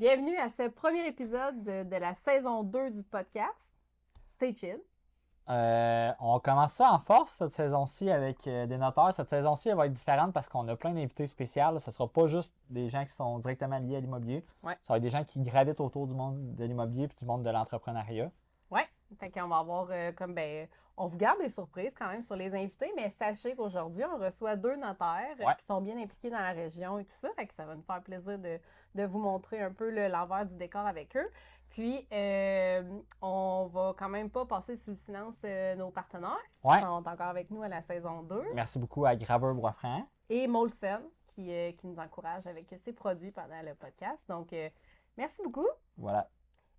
Bienvenue à ce premier épisode de, de la saison 2 du podcast. Stay chill. Euh, on commence ça en force cette saison-ci avec euh, des noteurs. Cette saison-ci, elle va être différente parce qu'on a plein d'invités spéciaux. Ce ne sera pas juste des gens qui sont directement liés à l'immobilier. Ouais. Ça va être des gens qui gravitent autour du monde de l'immobilier et du monde de l'entrepreneuriat. Fait qu'on va avoir euh, comme ben on vous garde des surprises quand même sur les invités, mais sachez qu'aujourd'hui, on reçoit deux notaires euh, qui sont bien impliqués dans la région et tout ça. Fait que ça va nous faire plaisir de, de vous montrer un peu le- l'envers du décor avec eux. Puis euh, on va quand même pas passer sous le silence euh, nos partenaires. Ouais. Ils sont encore avec nous à la saison 2. Merci beaucoup à Graveur Boisfranc. Et Molson qui, qui nous encourage avec ses produits pendant le podcast. Donc merci beaucoup. Voilà.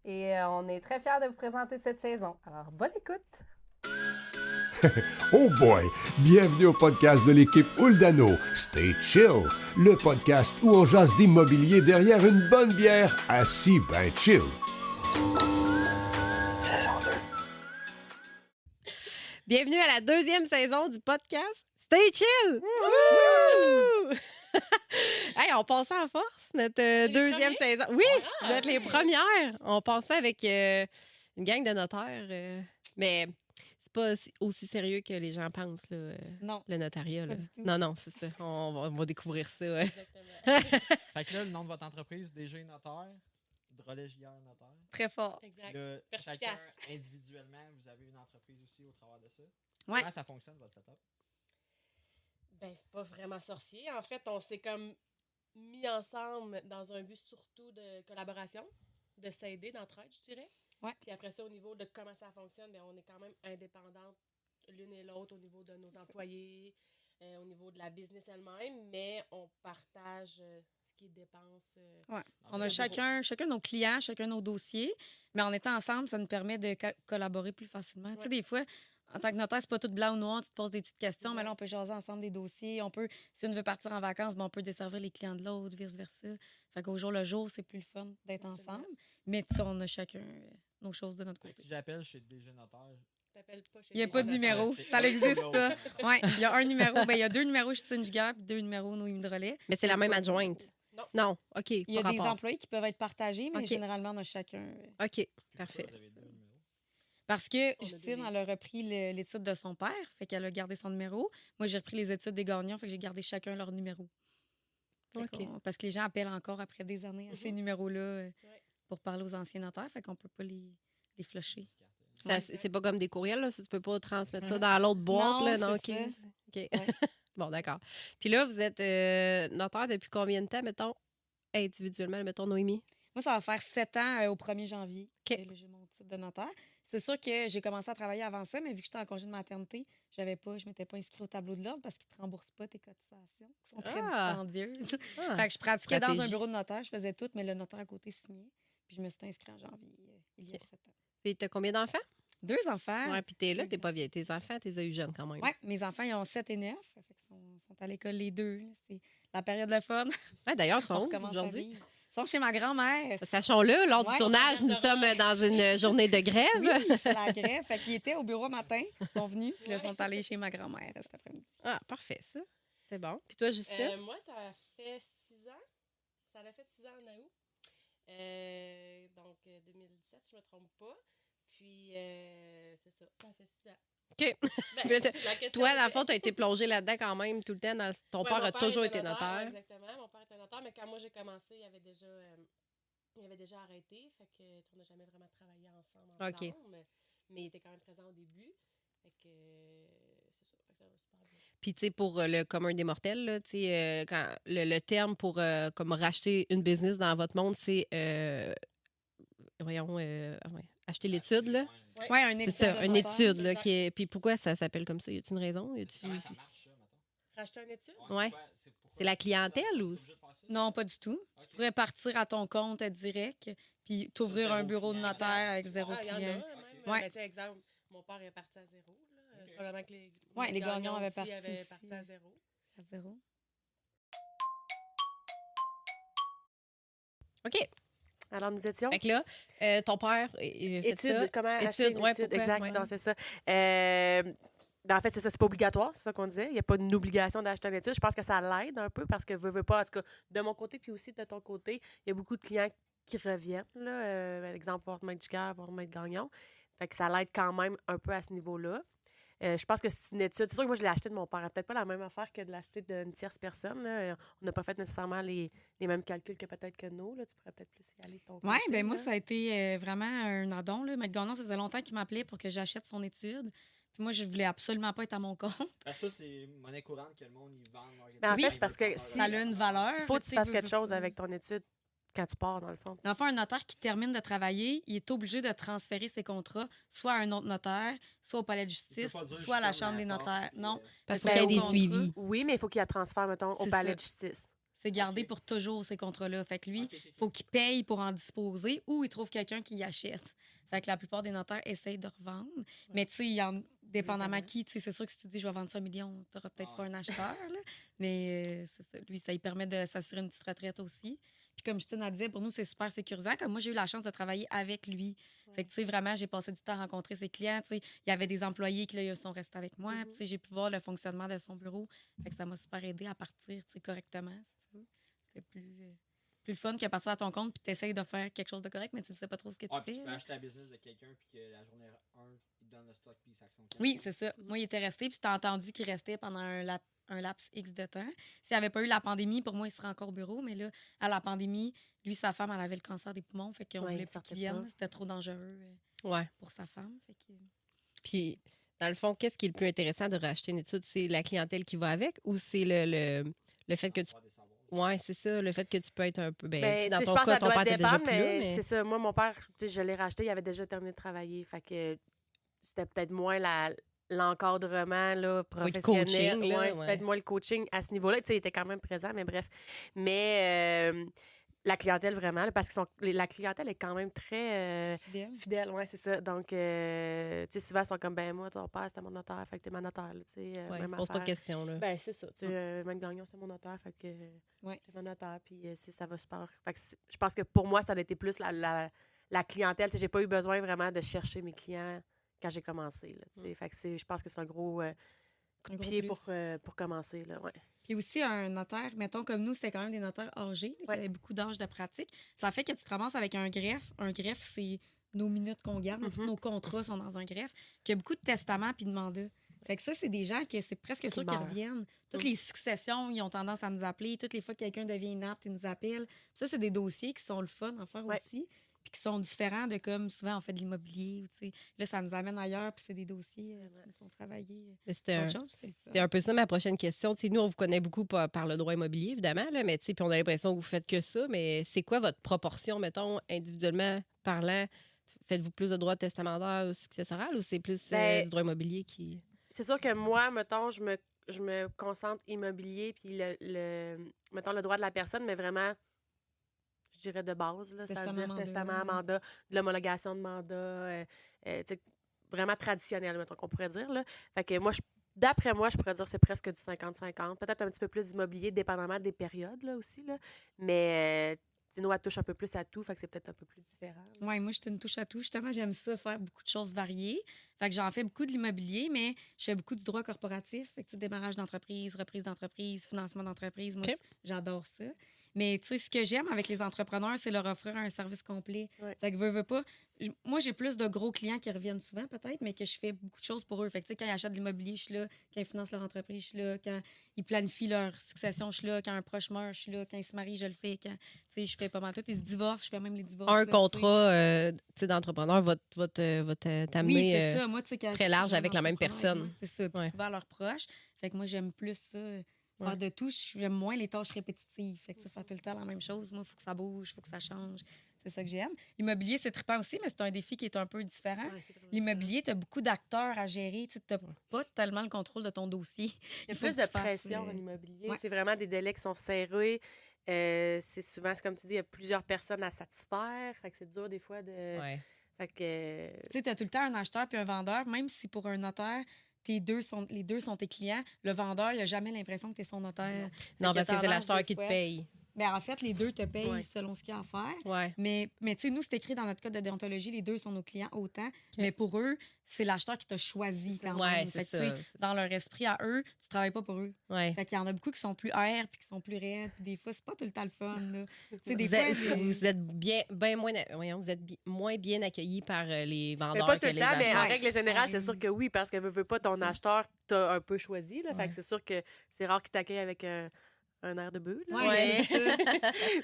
Et euh, on est très fiers de vous présenter cette saison. Alors, bonne écoute! Oh boy! Bienvenue au podcast de l'équipe Uldano. Stay chill, le podcast où on jase d'immobilier derrière une bonne bière, assis ben chill. Saison 2. Bienvenue à la deuxième saison du podcast Stay Chill! hey, on passait en force, notre euh, deuxième premiers? saison. Oui, Ah, vous êtes les premières. On passait avec euh, une gang de notaires. euh, mais c'est pas aussi- sérieux que les gens pensent, là, euh, Non. le notariat. là. Non, non, c'est ça. On va, on va découvrir ça. ouais. Fait que là, le nom de votre entreprise, DG Notaire, JR Notaire. Très fort. Exact. Chacun individuellement, vous avez une entreprise aussi au travers de ça. Ouais. Comment ça fonctionne, votre setup? Ben, c'est pas vraiment sorcier. En fait, on s'est comme mis ensemble dans un but surtout de collaboration, de s'aider, d'entraide, je dirais. Ouais. Puis après ça, au niveau de comment ça fonctionne, ben, on est quand même indépendantes l'une et l'autre au niveau de nos employés, euh, au niveau de la business elle-même, mais on partage euh, ce qui est dépenses. euh, Ouais. On a chacun, chacun nos clients, chacun nos dossiers, mais en étant ensemble, ça nous permet de co- collaborer plus facilement. Tu sais, des fois, en tant que notaire, c'est pas tout blanc ou noir, tu te poses des petites questions, mais là, on peut jaser ensemble des dossiers. On peut, si une veut partir en vacances, ben, on peut desservir les clients de l'autre, vice-versa. Fait qu'au jour le jour, c'est plus le fun d'être ensemble. Mais tu sais, on a chacun euh, nos choses de notre côté. si j'appelle chez DG Notaire, t'appelles pas chez Il n'y a pas de numéro. Ça n'existe pas. Ouais, il y a un numéro. Ben, il y a deux numéros chez Stingiger puis deux numéros Noémie Drolet. Mais c'est la même adjointe. Non. Non, OK. Il y a des rapport. employés qui peuvent être partagés, mais généralement, on a chacun. euh, OK, parfait. vous avez deux numéros. Parce que On Justine, elle a repris l'étude de son père, fait qu'elle a gardé son numéro. Moi, j'ai repris les études des gagnants, fait que j'ai gardé chacun leur numéro. Parce que les gens appellent encore après des années à ces Mhm. numéros-là euh, Ouais. pour parler aux anciens notaires, fait qu'on peut pas les, les flusher. Ouais. c'est pas comme des courriels, là. ça, Tu peux pas transmettre ça dans l'autre boîte, Non, là. Non, c'est OK. ça. OK. bon, d'accord. Puis là, vous êtes euh, notaire depuis combien de temps, mettons, individuellement, mettons, Noémie? Moi, ça va faire sept ans euh, au 1er janvier. OK. que là, J'ai mon titre de notaire. C'est sûr que j'ai commencé à travailler avant ça, mais vu que j'étais en congé de maternité, j'avais pas, je m'étais pas inscrite au tableau de l'ordre parce qu'ils te remboursent pas tes cotisations, qui sont très Ah. dispendieuses. Ah. Fait que je pratiquais dans un bureau de notaire, je faisais tout, mais le notaire à côté signait. Puis je me suis inscrite en janvier, euh, il y a sept ans. Puis t'as combien d'enfants? Deux enfants. Ouais, puis t'es là, t'es pas vieille. Tes enfants, t'es eu jeunes quand même. Ouais, mes enfants, ils ont 7 et 9. Fait qu'ils sont, sont à l'école les deux. C'est la période de fun. Ouais, D'ailleurs, ils On sont où aujourd'hui? Sont chez ma grand-mère. Sachons-le, lors du tournage, nous sommes dans une journée de grève. Oui, c'est la grève. Fait qu'ils étaient au bureau matin. Ils sont venus. Puis ils sont allés chez ma grand-mère euh, cet après-midi. Ah, parfait, ça. C'est bon. Puis toi, Justine? Euh, moi, ça fait six ans. Ça a fait six ans en août. Euh, donc, euh, 2017, si je ne me trompe pas. Puis, euh, c'est ça. Ça fait six ans. OK. Ben, Mais Toi, dans le fond, tu as été plongé là-dedans quand même tout le temps. Dans... Ton Ouais, père a toujours été notaire. Exactement. Mon père était notaire, mais quand moi j'ai commencé, il avait déjà, euh, il avait déjà arrêté. Fait que on n'a jamais vraiment travaillé ensemble. OK. ensemble, Mais il était quand même présent au début. Fait que euh, c'est ça. Fait que ça va super bien. Puis, tu sais, pour euh, le commun des mortels, là, tu sais, euh, quand le, le terme pour euh, comme racheter une business dans votre monde, c'est, euh, voyons, euh, ouais, acheter l'étude, là. Ouais. Ouais, un C'est étude ça, de une étude, là, qui est... Puis pourquoi ça s'appelle comme ça? Y a-t-il une raison? Y ça ça, mettons? Racheter une étude? Pourquoi C'est la ça? clientèle ou- ça? Non, pas du tout. Tu pourrais partir à ton compte direct, puis t'ouvrir Zéro un bureau de notaire avec zéro Ah, client. sais, exemple, mon père est parti à zéro. Probablement que les, Ouais, les gagnants avaient parti à zéro. À zéro. OK. Alors, nous étions. Fait que là, euh, ton père euh, fait Étude, ça. comment Étude, acheter une ouais, étude, exact, Ouais. non, c'est ça. Euh, ben, en fait, c'est ça, c'est pas obligatoire, c'est ça qu'on disait. Il n'y a pas une obligation d'acheter une étude. Je pense que ça l'aide un peu parce que veux, veux pas, en tout cas, de mon côté, puis aussi de ton côté, il y a beaucoup de clients qui reviennent. Là. Euh, exemple, voir Maître Giguère, voir Maître Gagnon. Fait que ça l'aide quand même un peu à ce niveau-là. Euh, je pense que c'est une étude. C'est sûr que moi, je l'ai acheté de mon père. Peut-être pas la même affaire que de l'acheter d'une tierce personne. là. On n'a pas fait nécessairement les, les mêmes calculs que peut-être que nous. Là. Tu pourrais peut-être plus y aller de ton Oui, ben moi, ça a été euh, vraiment un addon. Là. Maître Gagnon, ça faisait longtemps qu'il m'appelait pour que j'achète son étude. Puis moi, je voulais absolument pas être à mon compte. Ben, ça, c'est monnaie courante que le monde y vend. Mais en fait, c'est parce que Ça a une valeur. Il faut que Fait tu fasses quelque chose avec ton étude quand tu pars, dans le fond. Dans le fond, un notaire qui termine de travailler, il est obligé de transférer ses contrats soit à un autre notaire, soit au palais de justice, soit à la chambre des notaires. Non, Parce qu'il y a des suivis. Oui, mais il faut qu'il y ait transfert, mettons, au palais ça. de justice. c'est gardé pour toujours ces contrats-là. Fait que lui, il faut qu'il paye pour en disposer ou il trouve quelqu'un qui y achète. Fait que la plupart des notaires essayent de revendre. Mais tu sais, dépendamment qui, tu sais, c'est sûr que si tu dis je vais vendre ça un million, tu n'auras peut-être Ah. pas un acheteur. là. Mais euh, c'est ça. Lui, ça lui permet de s'assurer une petite retraite aussi. Puis comme Justine a dit, pour nous, c'est super sécurisant. Comme moi, j'ai eu la chance de travailler avec lui. Fait que, tu sais, vraiment, j'ai passé du temps à rencontrer ses clients. Tu sais, il y avait des employés qui, là, ils sont restés avec moi. Mhm. Puis, tu sais, j'ai pu voir le fonctionnement de son bureau. Fait que ça m'a super aidé à partir, tu sais, correctement, si tu veux. C'était plus, euh, plus le fun que partir à ton compte puis t'essayes de faire quelque chose de correct, mais tu ne sais pas trop ce que tu Ah, fais. tu peux là. acheter la business de quelqu'un, puis que la journée 1, il te donne le stock, puis sa action. Oui, c'est ça. Moi, il était resté, puis t'as entendu qu'il restait pendant un, lap- un laps X de temps. S'il n'y avait pas eu la pandémie, pour moi, il serait encore au bureau, mais là, à la pandémie, lui, sa femme, elle avait le cancer des poumons, fait qu'on Ouais, voulait sortait qu'il vienne. pas. C'était trop dangereux euh, Ouais. pour sa femme. Fait que... Puis, dans le fond, qu'est-ce qui est le plus intéressant de racheter une étude? C'est la clientèle qui va avec ou c'est le, le, le fait que tu. Ouais, c'est ça, le fait que tu peux être un peu. Ben, Ben, dans ton cas, ton père était déjà plus là, mais, mais. c'est ça. Moi, mon père, je l'ai racheté, il avait déjà terminé de travailler. Fait que c'était peut-être moins la l'encadrement là, le professionnel. coaching, là, Ouais, ouais. Peut-être moins le coaching à ce niveau-là. Tu sais, il était quand même présent, mais bref. Mais euh, la clientèle, vraiment, là, parce que sont- la clientèle est quand même très euh, Fidèle. fidèle. Ouais, c'est ça. Donc, euh, tu sais, souvent, ils sont comme, ben moi, ton père, c'était mon notaire, fait que t'es ma notaire. tu sais, Ouais, même pas de questions, là. Ben, c'est ça. Tu sais, Mike Gagnon, c'est mon notaire, fait que mon notaire, puis ça va super. Fait que je pense que pour moi, ça a été plus la, la, la clientèle. Tu sais, J'ai pas eu besoin vraiment de chercher mes clients quand j'ai commencé. Là. Fait que c'est- je pense que c'est un gros euh, coup de pied plus. pour, euh, pour commencer. Là, ouais. Puis aussi, un notaire, mettons comme nous, c'était quand même des notaires âgés, qui Ouais. avaient beaucoup d'âge de pratique. Ça fait que tu te ramasses avec un greffe. Un greffe, c'est nos minutes qu'on garde. Tous Mhm. nos contrats sont dans un greffe. Qui a beaucoup de testaments puis de mandats. Fait que ça, c'est des gens que c'est presque sûr qu'ils reviennent. Toutes Mm. les successions, ils ont tendance à nous appeler. Toutes les fois que quelqu'un devient inapte, ils nous appellent. Ça, c'est des dossiers qui sont le fun à faire Ouais. aussi. Qui sont différents de comme souvent on fait de l'immobilier. ou tu sais, Là, ça nous amène ailleurs. Puis c'est des dossiers euh, qui nous font travailler. Mais C'était un, un peu ça ma prochaine question. Tu sais, nous, on vous connaît beaucoup par, par le droit immobilier, évidemment, là, mais tu sais, puis on a l'impression que vous faites que ça. Mais c'est quoi votre proportion, mettons, individuellement parlant? Faites-vous plus de droit testamentaire ou successoral ou c'est plus euh, Ben, du droit immobilier qui. C'est sûr que moi, mettons, je me, je me concentre immobilier, puis le, le, mettons, le droit de la personne, mais vraiment, je dirais de base, là, Testament, c'est-à-dire mandat. testament, mandat, de l'homologation de mandat, euh, euh, vraiment traditionnel, mettons, qu'on pourrait dire. Là. Fait que moi, je- d'après moi, je pourrais dire que c'est presque du 50-50. Peut-être un petit peu plus d'immobilier, dépendamment des périodes, là, aussi, là. Mais, euh, tu sais, nous, elle touche un peu plus à tout, fait que c'est peut-être un peu plus différent. Oui, moi, je suis une touche à tout. Justement, j'aime ça, faire beaucoup de choses variées. Fait que j'en fais beaucoup de l'immobilier, mais je fais beaucoup du droit corporatif. Fait que, tu sais, démarrage d'entreprise, reprise d'entreprise, financement d'entreprise. Moi, j'adore ça. Mais, tu sais, ce que j'aime avec les entrepreneurs, c'est leur offrir un service complet. Ouais. Fait que, veux, veux pas. Moi, j'ai plus de gros clients qui reviennent souvent, peut-être, mais que je fais beaucoup de choses pour eux. Fait que, tu sais, quand ils achètent de l'immobilier, je suis là. Quand ils financent leur entreprise, je suis là. Quand ils planifient leur succession, je suis là. Quand un proche meurt, je suis là. Quand ils se marient, je le fais. Quand, tu sais, je fais pas mal tout. Ils se divorcent, je fais même les divorces. Un là, contrat euh, d'entrepreneur va, Oui, t'amener. c'est euh, ça. Moi, tu sais, quand très large avec la même personne. C'est ça. Puis Ouais. souvent leurs proches. Fait que moi, j'aime plus ça. Faire Ouais. de tout, j'aime moins les tâches répétitives. Fait que, faire tout le temps la même chose, moi, il faut que ça bouge, il faut que ça change. C'est ça que j'aime. L'immobilier, c'est trippant aussi, mais c'est un défi qui est un peu différent. Ouais, L'immobilier, tu as beaucoup d'acteurs à gérer. Tu n'as pas tellement le contrôle de ton dossier. Il y a plus de pression en immobilier. ouais. C'est vraiment des délais qui sont serrés. Euh, c'est souvent, c'est comme tu dis, il y a plusieurs personnes à satisfaire. Fait que c'est dur des fois de. ouais. Fait que. Tu sais, tu as tout le temps un acheteur puis un vendeur, même si pour un notaire, tes deux sont, les deux sont tes clients, le vendeur, il n'a jamais l'impression que tu es son notaire. Non, Fait parce que c'est l'acheteur qui te paye. Ben, en fait, les deux te payent Ouais. selon ce qu'il y a à faire. Ouais. Mais, mais tu sais, nous, c'est écrit dans notre code de déontologie, les deux sont nos clients autant. Mais pour eux, c'est l'acheteur qui t'a choisi quand Ouais, même. c'est Fait que, Dans leur esprit à eux, tu travailles pas pour eux. Fait qu'il y en a beaucoup qui sont plus air puis qui sont plus raides. Puis des fois, c'est pas tout le temps le fun. Là. Des Vous fois, êtes, c'est- vous êtes bien, bien moins, voyons, vous êtes bi- moins bien accueillis par euh, les Mais vendeurs pas tout que le les temps, mais en règle générale, c'est sûr que oui, parce que veux, veux pas, ton acheteur t'a un peu choisi. Là, Fait que c'est sûr que c'est rare qu'il t'accueille avec un, un air de bulle. là. Ouais, mais, c'est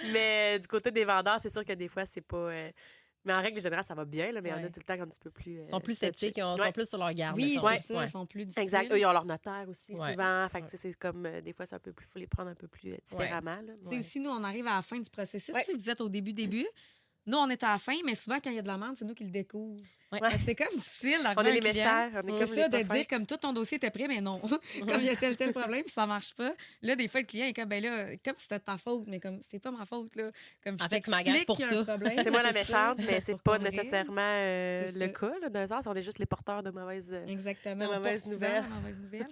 mais du côté des vendeurs, c'est sûr que des fois, c'est pas. euh, Mais en règle générale, ça va bien, là, mais il y en a tout le temps un petit peu plus. euh, Ils sont plus sceptiques, ils ont- Ouais. sont plus sur leur garde. Oui, mettons. c'est ça. Ouais. Ils sont plus difficiles. Exact. Eux, ils ont leur notaire aussi, Ouais. souvent. Fait que, c'est comme. euh, des fois, c'est un peu plus. faut les prendre un peu plus euh, différemment. sais, aussi, nous, on arrive à la fin du processus. Sais, Vous êtes au début, début. Nous, on est à la fin, mais souvent, quand il y a de la merde, c'est nous qui le découvrons. Ouais. C'est comme difficile On d'arriver est les méchants. On est C'est comme ça, de dire comme tout ton dossier était prêt, mais non. comme il y a tel, tel problème, puis ça marche pas. Là, des fois, le client est comme, ben là, comme c'était de ta faute, mais comme, c'est pas ma faute, là. Comme, je En fait, tu pour ça. problème, C'est moi la méchante, mais c'est pas nécessairement euh, le ça. cas. Là, d'un sens, on est juste les porteurs de mauvaises. euh, Exactement. De on mauvaises nouvelles. mauvaises nouvelles.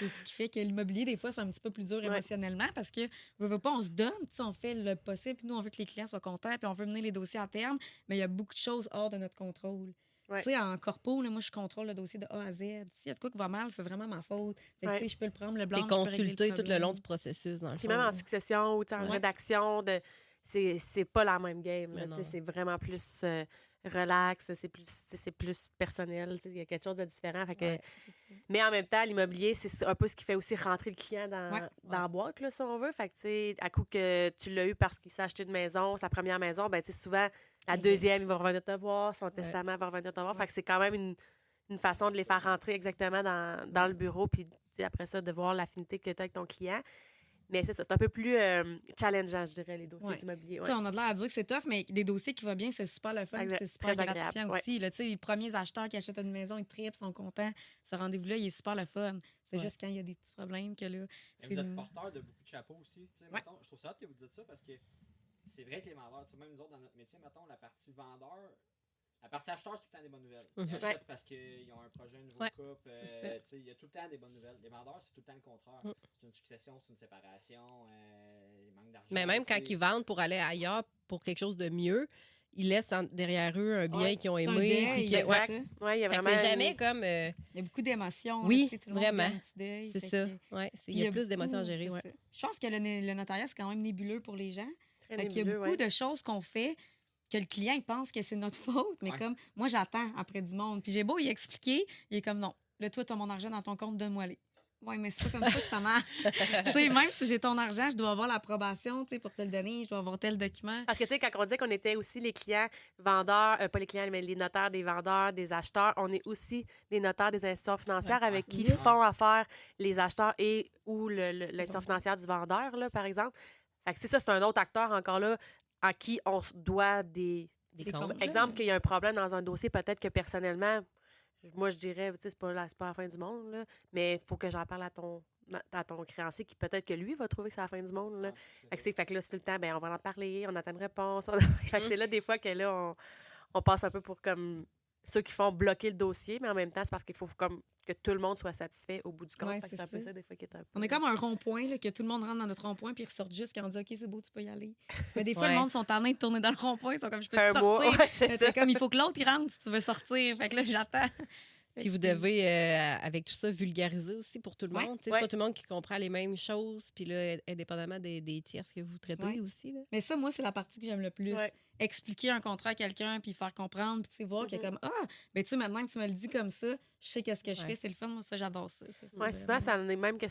C'est ce qui fait que l'immobilier, des fois, c'est un petit peu plus dur Ouais. émotionnellement parce que, veut, veut pas, on se donne, on fait le possible, puis nous, on veut que les clients soient contents, puis on veut mener les dossiers à terme, mais il y a beaucoup de choses hors de notre contrôle. Ouais. Tu sais, en corpo, là, moi, je contrôle le dossier de A à Z. S'il y a de quoi qui va mal, c'est vraiment ma faute. Fait que, Ouais. tu sais, je peux le prendre, le blanc, T'es consulté tout le long du processus, dans le Puis fond. même en succession ou en Ouais. rédaction, de... c'est c'est pas la même game. C'est vraiment plus euh, relax, c'est plus, c'est plus personnel. tu sais, Il y a quelque chose de différent. fait que- Ouais, Mais en même temps, l'immobilier, c'est un peu ce qui fait aussi rentrer le client dans, Ouais. dans la boîte, là, si on veut. Fait que, tu sais, à coup que tu l'as eu parce qu'il s'est acheté une maison, sa première maison, ben, tu sais, souvent, la Exact. deuxième, il va revenir te voir, son testament va revenir te voir. Ouais. Fait que c'est quand même une, une façon de les faire rentrer exactement dans, dans le bureau, puis après ça, de voir l'affinité que tu as avec ton client. Mais c'est ça, c'est un peu plus euh, challengeant, je dirais, les dossiers Ouais. d'immobilier. Ouais. on a de l'air à dire que c'est tough, mais des dossiers qui vont bien, c'est super le fun, c'est super Très gratifiant agréable, ouais. aussi. Là, Tu sais, les premiers acheteurs qui achètent une maison, ils trippent, sont contents. Ce rendez-vous-là, il est super le fun. C'est Ouais. juste quand il y a des petits problèmes que là. Vous êtes porteur de beaucoup de chapeaux aussi. mettons, je trouve ça hâte que vous dites ça parce que c'est vrai que les vendeurs, tu sais, même nous autres dans notre métier, mettons, la partie vendeur, la partie acheteur, c'est tout le temps des bonnes nouvelles. Ils Mhm. achètent Ouais. parce qu'ils ont un projet, un nouveau Ouais. couple. C'est euh, il y a tout le temps des bonnes nouvelles. Les vendeurs, c'est tout le temps le contraire. Mhm. C'est une succession, c'est une séparation, euh, il manque d'argent. Mais même quand ils vendent pour aller ailleurs pour quelque chose de mieux, ils laissent en- derrière eux un bien Ouais, qu'ils ont aimé. deuil, ouais. y a vraiment. c'est une- jamais comme. euh, Il y a beaucoup d'émotions. Oui, là, tout le monde vraiment. c'est ça. que- il y a plus d'émotions à gérer. Je pense que le, le notariat, c'est quand même nébuleux pour les gens. Très Fait qu'il y a beaucoup ouais. de choses qu'on fait que le client il pense que c'est notre faute, mais Ouais. comme moi j'attends après du monde. Puis j'ai beau y expliquer, il est comme non. Là, toi, tu as mon argent dans ton compte, donne-moi les. Oui, mais c'est pas comme ça que ça marche. tu sais, même si j'ai ton argent, je dois avoir l'approbation tu sais, pour te le donner, je dois avoir tel document. Parce que, tu sais, quand on dit qu'on était aussi les clients vendeurs, euh, pas les clients, mais les notaires des vendeurs, des acheteurs, on est aussi les notaires des institutions financières Ouais. avec qui Ouais. font affaire les acheteurs et ou le- le- l'institution financière du vendeur, là, par exemple. Fait que c'est ça, c'est un autre acteur encore là à qui on doit des, des Des comptes. comptes. Exemple, qu'il y a un problème dans un dossier, peut-être que personnellement, moi, je dirais, tu sais, c'est pas, la- c'est pas la fin du monde, là, mais il faut que j'en parle à ton, à ton créancier qui peut-être que lui va trouver que c'est la fin du monde. Là. Fait que, c'est- fait que là, c'est tout le temps, ben, on va en parler, on attend une réponse. fait que c'est là, des fois, que là, on, on passe un peu pour comme ceux qui font bloquer le dossier, mais en même temps, c'est parce qu'il faut comme que tout le monde soit satisfait au bout du compte. Ouais, c'est un peu ça. des fois, qui est un peu... On est comme un rond-point, que tout le monde rentre dans notre rond-point, puis ils ressortent juste quand on dit OK, c'est beau, tu peux y aller. Mais des fois, Ouais. le monde sont en train de tourner dans le rond-point, ils sont comme je peux sortir. ouais, c'est comme il faut que l'autre il rentre si tu veux sortir. Fait que là, j'attends. Puis vous devez, euh, avec tout ça, vulgariser aussi pour tout le Ouais. monde. Tu sais, Ouais. C'est pas tout le monde qui comprend les mêmes choses. Puis là, indépendamment des, des tierces que vous traitez Ouais. aussi. Là. Mais ça, moi, c'est la partie que j'aime le plus. Ouais. Expliquer un contrat à quelqu'un, puis faire comprendre, puis tu sais, voir qu'il y a Mhm. comme Ah, ben tu sais, maintenant que tu me le dis comme ça, je sais qu'est-ce que je Ouais. fais, c'est le fun, moi, ça, j'adore ça. vraiment- souvent, ça en est même que.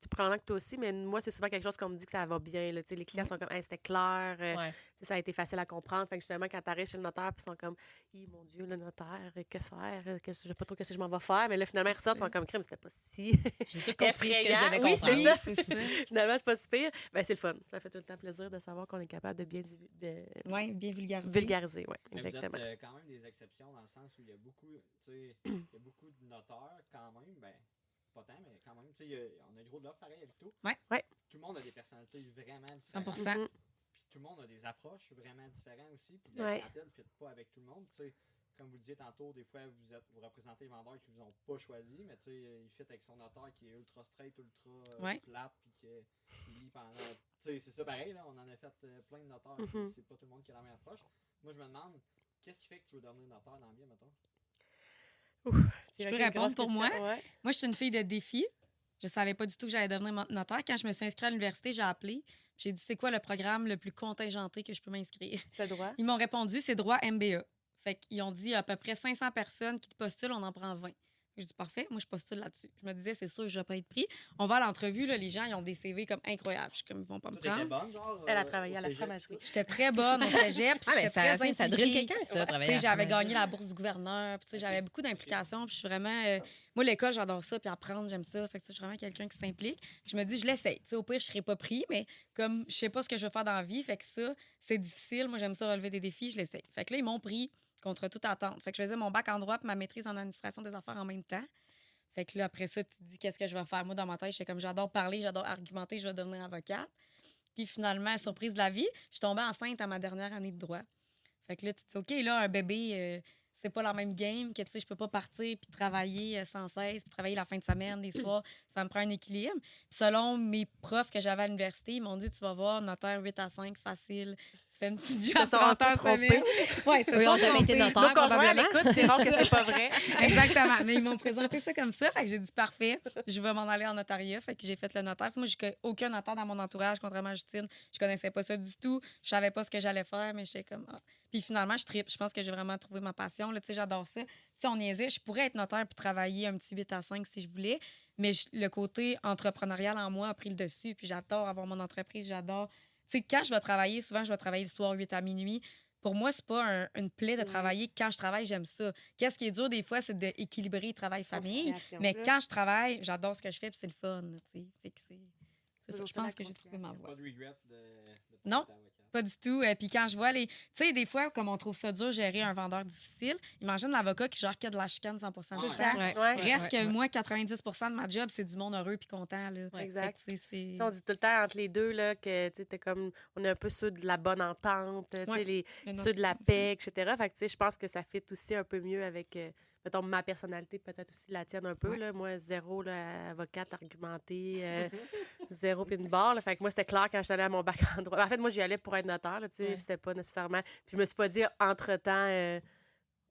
C'est- tu probablement que toi aussi, mais moi, c'est souvent quelque chose qu'on me dit que ça va bien. Là, les clients sont comme, Hey, c'était clair, euh, Ouais. ça a été facile à comprendre. Fait que justement, quand tu arrives chez le notaire, ils sont comme, Hi, mon Dieu, le notaire, que faire? Euh, Que, je sais pas trop ce que je m'en vais faire. Mais là, finalement, ils ressortent, ils sont comme crime, c'était pas si. Effrayant. Oui, c'est ça. Oui, finalement, c'est pas si pire. Ben, c'est le fun. Ça fait tout le temps plaisir de savoir qu'on est capable de bien de Oui, bien vulgariser. Ouais, Mais exactement. Vous êtes euh, quand même des exceptions dans le sens où il y a beaucoup, tu sais, il y a beaucoup de noteurs quand même, ben, pas tant, mais quand même, tu sais, on a gros de l'offre pareil avec tout. Ouais. Ouais. Tout le monde a des personnalités vraiment différentes. 100%. Mhm. Puis tout le monde a des approches vraiment différentes aussi. Puis la clientèle ne fit pas avec tout le monde. Tu sais, comme vous le disiez tantôt, des fois, vous, êtes, vous représentez les vendeurs qui vous ont pas choisi, mais tu sais, il fit avec son notaire qui est ultra straight, ultra euh, Ouais. plate, puis qui qui lit pendant tu sais, c'est ça pareil, là, on en a fait euh, plein de notaires, puis Mhm. c'est pas tout le monde qui a la même approche. Moi, je me demande, qu'est-ce qui fait que tu veux devenir notaire dans la vie, mettons? C'est Je peux répondre pour moi? ouais. Moi, je suis une fille de défi. Je savais pas du tout que j'allais devenir notaire. Quand je me suis inscrite à l'université, j'ai appelé. J'ai dit, c'est quoi le programme le plus contingenté que je peux m'inscrire? C'est droit. Ils m'ont répondu, c'est droit MBA. Fait qu'ils ont dit à peu près 500 personnes qui te postulent, on en prend 20. Je dis parfait, moi je postule là-dessus. Je me disais, c'est sûr que je vais pas être pris. On va à l'entrevue, là, les gens, ils ont des CV comme incroyables. Je suis comme, ils vont pas me prendre. bonne, genre? Elle a euh, travaillé à la fromagerie. J'étais très bonne au cégep. puis Ah, ça, très ça drille quelqu'un, ça, j'avais gagné la bourse du gouverneur. Puis, tu sais, j'avais beaucoup d'implications. Puis, je suis vraiment. euh, moi, l'école, j'adore ça. Puis, apprendre, j'aime ça. Fait que, je suis vraiment quelqu'un qui s'implique. Je me dis, je sais, au pire, je serai pas pris, mais comme je sais pas ce que je veux faire dans la vie, fait que ça, c'est difficile. Moi, j'aime ça relever des défis, je l'essaye. Fait que là, ils m'ont pris contre toute attente. Fait que je faisais mon bac en droit puis ma maîtrise en administration des affaires en même temps. Fait que là, après ça, tu te dis, qu'est-ce que je vais faire? Moi, dans ma tête, j'étais comme, j'adore parler, j'adore argumenter, je vais devenir avocate. Puis finalement, surprise de la vie, je suis tombée enceinte à ma dernière année de droit. Fait que là, tu te dis, OK, là, un bébé, euh, c'est pas la même game que, tu sais, je peux pas partir puis travailler euh, sans cesse, puis travailler la fin de semaine, les soirs. Ça me prend un équilibre. Puis selon mes profs que j'avais à l'université, ils m'ont dit, tu vas voir, notaire 8 à 5, facile. Tu fais une petite job se sont un 30 peu heures semaine. Ouais, Eux ont jamais été notaires, Nos conjoints à l'écoute, c'est rare que c'est pas vrai. Exactement. Mais ils m'ont présenté ça comme ça. Fait que j'ai dit parfait, je vais m'en aller en notariat. Fait que j'ai fait le notaire. Moi, j'ai aucun notaire dans mon entourage, contrairement à Justine. Je connaissais pas ça du tout. Je savais pas ce que j'allais faire, mais j'étais comme. ah. Puis finalement, je tripe. Je pense que j'ai vraiment trouvé ma passion. Là, tu sais, j'adore ça. Tu sais, on niaisait. Je pourrais être notaire puis travailler un petit 8 à 5 si je voulais. Mais je- le côté entrepreneurial en moi a pris le dessus. Puis j'adore avoir mon entreprise. J'adore. Tu sais, quand je vais travailler, souvent, je vais travailler le soir 8 à minuit. Pour moi, c'est pas un- une plaie de travailler. Quand je travaille, j'aime ça. Qu'est-ce qui est dur des fois, c'est d'équilibrer travail-famille. Mais là. quand je travaille, j'adore ce que je fais, puis c'est le fun. tu sais. Fait que c'est. c'est ça. toujours Je pense que j'ai trouvé ma voie. Pas de regrets de, Non. Pas du tout. Et puis quand je vois les. Tu sais, des fois, comme on trouve ça dur, gérer un vendeur difficile, imagine l'avocat qui gère qu'il y a de la chicane 100 du temps. ouais. Ouais. Ouais. Reste Ouais, que ouais. moi, 90% de ma job, c'est du monde heureux puis content. Là. Ouais. Exact. Fait On dit tout le temps entre les deux là, que tu sais, t'es comme on est un peu ceux de la bonne entente, tu sais, Ouais. les, le ceux de la nôtre, paix, etc. Fait que, tu sais, je pense que ça fit aussi un peu mieux avec euh, mettons, ma personnalité, peut-être aussi la tienne un peu. Ouais. Là. Moi, zéro là, avocate argumentée, euh, zéro pin barre. là. Fait que moi, c'était clair quand j'étais allée à mon bac en droit. En fait, moi, j'y allais pour être notaire. Tu sais, Ouais. C'était pas nécessairement. Puis je me suis pas dit entre-temps. euh,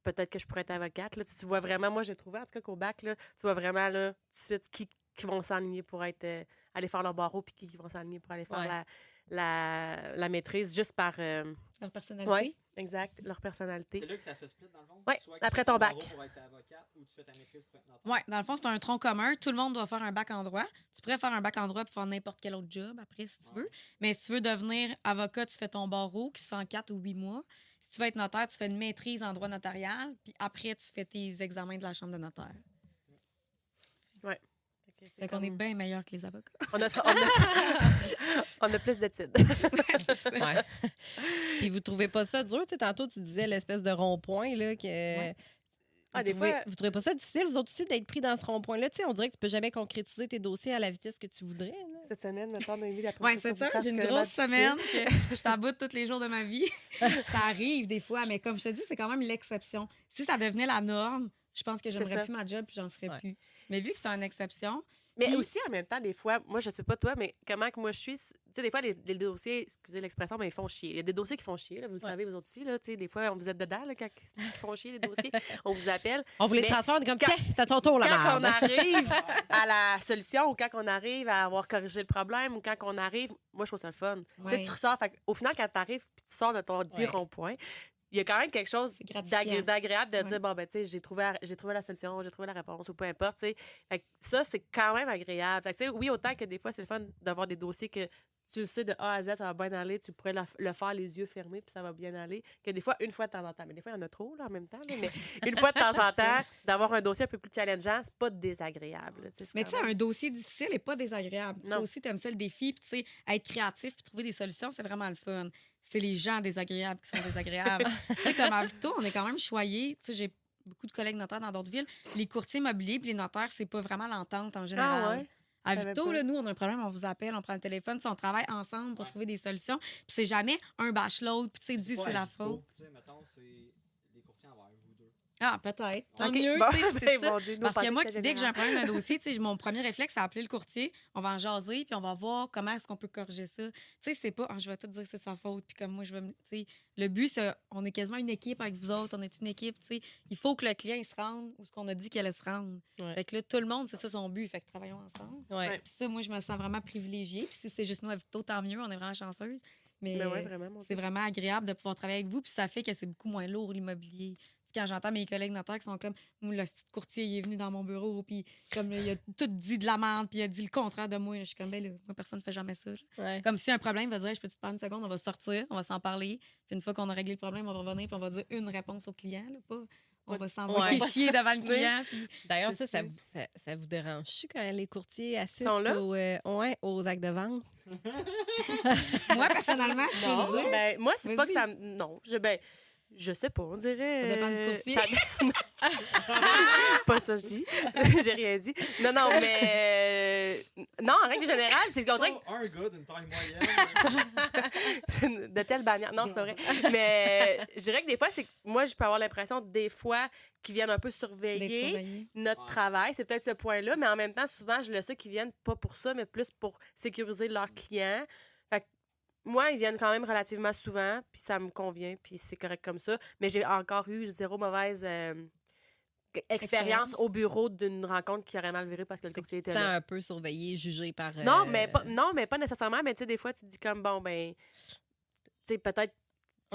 Peut-être que je pourrais être avocate. Là. Tu, vois vraiment, moi j'ai trouvé en tout cas qu'au bac, là, tu vois vraiment là, tout de suite qui, qui vont s'enligner pour être euh, aller faire leur barreau puis qui, vont s'enligner pour aller faire Ouais. la, la, la maîtrise juste par euh, Leur personnalité. ouais, exact, leur personnalité. C'est là que ça se split dans le fond? Ouais, tu après ton bac. Pour être avocate ou tu fais ta maîtrise pour être notaire. Oui, dans le fond, c'est un tronc commun. Tout le monde doit faire un bac en droit. Tu pourrais faire un bac en droit pour faire n'importe quel autre job après, si tu veux. Ouais. Mais si tu veux devenir avocat, tu fais ton barreau qui se fait en quatre ou huit mois. Si tu veux être notaire, tu fais une maîtrise en droit notarial. Puis après, tu fais tes examens de la chambre de notaire. C'est Fait qu'on est bien meilleur que les avocats. on, a, on, a, on a plus d'études. Ouais. Puis vous trouvez pas ça dur? Tantôt, tu disais l'espèce de rond-point, là, que... Ouais. Ah, vous, des trouvez, fois- vous trouvez pas ça difficile, vous autres aussi, d'être pris dans ce rond-point-là? Tu sais, on dirait que tu peux jamais concrétiser tes dossiers à la vitesse que tu voudrais. là. Cette semaine, maintenant, on a eu la Oui, c'est ça. J'ai une grosse semaine que je t'aboute tous les jours de ma vie. ça arrive des fois, mais comme je te dis, c'est quand même l'exception. Si ça devenait la norme, je pense que j'aimerais plus ma job puis j'en ferais Ouais. plus. Mais vu que c'est une exception, Mais Puis- aussi, en même temps, des fois, moi, je sais pas toi, mais comment que moi je suis, tu sais, des fois, les, les dossiers, excusez l'expression, mais ils font chier. Il y a des dossiers qui font chier, là, vous le savez, vous autres aussi, là, tu sais, des fois, on vous êtes dedans, là, quand ils font chier, les dossiers, on vous appelle. On vous les est comme, quand- tiens, ton tour, la quand on arrive à la solution ou quand on arrive à avoir corrigé le problème ou quand on arrive, moi, je trouve ça le fun. Tu sais, Ouais. tu ressors, fait, au final, quand tu arrives puis tu sors de ton 10 Ouais. ronds-points, il y a quand même quelque chose d'agréable de Ouais. dire, bon, ben, tu sais, j'ai trouvé, la- j'ai trouvé la solution, j'ai trouvé la réponse ou peu importe, tu sais. Ça, c'est quand même agréable. Fait que, tu sais, oui, autant que des fois, c'est le fun d'avoir des dossiers que tu le sais de A à Z, ça va bien aller, tu pourrais la- le faire les yeux fermés, puis ça va bien aller. Que des fois, une fois de temps en temps, mais des fois, il y en a trop, là, en même temps, là, mais une fois de temps en temps, d'avoir un dossier un peu plus challengeant, c'est pas désagréable. là, Mais tu sais, un dossier difficile n'est pas désagréable. Toi Non. aussi, tu aimes ça le défi, puis tu sais, être créatif puis trouver des solutions, c'est vraiment le fun. C'est les gens désagréables qui sont désagréables. tu sais, comme à Vito, on est quand même choyés. Tu sais, j'ai beaucoup de collègues notaires dans d'autres villes. Les courtiers immobiliers puis les notaires, c'est pas vraiment l'entente en général. Ah ouais? À Vito, là, nous, on a un problème, on vous appelle, on prend le téléphone, si on travaille ensemble pour Ouais. trouver des solutions. Puis c'est jamais un bâche l'autre, puis tu sais, dis pas c'est la faute. Tu sais, mettons, c'est les courtiers envers. Ah, peut-être. Tant mieux, bon, tu sais, c'est ben, ça. Dieu, nous, Parce que moi, dès que j'ai un problème d'un dossier, tu sais, mon premier réflexe, c'est appeler le courtier. On va en jaser, puis on va voir comment est-ce qu'on peut corriger ça. Tu sais, c'est pas, Ah, je vais tout dire que c'est sa faute, puis comme moi, je vais me. Tu sais, le but, c'est, on est quasiment une équipe avec vous autres, on est une équipe, tu sais. Il faut que le client, il se rende où ce qu'on a dit qu'il allait se rendre. Ouais. Fait que là, tout le monde, c'est ça son but. Fait que travaillons ensemble. Ouais. Puis ça, moi, je me sens vraiment privilégiée. Puis si c'est juste nous avec toi, tant mieux, on est vraiment chanceuse. Mais Mais ouais, c'est vraiment agréable de pouvoir travailler avec vous. Puis ça fait que c'est beaucoup moins lourd, l'immobilier. Quand j'entends mes collègues notaires qui sont comme, moi, le petit courtier, il est venu dans mon bureau, puis comme il a tout dit de la merde, puis il a dit le contraire de moi. Je suis comme, ben là, moi, personne ne fait jamais ça. Ouais. Comme si un problème, il va dire, je peux te prendre une seconde, on va sortir, on va s'en parler. Puis une fois qu'on a réglé le problème, on va revenir, puis on va dire une réponse au client, là, pas. On va s'envoyer Ouais. chier devant le client. D'ailleurs, ça, ça, ça. vous- ça, ça vous dérange-tu quand les courtiers assistent Sont là? Aux, euh, ouais, aux actes de vente? moi, personnellement, je peux Non, le dire. ben, moi, c'est pas que ça. me- Non, je, ben, je sais pas, on dirait. Ça dépend du euh, courtier. ça- pas ça, je dis. J'ai rien dit. Non, non, mais. euh, Non, en règle générale, c'est dirait que un gars d'une taille moyenne. de telle bannière. Non, c'est pas vrai. Mais je dirais que des fois, c'est moi, je peux avoir l'impression, des fois, qu'ils viennent un peu surveiller notre Ouais. travail. C'est peut-être ce point-là, mais en même temps, souvent, je le sais qu'ils viennent pas pour ça, mais plus pour sécuriser leurs clients. Moi, ils viennent quand même relativement souvent, puis ça me convient, puis c'est correct comme ça. Mais j'ai encore eu zéro mauvaise euh, expérience au bureau d'une rencontre qui aurait mal viré parce que le courtier était là. un peu surveillé, jugé par. Non, euh, mais pas, non, mais pas nécessairement. Mais tu sais, des fois, tu te dis comme, bon, ben, tu sais, peut-être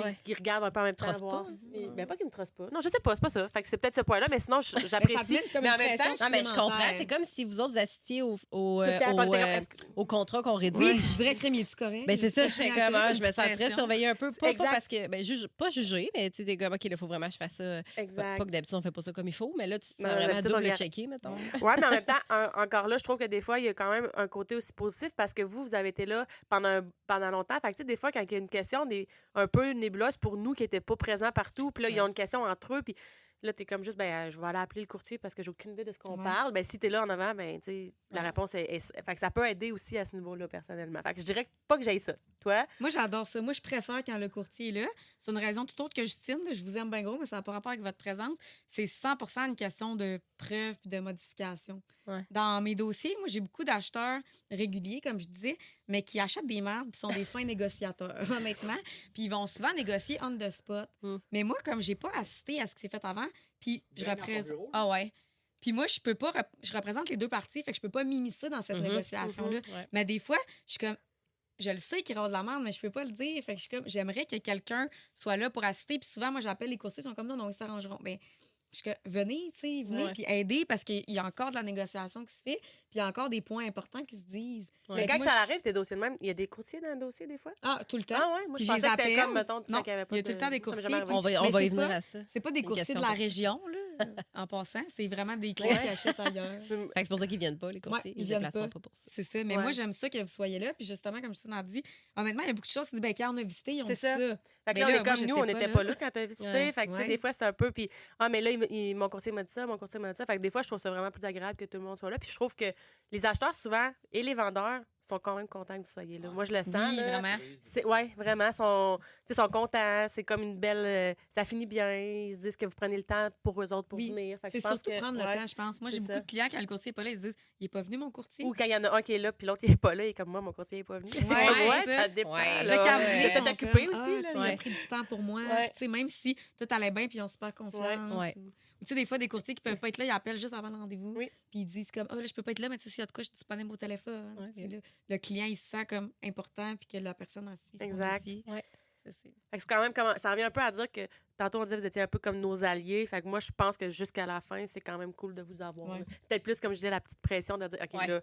Ouais. qu'ils regardent un peu en même temps. Trosse voir pas, si- Ben, pas qu'ils me trossent pas. Non, je sais pas, c'est pas ça. Fait que c'est peut-être ce point-là, mais sinon, Mais j'apprécie. mais en même temps, pression Non, mais je comprends. C'est comme si vous autres, vous assistiez au, au, euh, au, euh, au contrat qu'on rédige. Oui, tu dirais, crème, est-tu correct? Ben c'est ça, je fais comme, ah, je me sentirais pression. surveiller un peu. Pas, pas Exact. parce que, ben, juge, pas jugé, mais tu sais, t'es comme, OK, il faut vraiment que je fasse ça. Pas, Exact. pas que d'habitude, on fait pas ça comme il faut, mais là, tu te sens vraiment double regarde. checké, mettons. Ouais, mais en même temps, encore là, je trouve que des fois, il y a quand même un côté aussi positif parce que vous, vous avez été là pendant, longtemps. Fait que, tu sais, des fois, quand il y a une question des, un peu nébuleuse pour nous qui n'étaient pas présents partout, puis là, ils ont une question entre eux, puis là, t'es comme juste, ben, euh, je vais aller appeler le courtier parce que j'ai aucune idée de ce qu'on Ouais. parle. Ben, si t'es là en avant, ben, tu la réponse est, est- Fait que ça peut aider aussi à ce niveau-là, personnellement. Fait que je dirais pas que j'aille ça. Toi? Moi, j'adore ça. Moi, je préfère quand le courtier est là. C'est une raison tout autre que Justine. Je vous aime bien gros, mais ça n'a pas rapport avec votre présence. C'est 100% une question de preuve puis de modification. Ouais. Dans mes dossiers, moi, j'ai beaucoup d'acheteurs réguliers, comme je disais, mais qui achètent des marques puis sont des fins négociateurs, honnêtement. Puis ils vont souvent négocier on the spot. Mm. Mais moi, comme j'ai pas assisté à ce qui s'est fait avant, puis je représente. Ah ouais. Puis moi, je peux pas. rep- Je représente les deux parties, fait que je peux pas m'immiscer dans cette Mhm, négociation-là. Ouais. Mais des fois, je suis comme. Je le sais qu'il de la merde, mais je peux pas le dire. Fait que. J'aimerais que quelqu'un soit là pour assister. Puis souvent, moi, j'appelle les courtiers, ils sont comme non, non, ils s'arrangeront. Ben, je suis venez, tu sais, venez, puis aider parce qu'il y a encore de la négociation qui se fait, puis il y a encore des points importants qui se disent. Ouais. Mais quand moi, ça je- arrive, tes dossiers de même, il y a des courtiers dans le dossier, des fois? Ah, tout le temps. Ah ouais, moi, je pensais je les que c'était appelle. comme, mettons, quand Non, il y avait pas il y a de- tout le temps des courtiers. On va, on va c'est y venir pas- à ça. C'est pas des Une courtiers de la région, là, en passant. C'est vraiment des clients Ouais. qui achètent ailleurs. C'est pour ça qu'ils viennent pas, les courtiers. ils ils viennent pas. pas pour ça. C'est ça. Mais Ouais. moi, j'aime ça que vous soyez là. Puis justement, comme Justine a dit, honnêtement, il y a beaucoup de choses qui disent, ben, quand on a visité, ils ont C'est dit ça. Fait que là, on est comme nous, on n'était pas là quand t'as visité. Ouais. Fait que, tu des fois, c'est un peu. Puis, ah, mais là, il, mon courtier m'a dit ça, mon courtier m'a dit ça. Fait des fois, je trouve ça vraiment plus agréable que tout le monde soit là. Puis, je trouve que les acheteurs, souvent, et les vendeurs, sont quand même contents que vous soyez là. Moi, je le sens. Oui, là. vraiment. C'est, ouais, vraiment, sont, tu sais, sont contents. C'est comme une belle. euh, ça finit bien. Ils se disent que vous prenez le temps pour eux autres pour Oui. venir. C'est surtout que- prendre le temps, je pense. Moi, j'ai beaucoup de clients, quand le courtier n'est pas là, ils se disent Il n'est pas venu, mon courtier. Ou quand il y en a un qui est là, puis l'autre, il n'est pas là, il est comme moi, mon courtier n'est pas venu. Ouais, Ouais, c'est ça ça. dépend. Ouais. là. Quand vous ouais. Il ils sont occupé comme, aussi. Ah, là. Ouais. as pris du temps pour moi. Ouais. Tu sais, Même si tout allait bien puis ils ont super confiance. Ouais. ou- ou Tu sais, des fois, des courtiers qui peuvent pas être là, ils appellent juste avant le rendez-vous. Oui. Puis ils disent comme, oh là, je peux pas être là, mais tu sais, s'il y a de quoi, je suis disponible au téléphone. Ouais, là, le client, il se sent comme important puis que la personne en suit Exact. Ouais. Ça, c'est- quand même ça revient un peu à dire que tantôt on disait que vous étiez un peu comme nos alliés. Fait que moi je pense que jusqu'à la fin, c'est quand même cool de vous avoir. Ouais. Peut-être plus comme je disais la petite pression de dire OK là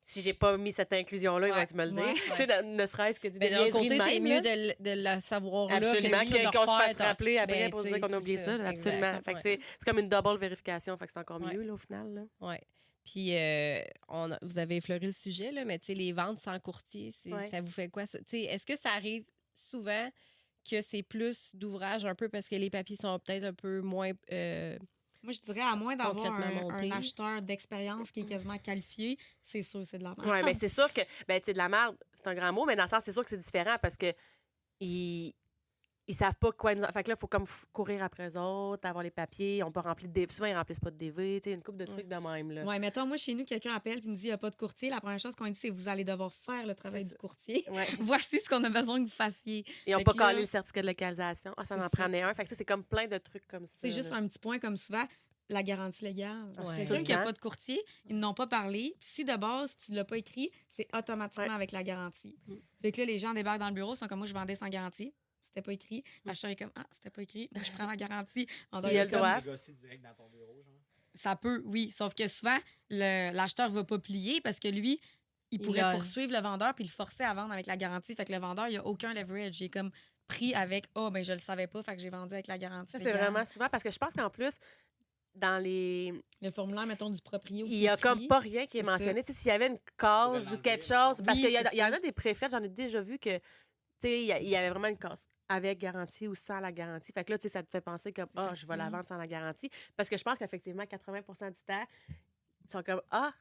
si j'ai pas mis cette inclusion là, il va tu me le dire. Ouais. Tu sais ne serait-ce que des Mais d'un côté, mieux de, la savoir. Absolument, qu'on se fasse rappeler après Ben, pour dire qu'on a oublié ça. là, absolument. c'est comme une double vérification. Fait que c'est encore mieux là, au final. Ouais. Puis, euh, on a- vous avez effleuré le sujet, là, mais tu sais, les ventes sans courtier, ça vous fait quoi? ça? Tu sais, Est-ce que ça arrive souvent que c'est plus d'ouvrage un peu parce que les papiers sont peut-être un peu moins. euh, Moi, je dirais, à moins d'avoir un, un acheteur d'expérience qui est quasiment qualifié, c'est sûr, c'est de la merde. Ouais, mais c'est sûr que, ben, tu sais, de la merde, c'est un grand mot, mais dans le sens, c'est sûr que c'est différent parce que il, ils savent pas quoi nous. Fait que là, il faut comme courir après eux autres, avoir les papiers. On peut remplir des. Souvent, ils remplissent pas de DV, tu sais, une coupe de trucs de même, là. Ouais, mettons, moi, chez nous, quelqu'un appelle puis me dit il n'y a pas de courtier. La première chose qu'on dit, c'est vous allez devoir faire le travail du courtier. Ouais. Voici ce qu'on a besoin que vous fassiez. Ils ont Fait pas là- collé le certificat de localisation. Ah, ça en prenait un. Fait que ça, c'est comme plein de trucs comme ça. C'est juste là. un petit point comme souvent. La garantie légale. Ouais. Quelqu'un qui n'a pas de courtier, ils n'ont pas parlé. Puis si de base, tu ne l'as pas écrit, c'est automatiquement Ouais. avec la garantie. Mm. Fait que là, les gens débarquent dans le bureau, sont comme moi, je vendais sans garantie. C'était pas écrit. L'acheteur est comme Ah, c'était pas écrit. Moi, je prends ma garantie. En il a le comme- droit. négocier direct dans ton bureau, genre. Ça peut, oui. Sauf que souvent, le- l'acheteur va pas plier parce que lui, il Il pourrait a- poursuivre le vendeur puis le forcer à vendre avec la garantie. Fait que le vendeur, il a aucun leverage. Il est comme pris avec Oh, ben je le savais pas, fait que j'ai vendu avec la garantie. Ça, c'est vraiment souvent parce que je pense qu'en plus, dans les. Le formulaire, mettons, du proprio. Il y a comme pas rien qui est mentionné. S'il y avait une cause ou quelque chose. Parce Oui, qu'il y, y en a des préfets, j'en ai déjà vu que. Tu sais, y il y avait vraiment une cause avec garantie ou sans la garantie. Fait que là, tu sais, ça te fait penser comme, ah, je vais la vendre sans la garantie. Parce que je pense qu'effectivement, 80% du temps, ils sont comme, ah,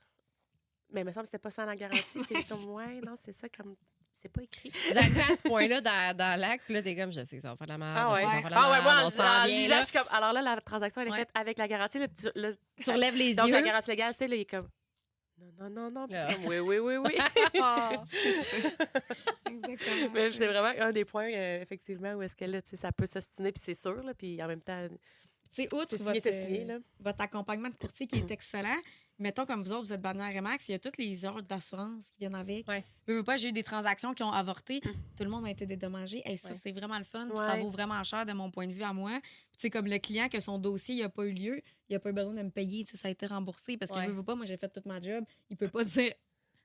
mais il me semble que c'était pas sans la garantie. Puis ils sont comme, ouais, non, c'est ça, comme, c'est pas écrit. Vous arrivez à ce point-là dans, dans l'acte, puis là, t'es comme, je sais que ça va faire de la merde. Ah je ouais. sais que ça va faire de la Ah ouais, moi, on en, en vient, lisant, là. je suis comme, alors là, la transaction, elle est Ouais. faite avec la garantie. Là, tu, là, Tu relèves les donc, yeux. la garantie légale, c'est là, il est comme, non, non, non, non. Comme, oui, oui, oui, oui. Ah. Exactement. Mais c'est vraiment un des points, euh, effectivement, où est-ce que là, ça peut s'ostiner, puis c'est sûr, là, puis en même temps, Tu sais, outre c'est signé, votre, signé, là. votre accompagnement de courtier qui est excellent, mettons comme vous autres, vous êtes bannière Remax, il y a toutes les heures d'assurance qui viennent avec. Ouais. Je veux pas, j'ai eu des transactions qui ont avorté. Tout le monde a été dédommagé. Et ça, Ouais. c'est vraiment le fun. Ça vaut vraiment cher de mon point de vue à moi. Sais, comme le client que son dossier n'a pas eu lieu, il n'a pas eu besoin de me payer. Ça a été remboursé parce que je veux pas, moi, j'ai fait toute ma job. Il peut pas dire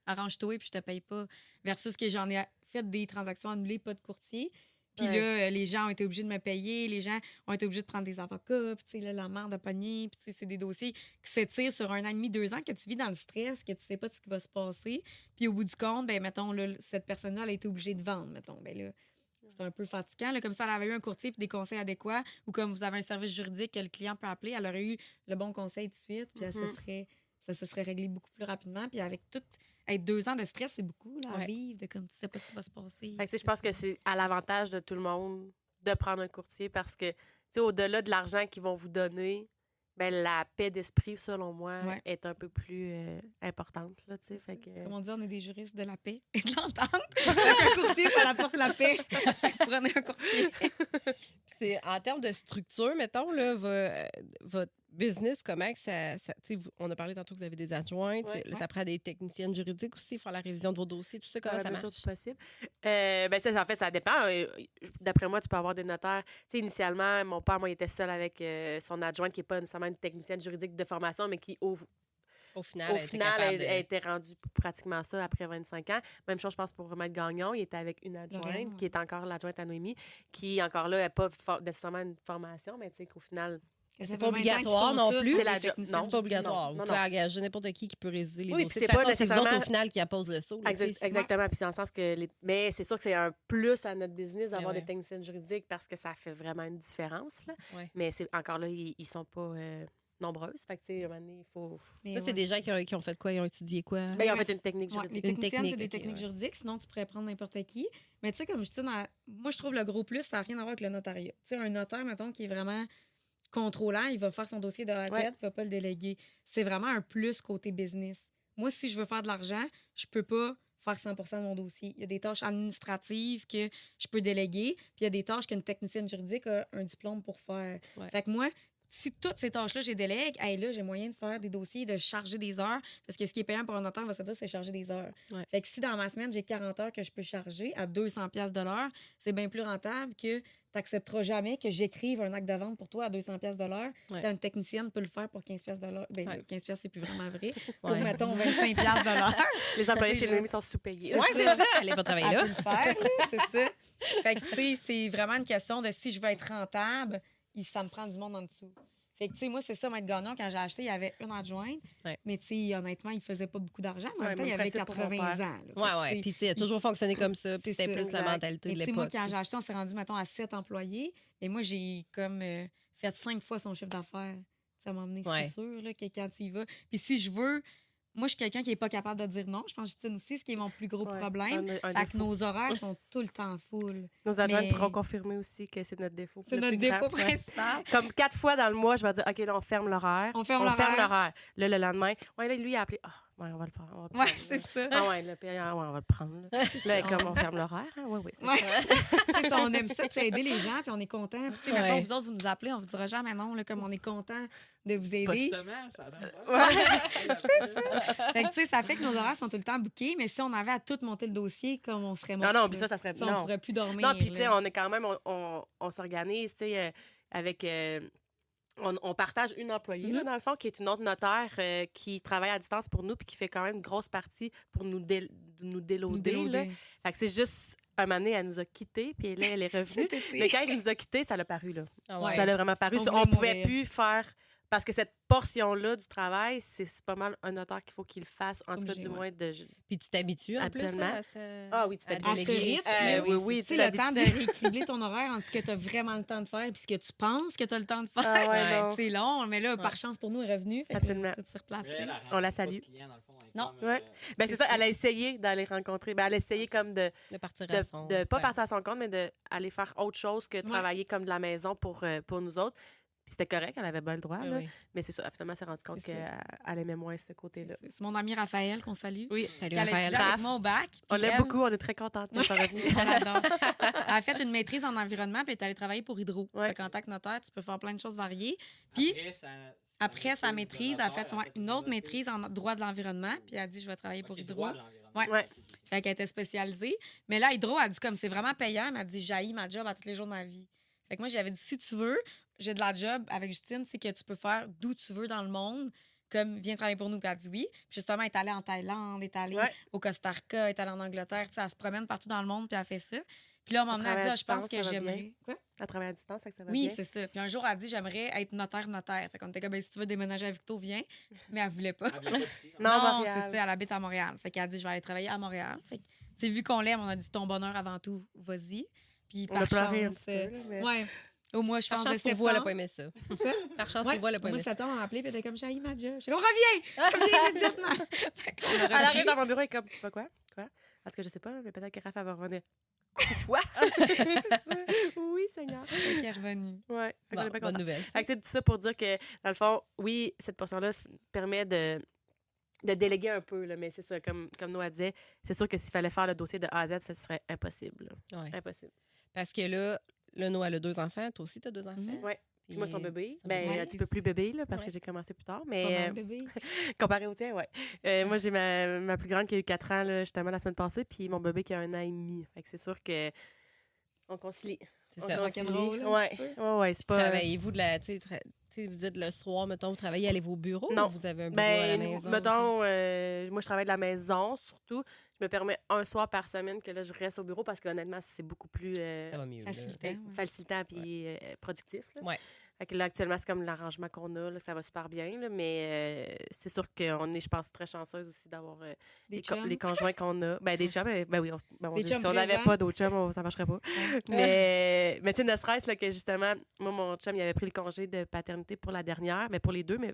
arrange-toi puis je te paye pas. Versus que j'en ai fait des transactions annulées, pas de courtier. Puis Ouais. là, les gens ont été obligés de me payer, les gens ont été obligés de prendre des avocats, puis tu sais, là, la merde de pogner, puis c'est des dossiers qui s'étirent sur un an et demi, deux ans, que tu vis dans le stress, que tu sais pas ce qui va se passer. Puis au bout du compte, ben mettons, là, cette personne-là, elle a été obligée de vendre, mettons. Ben là, c'est un peu fatigant. Là, comme ça, elle avait eu un courtier puis des conseils adéquats, ou comme vous avez un service juridique que le client peut appeler, elle aurait eu le bon conseil tout de suite, puis elle se Mhm. serait, ça se serait réglé beaucoup plus rapidement. Puis avec tout, être deux ans de stress, c'est beaucoup là, à Ouais. vivre, de comme tu sais pas ce qui va se passer. Je pense que c'est à l'avantage de tout le monde de prendre un courtier parce que, tu sais, au-delà de l'argent qu'ils vont vous donner, ben, la paix d'esprit, selon moi, Ouais. est un peu plus euh, importante, là, tu sais. Fait que... Comme on dit, on est des juristes de la paix et de l'entente. Qu'un courtier, ça apporte la paix. Prenez un courtier. C'est en termes de structure, mettons, là, vo- votre business, comment que ça. ça- on a parlé tantôt que vous avez des adjointes. Ouais. Ça prend des techniciennes juridiques aussi, faire la révision de vos dossiers, tout ça, comment ça marche? du possible. Euh, ben, ça, en fait, ça dépend. Euh, D'après moi, tu peux avoir des notaires. Tu sais, initialement, mon père, moi, il était seul avec euh, son adjointe, qui n'est pas nécessairement une technicienne juridique de formation, mais qui, au, Au final, au elle final, elle, elle était rendue pratiquement ça après 25 ans. Même chose, je pense, pour Maître Gagnon. Il était avec une adjointe, qui est encore l'adjointe à Noémie, qui, encore là, n'a pas nécessairement une formation, mais tu sais, qu'au final, C'est pas obligatoire non plus. C'est la job- non. C'est pas obligatoire. Non, vous non, pouvez non. engager n'importe qui qui peut réviser les Oui, puis dossiers. c'est pas vous autres, au nécessairement- final, qui apposent le saut. exactement. Puis dans le sens que. Les... Mais c'est sûr que c'est un plus à notre business d'avoir ouais. des techniciennes juridiques parce que ça fait vraiment une différence. Là. Ouais. Mais c'est encore là, ils, ils sont pas euh, nombreuses. Fait que, tu sais, il faut. Ça, c'est des gens qui ont, qui ont fait quoi? Ils ont étudié quoi? Ben, ils ont fait une technique Ouais, juridique. les techniciennes, c'est des techniques ouais. juridiques, sinon tu pourrais prendre n'importe qui. Mais tu sais, comme je dis, dans- moi, je trouve le gros plus, ça n'a rien à voir avec le notariat. Tu sais, un notaire, mettons, qui est vraiment contrôlant, il va faire son dossier de A à Z, Ouais. il va pas le déléguer. C'est vraiment un plus côté business. Moi, si je veux faire de l'argent, je peux pas faire 100% de mon dossier. Il y a des tâches administratives que je peux déléguer, puis il y a des tâches qu'une technicienne juridique a un diplôme pour faire. Ouais. Fait que moi, si toutes ces tâches-là, j'ai délègue, hey, là, j'ai moyen de faire des dossiers, de charger des heures, parce que ce qui est payant pour un notaire, on va se dire, c'est charger des heures. Ouais. Fait que si dans ma semaine, j'ai 40 heures que je peux charger à 200 pièces de l'heure, c'est bien plus rentable que tu n'accepteras jamais que j'écrive un acte de vente pour toi à 200 pièces de l'heure. Ouais. Quand une technicienne peut le faire pour 15 pièces de l'heure. Ben, Ouais. 15 pièces, c'est plus vraiment vrai. Ouais. mettons, 25 pièces de l'heure. Les employés chez. Noémie sont sous-payés. Ouais, c'est ça. Elle n'est pas travailler Elle là. peut le faire, là, c'est ça. Fait que, tu sais, c'est vraiment une question de si je veux être rentable, il- ça me prend du monde en dessous. Fait que, tu sais, moi, c'est ça, Maître Gagnon, quand j'ai acheté, il y avait une adjointe. Ouais. Mais, tu sais, honnêtement, il faisait pas beaucoup d'argent. Mais en même temps, il avait principe pour mon 80 ans. là. Ouais, ouais. Puis, tu sais, il a toujours fonctionné comme ça. Puis, C'est c'était plus la mentalité Mais de tu sais, moi, l'époque. quand j'ai acheté, on s'est rendu, mettons, à 7 employés. Et moi, j'ai comme euh, fait cinq fois son chiffre d'affaires. Ça m'a emmené, Ouais. c'est sûr, là, que quand tu y vas. Puis si je veux moi, je suis quelqu'un qui n'est pas capable de dire non. Je pense que Justine aussi, ce qui est mon plus gros Ouais, problème. un- un Fait que nos horaires sont tout le temps full. Nos mais- pourront confirmer aussi que c'est notre défaut. C'est notre défaut principal. Comme quatre fois dans le mois, je vais dire, OK, là, on ferme l'horaire. On ferme l'horaire. l'horaire. Là, le lendemain, ouais, là, lui, il a appelé. Ah, ouais, on va le faire. On va le Ouais, prendre, c'est ça. Ah, ouais, là, puis, ah, ouais, on va le prendre. Là, Là, comme on ferme l'horaire. Hein? Oui, oui. c'est Ouais. ça. C'est ça, on aime ça, de s'aider les gens, puis on est content. Puis, tu sais, Ouais. mettons, vous autres, vous nous appelez, on vous dira jamais non, là, comme on est content de vous aider. ça Fait que, tu sais, ça fait que nos horaires sont tout le temps bookés, mais si on avait à tout monter le dossier, comme on serait mort. Non, non, puis ça, ça serait. on Non, pourrait plus dormir. non puis, tu sais, on est quand même. On, on, on s'organise, tu sais, euh, avec. euh, on, on partage une employée, Mm-hmm. là, dans le fond, qui est une autre notaire euh, qui travaille à distance pour nous puis qui fait quand même une grosse partie pour nous, dé- nous déloader. là. déloader. Fait que c'est juste un moment donné, elle nous a quittés, puis là, elle est revenue. Mais quand elle nous a quittés, ça l'a paru, là. Ah Ouais. Ça l'a vraiment paru. On On, pouvait mourir. plus faire... Parce que cette portion-là du travail, c'est pas mal un notaire qu'il faut qu'il fasse, en tout cas, du ouais. moins de... Puis tu t'habitues en plus là, à ce- Ah oui, tu t'habitues. À ce Euh, là, oui, oui, tu tu sais, le temps de rééquilibrer ton horaire entre ce que tu as vraiment le temps de faire et ce que tu penses que tu as le temps de faire. Ah ouais. C'est long, mais là, par chance pour nous, elle est que Absolument. Tout replacé. On la salue. Non. Ouais. Ben, c'est ça, elle a essayé d'aller rencontrer... Ben, elle a essayé comme de... de partir à de, son. de pas partir à son compte, mais d'aller faire autre chose que travailler comme de la maison pour, euh, pour nous autres. C'était correct, elle avait bien le droit, Oui, là. oui. Mais c'est ça, finalement, elle s'est rendue compte C'est qu'elle elle aimait moins ce côté-là. C'est c'est mon ami Raphaël qu'on salue. Oui, Salut, Raphaël. avec au bac. on l'aime elle- beaucoup, on est très contente revenue. On l'adore. Elle a fait une maîtrise en environnement, puis elle est allée travailler pour Hydro. Ouais. Fait qu'en tant que notaire, tu peux faire plein de choses variées. Puis, après sa maîtrise, elle a fait ouais, une autre maîtrise en droit de l'environnement, puis elle a dit Je vais travailler pour Hydro. Ouais. Ouais. Fait qu'elle était spécialisée. Mais là, Hydro a dit comme c'est vraiment payant, elle m'a dit J'haïs ma job à tous les jours de ma vie. Fait que moi, j'avais dit Si tu veux, j'ai de la job avec Justine, c'est que tu peux faire d'où tu veux dans le monde. Comme viens travailler pour nous. Puis elle a dit oui. Puis justement, elle est allée en Thaïlande, elle est allée Ouais. au Costa Rica, elle est allée en Angleterre. Tu sais, elle se promène partout dans le monde, puis elle fait ça. Puis là, on m'a emmené à travaille dire à Je pense que ça j'aimerais. Quoi? Elle travaille à distance, fait que ça va Oui, bien. c'est ça. Puis un jour, elle a dit J'aimerais être notaire-notaire. Fait qu'on était comme Ben, Si tu veux déménager à Victo, viens. Mais elle voulait pas. Non, Non, c'est ça, elle habite à Montréal. Fait qu'elle a dit, je vais aller travailler à Montréal. Fait que, vu qu'on l'aime, on a dit ton bonheur avant tout, vas-y. Puis On par a pleuré un chance, petit peu, là, mais- Ouais. Au mois, je Par pense, de chance pour vous, elle a septembre. pas aimé ça. Par chance Ouais, pour vous, elle a pas aimé de ça. septembre, on m'a appelé, puis elle était comme, j'ai ma job. Je suis comme, reviens! Reviens immédiatement! Elle arrive dans mon bureau et comme, tu sais pas quoi? Quoi? Parce que je sais pas, mais peut-être que Raph va revenir. Quoi? oui, Seigneur. Qu'elle est revenue. Ouais. Fait est bien bonne nouvelle. Fait que c'est tout ça pour dire que, dans le fond, oui, cette portion-là permet de, de déléguer un peu, là, mais c'est ça, comme, comme Noah disait, c'est sûr que s'il fallait faire le dossier de A à Z, ce serait impossible. Ouais. Impossible. Parce que là, le Noah a deux enfants. Toi aussi, tu as deux enfants? Mhm. Ouais. Puis moi, son bébé, son ben, bébé. un petit peu plus bébé, là, parce Ouais. que j'ai commencé plus tard, mais euh, bébé. comparé au tien, ouais. Euh, moi, j'ai ma, ma plus grande qui a eu 4 ans, là, justement, la semaine passée, puis mon bébé qui a un an et demi. Fait que c'est sûr que on concilie. C'est On ça. concilie. rock'n'roll, Ouais, ouais, ouais, c'est pas... Travaillez-vous de la. Tu sais, tra- tu sais, vous dites le soir, mettons, vous travaillez, allez-vous au bureau Non. ou vous avez un bureau à la Ben, maison? mettons, euh, moi, je travaille de la maison, surtout. Je me permets un soir par semaine que là, je reste au bureau parce qu'honnêtement, c'est beaucoup plus euh, mieux. ouais. facilitant puis euh, productif. là. Ouais. Fait que là, actuellement, c'est comme l'arrangement qu'on a, là, ça va super bien, là, mais euh, c'est sûr qu'on est, je pense, très chanceuse aussi d'avoir euh, les, co- chums. les conjoints qu'on a. Ben, des chums, ben, ben oui, on- ben, si on n'avait pas d'autres chums, on- ça marcherait pas. Mais, mais tu sais, ne serait-ce que justement, moi, mon chum, il avait pris le congé de paternité pour la dernière, mais pour les deux, mais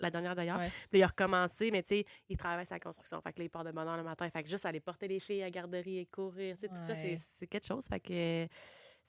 la dernière d'ailleurs. Ouais. Puis il a recommencé, mais tu sais, il travaille sa construction. Fait que là, il part de bonne heure le matin. Fait que juste aller porter les filles à la garderie et courir, tu sais, tout ça, c'est- quelque chose. Fait que euh,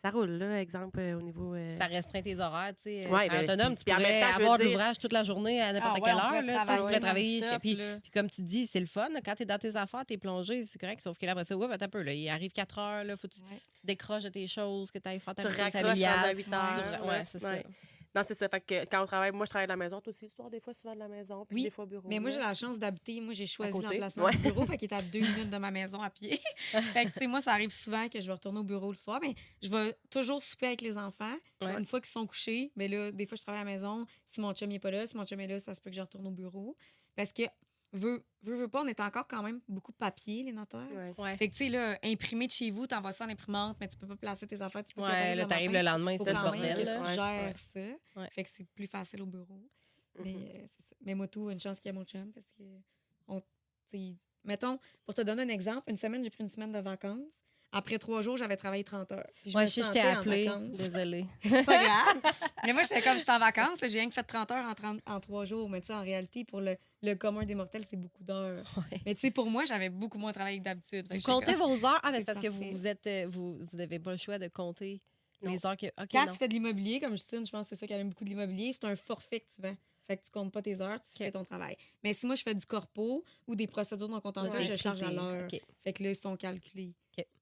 ça roule, là, exemple, euh, au niveau. euh, Ça restreint tes horaires, tu sais. Ouais, en ben, autonome, puis- tu puis en même pourrais temps, je veux avoir de dire- l'ouvrage toute la journée à n'importe Ah ouais, quelle heure. Là, tu sais, tu pourrais travailler travailler jusqu'à. Puis, là. puis comme tu dis, c'est le fun. Quand tu es dans tes affaires, tu es plongé, c'est correct. Sauf que là, après ça, ouais, ben, un peu. Là, il arrive 4 heures, là, faut que tu, Ouais. tu décroches de tes choses, que tu ailles faire ta tu routine raccroches rendu à familiale. 8 Ouais. heures. Tu- Ouais, c'est ouais. ça. Non, c'est ça. Fait que quand on travaille, moi, je travaille de la maison. Toi aussi, le soir, des fois, souvent de la maison. Puis Oui, des fois au bureau. Mais moi, j'ai la chance d'habiter. Moi, j'ai choisi l'emplacement Ouais. du bureau, fait qu'il est à deux minutes de ma maison à pied. fait que, tu sais, moi, ça arrive souvent que je vais retourner au bureau le soir, mais je vais toujours souper avec les enfants. Ouais. Une fois qu'ils sont couchés, mais là, des fois, je travaille à la maison. Si mon chum n'est pas là, si mon chum est là, ça se peut que je retourne au bureau. Parce que, veux, veux, veux pas, on est encore quand même beaucoup de papier, les notaires. Ouais. Ouais. Fait que, tu sais, là, imprimé de chez vous, t'envoies ça en imprimante, mais tu peux pas placer tes affaires. Tu peux Ouais, là, t'arrives le lendemain, c'est le bordel. que là. tu gères ça. Ouais. Fait que c'est plus facile au bureau. Mais Mhm. euh, c'est ça. Mais moi, tout, une chance qu'il y a mon chum parce que, on, mettons, pour te donner un exemple, une semaine, j'ai pris une semaine de vacances. après trois jours, j'avais travaillé 30 heures. Puis je Ouais, me je je t'ai en appelé. vacances. Désolée. C'est pas grave. Mais moi, j'étais comme, j'étais en vacances, j'ai rien que fait 30 heures en, 30 en trois jours. Mais tu sais, en réalité, pour le, le commun des mortels, c'est beaucoup d'heures. Ouais. Mais tu sais, pour moi, j'avais beaucoup moins travaillé que d'habitude. Vous comptez comme- vos heures? Ah, mais c'est parce que vous êtes euh, vous, vous avez pas le choix de compter Non. les heures que. Quand non. tu fais de l'immobilier, comme Justine, je pense que c'est ça qu'elle aime beaucoup de l'immobilier, c'est un forfait que tu vends. Fait que tu comptes pas tes heures, tu fais ton travail. Mais si moi, je fais du corpo ou des procédures non contentieuses, Ouais, je charge à l'heure. Fait que là, ils sont calculés.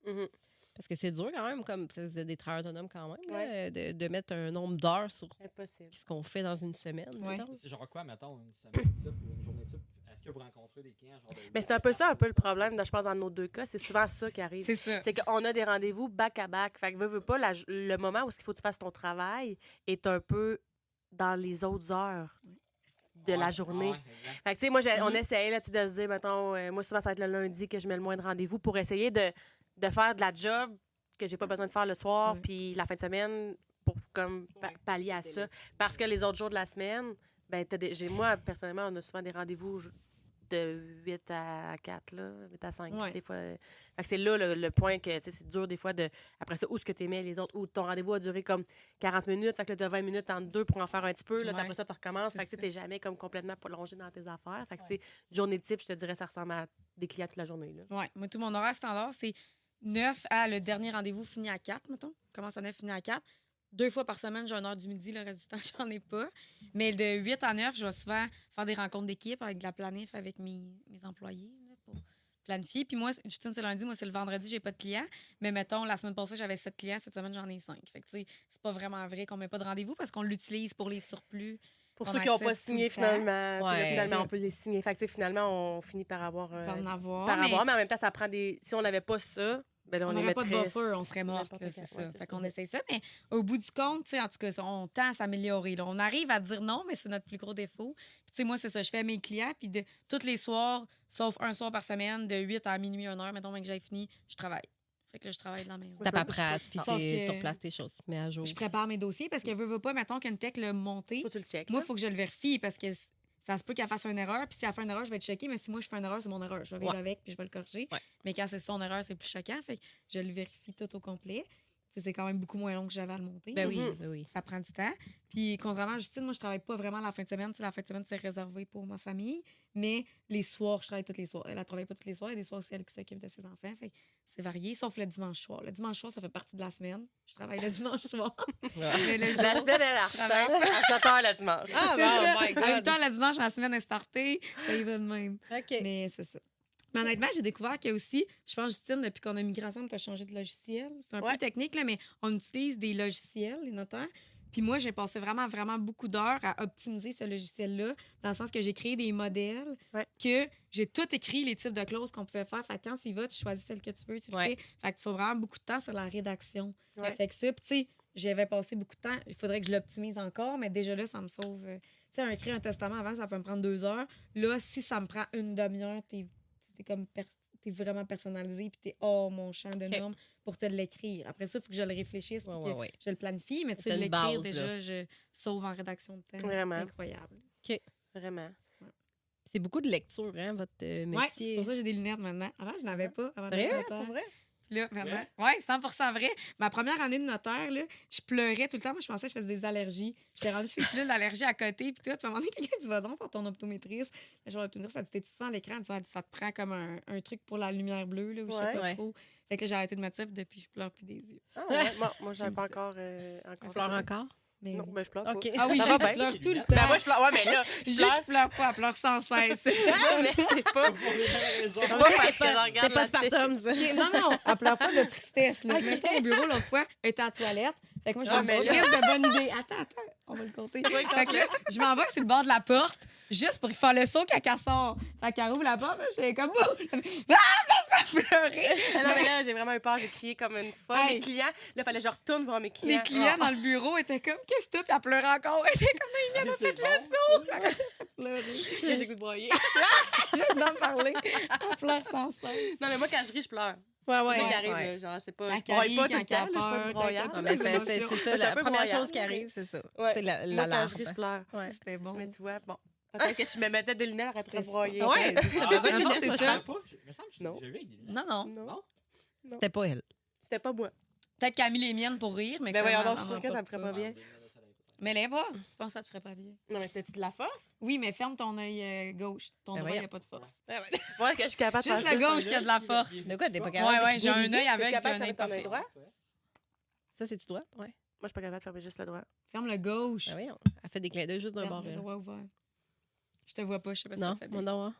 Mhm. Parce que c'est dur quand même, comme vous êtes des travailleurs autonomes quand même, là, de, de mettre un nombre d'heures sur Impossible. ce qu'on fait dans une semaine. C'est genre quoi, mettons, une semaine type ou une journée type? Est-ce que vous rencontrez des clients genre de Mais c'est un peu ça, un peu le problème, je pense, dans nos deux cas. C'est souvent ça qui arrive. C'est ça. C'est qu'on a des rendez-vous back-à-back. Fait que veux, veux pas, la- le moment où il faut que tu fasses ton travail est un peu dans les autres heures de la journée. ouais. Fait que, tu sais, moi, on Mhm. essayait là, de se dire, mettons, euh, moi, souvent, ça va être le lundi que je mets le moins de rendez-vous pour essayer de, de faire de la job que j'ai pas besoin de faire le soir, Ouais. puis la fin de semaine pour comme pa- Ouais. pallier à ça. Parce que les autres jours de la semaine, ben, t'as des- j'ai, moi, personnellement, on a souvent des rendez-vous de 8 à 4, là, 8 à 5. Ouais. Des fois, fait que c'est là le, le point que c'est dur des fois de. Après ça, où est-ce que tu les autres? Ou ton rendez-vous a duré comme 40 minutes, fait que tu as 20 minutes entre deux pour en faire un petit peu. Là, Ouais. après ça, tu recommences. Fait que tu n'es jamais comme complètement prolongé dans tes affaires. Fait que, tu sais, journée type, je te dirais, ça ressemble à des clients toute la journée. Là. Ouais. Moi, tout mon horaire standard, c'est 9 à le dernier rendez-vous fini à 4, mettons. Commence à 9, fini à 4. Deux fois par semaine, j'ai une heure du midi, le reste du temps, j'en ai pas. Mais de 8 à 9, je vais souvent faire des rencontres d'équipe avec de la planif avec mes, mes employés là, pour planifier. Puis moi, Justine, c'est lundi, moi, c'est le vendredi, j'ai pas de clients. Mais mettons, la semaine passée, j'avais 7 clients, cette semaine, j'en ai 5. Fait que, tu sais, c'est pas vraiment vrai qu'on met pas de rendez-vous parce qu'on l'utilise pour les surplus. Pour On ceux qui n'ont pas signé finalement, puis là, Ouais. finalement, on peut les signer. Fait que, tu sais, finalement, on finit par avoir. euh, Par en avoir. par mais- avoir, mais en même temps, ça prend des. Si on n'avait pas ça, ben, on, n'aurait pas de buffer, on serait morte, c'est ça. Fait qu'on essaye ça, mais au bout du compte, tu sais, en tout cas, on tend à s'améliorer. On arrive à dire non, mais c'est notre plus gros défaut. Puis, tu sais, moi, c'est ça, je fais à mes clients, puis de, tous les soirs, sauf un soir par semaine, de 8 à minuit, 1 heure, mettons, même que j'ai fini, je travaille. Fait que là, je travaille de la maison. Ta paperasse, puis tu replaces tes choses, tu mets à jour. Je prépare mes dossiers parce que veux, veux pas, mettons qu'une tech l'a monté. Faut que tu le checkes. Moi, il faut que je le vérifie parce que ça se peut qu'elle fasse une erreur. Puis si elle fait une erreur, je vais être choquée. Mais si moi, je fais une erreur, c'est mon erreur. Je vais vivre Ouais. avec puis je vais le corriger. Ouais. Mais quand c'est son erreur, c'est plus choquant. Fait que je le vérifie tout au complet. C'est quand même beaucoup moins long que j'avais à le monter. Ben oui, Mhm. ben oui. Ça prend du temps. Puis, contrairement à Justine, moi, je travaille pas vraiment la fin de semaine. La fin de semaine, c'est réservé pour ma famille. Mais les soirs, je travaille tous les soirs. Elle ne travaille pas tous les soirs. Il y a des soirs, c'est elle qui s'occupe de ses enfants. Fait que c'est varié, sauf le dimanche soir. Le dimanche soir, ça fait partie de la semaine. Je travaille le dimanche soir. Mais le La semaine, elle à 7 h le dimanche. Ah, my God. À 8 h le dimanche, ma semaine est startée. Ça y va de même. OK. Mais c'est ça. Mais honnêtement, j'ai découvert qu'il y a aussi, je pense, Justine, depuis qu'on a migré ensemble, tu as changé de logiciel. C'est un Ouais. peu technique, là, mais on utilise des logiciels, les notaires. Puis moi, j'ai passé vraiment, vraiment beaucoup d'heures à optimiser ce logiciel-là, dans le sens que j'ai créé des modèles, Ouais. que j'ai tout écrit, les types de clauses qu'on pouvait faire. Fait que quand y vas, tu choisis celle que tu veux, tu le Ouais. fais. Fait que tu sauves vraiment beaucoup de temps sur la rédaction. Fait que ça, puis tu sais, j'avais passé beaucoup de temps. Il faudrait que je l'optimise encore, mais déjà là, ça me sauve. euh, Tu sais, un écrire un testament avant, ça peut me prendre deux heures. Là, si ça me prend une demi-heure, t'es t'es comme t'es vraiment personnalisé, puis t'es hors mon champ de Ok. normes pour te l'écrire. Après ça, il faut que je le réfléchisse, Ouais, que ouais. je le planifie, mais tu sais, l'écrire, déjà, je sauve en rédaction de temps. Vraiment. Incroyable. Vraiment. C'est beaucoup de lecture, hein, votre euh, Ouais, c'est métier. pour ça que j'ai des lunettes maintenant. Avant, je n'avais pas. Avant Sérieux? d'être notaire. Là, vraiment. Ouais, 100 vrai. Ma première année de notaire, là, je pleurais tout le temps. Moi, je pensais que je faisais des allergies. J'étais rendue chez plus d'allergies à côté. Puis tout. Puis à un moment donné, quelqu'un dit Va donc pour ton optométriste. Le genre d'optométriste, ça dit souvent à l'écran? Ça ça te prend comme un, un truc pour la lumière bleue, là, ou je sais pas Ouais. trop. Fait que là, j'ai arrêté de mettre ça. Puis depuis, je pleure plus des yeux. Ah, ouais? Moi, moi j'avais pas encore. euh, encore Tu pleures ça. encore? Mais Non, oui. ben je pleure OK. pas. Ah oui, je pleure tout le temps. Ben moi, je pleure. Ouais, mais là, je Je pleure. qui pleure pas, elle pleure sans cesse. Non, mais c'est pas. C'est pas parce c'est que je regarde C'est pas la télé. Spartum, ça. Ok, non, non, elle pleure pas de tristesse. Là. Mettons, au bureau, l'autre fois, elle était à la toilette. Fait que moi, je Ah, me mais dis, là- Chris, de bonne idée. Attends, attends, on va le compter. fait que là, je m'en vais sur le bord de la porte, juste pour y faire le saut quand elle sort. Fait qu'elle ouvre la porte, là, j'ai comme, ah, laisse-moi pleurer. Ah Non, mais là, j'ai vraiment eu peur. J'ai crié comme une folle. Hey. Les clients, là, il fallait que je retourne voir mes clients. Les clients dans le bureau étaient comme, qu'est-ce que? Puis elle pleurait encore. Elle était comme, c'est pleurer. Là, j'ai goût de broyer. Juste d'en parler. Elle pleure sans cesse. Non, mais moi, quand je ris, je pleure. Ouais, C'est ouais. ça qui arrive, ouais. là. Genre, c'est pas. Quand Je pas tout le quand temps. Je suis pas Ah, c'est- c'est c'est ça, la première chose qui arrive, c'est ça. C'est la, la Moi, quand je ris, je pleure. Ouais. C'était bon. Mais tu vois, bon. Peut-être que je me mettais des lunettes, C'était- broyer. Ouais, Ah, c'est ça. je me semble que Non. j'ai des lunettes. Non, non. Non. Non? C'était pas elle. c'était pas moi. Peut-être qu'elle a mis les miennes pour rire, mais Ben voyons donc, je suis en sûre que ça me ferait pas bien. Mais les voir, tu penses que ça te ferait pas bien? Non, mais t'as-tu de la force? Oui, mais ferme ton œil euh, gauche. Ton Ben droit, il voyons. n'y a pas de force. Ouais, que je suis capable de Juste le gauche qui a de la force. De quoi, t'es pas capable Ouais, ouais, j'ai un œil avec un de œil parfait. droit? Ça, c'est-tu droit? Ouais. Moi, je suis pas capable de fermer juste le droit. Ferme le gauche. Ah oui, elle fait des clins d'œil juste d'un bord. le droit ouvert. Je te vois pas, je sais pas si Non, ça te fait mon bien. nom.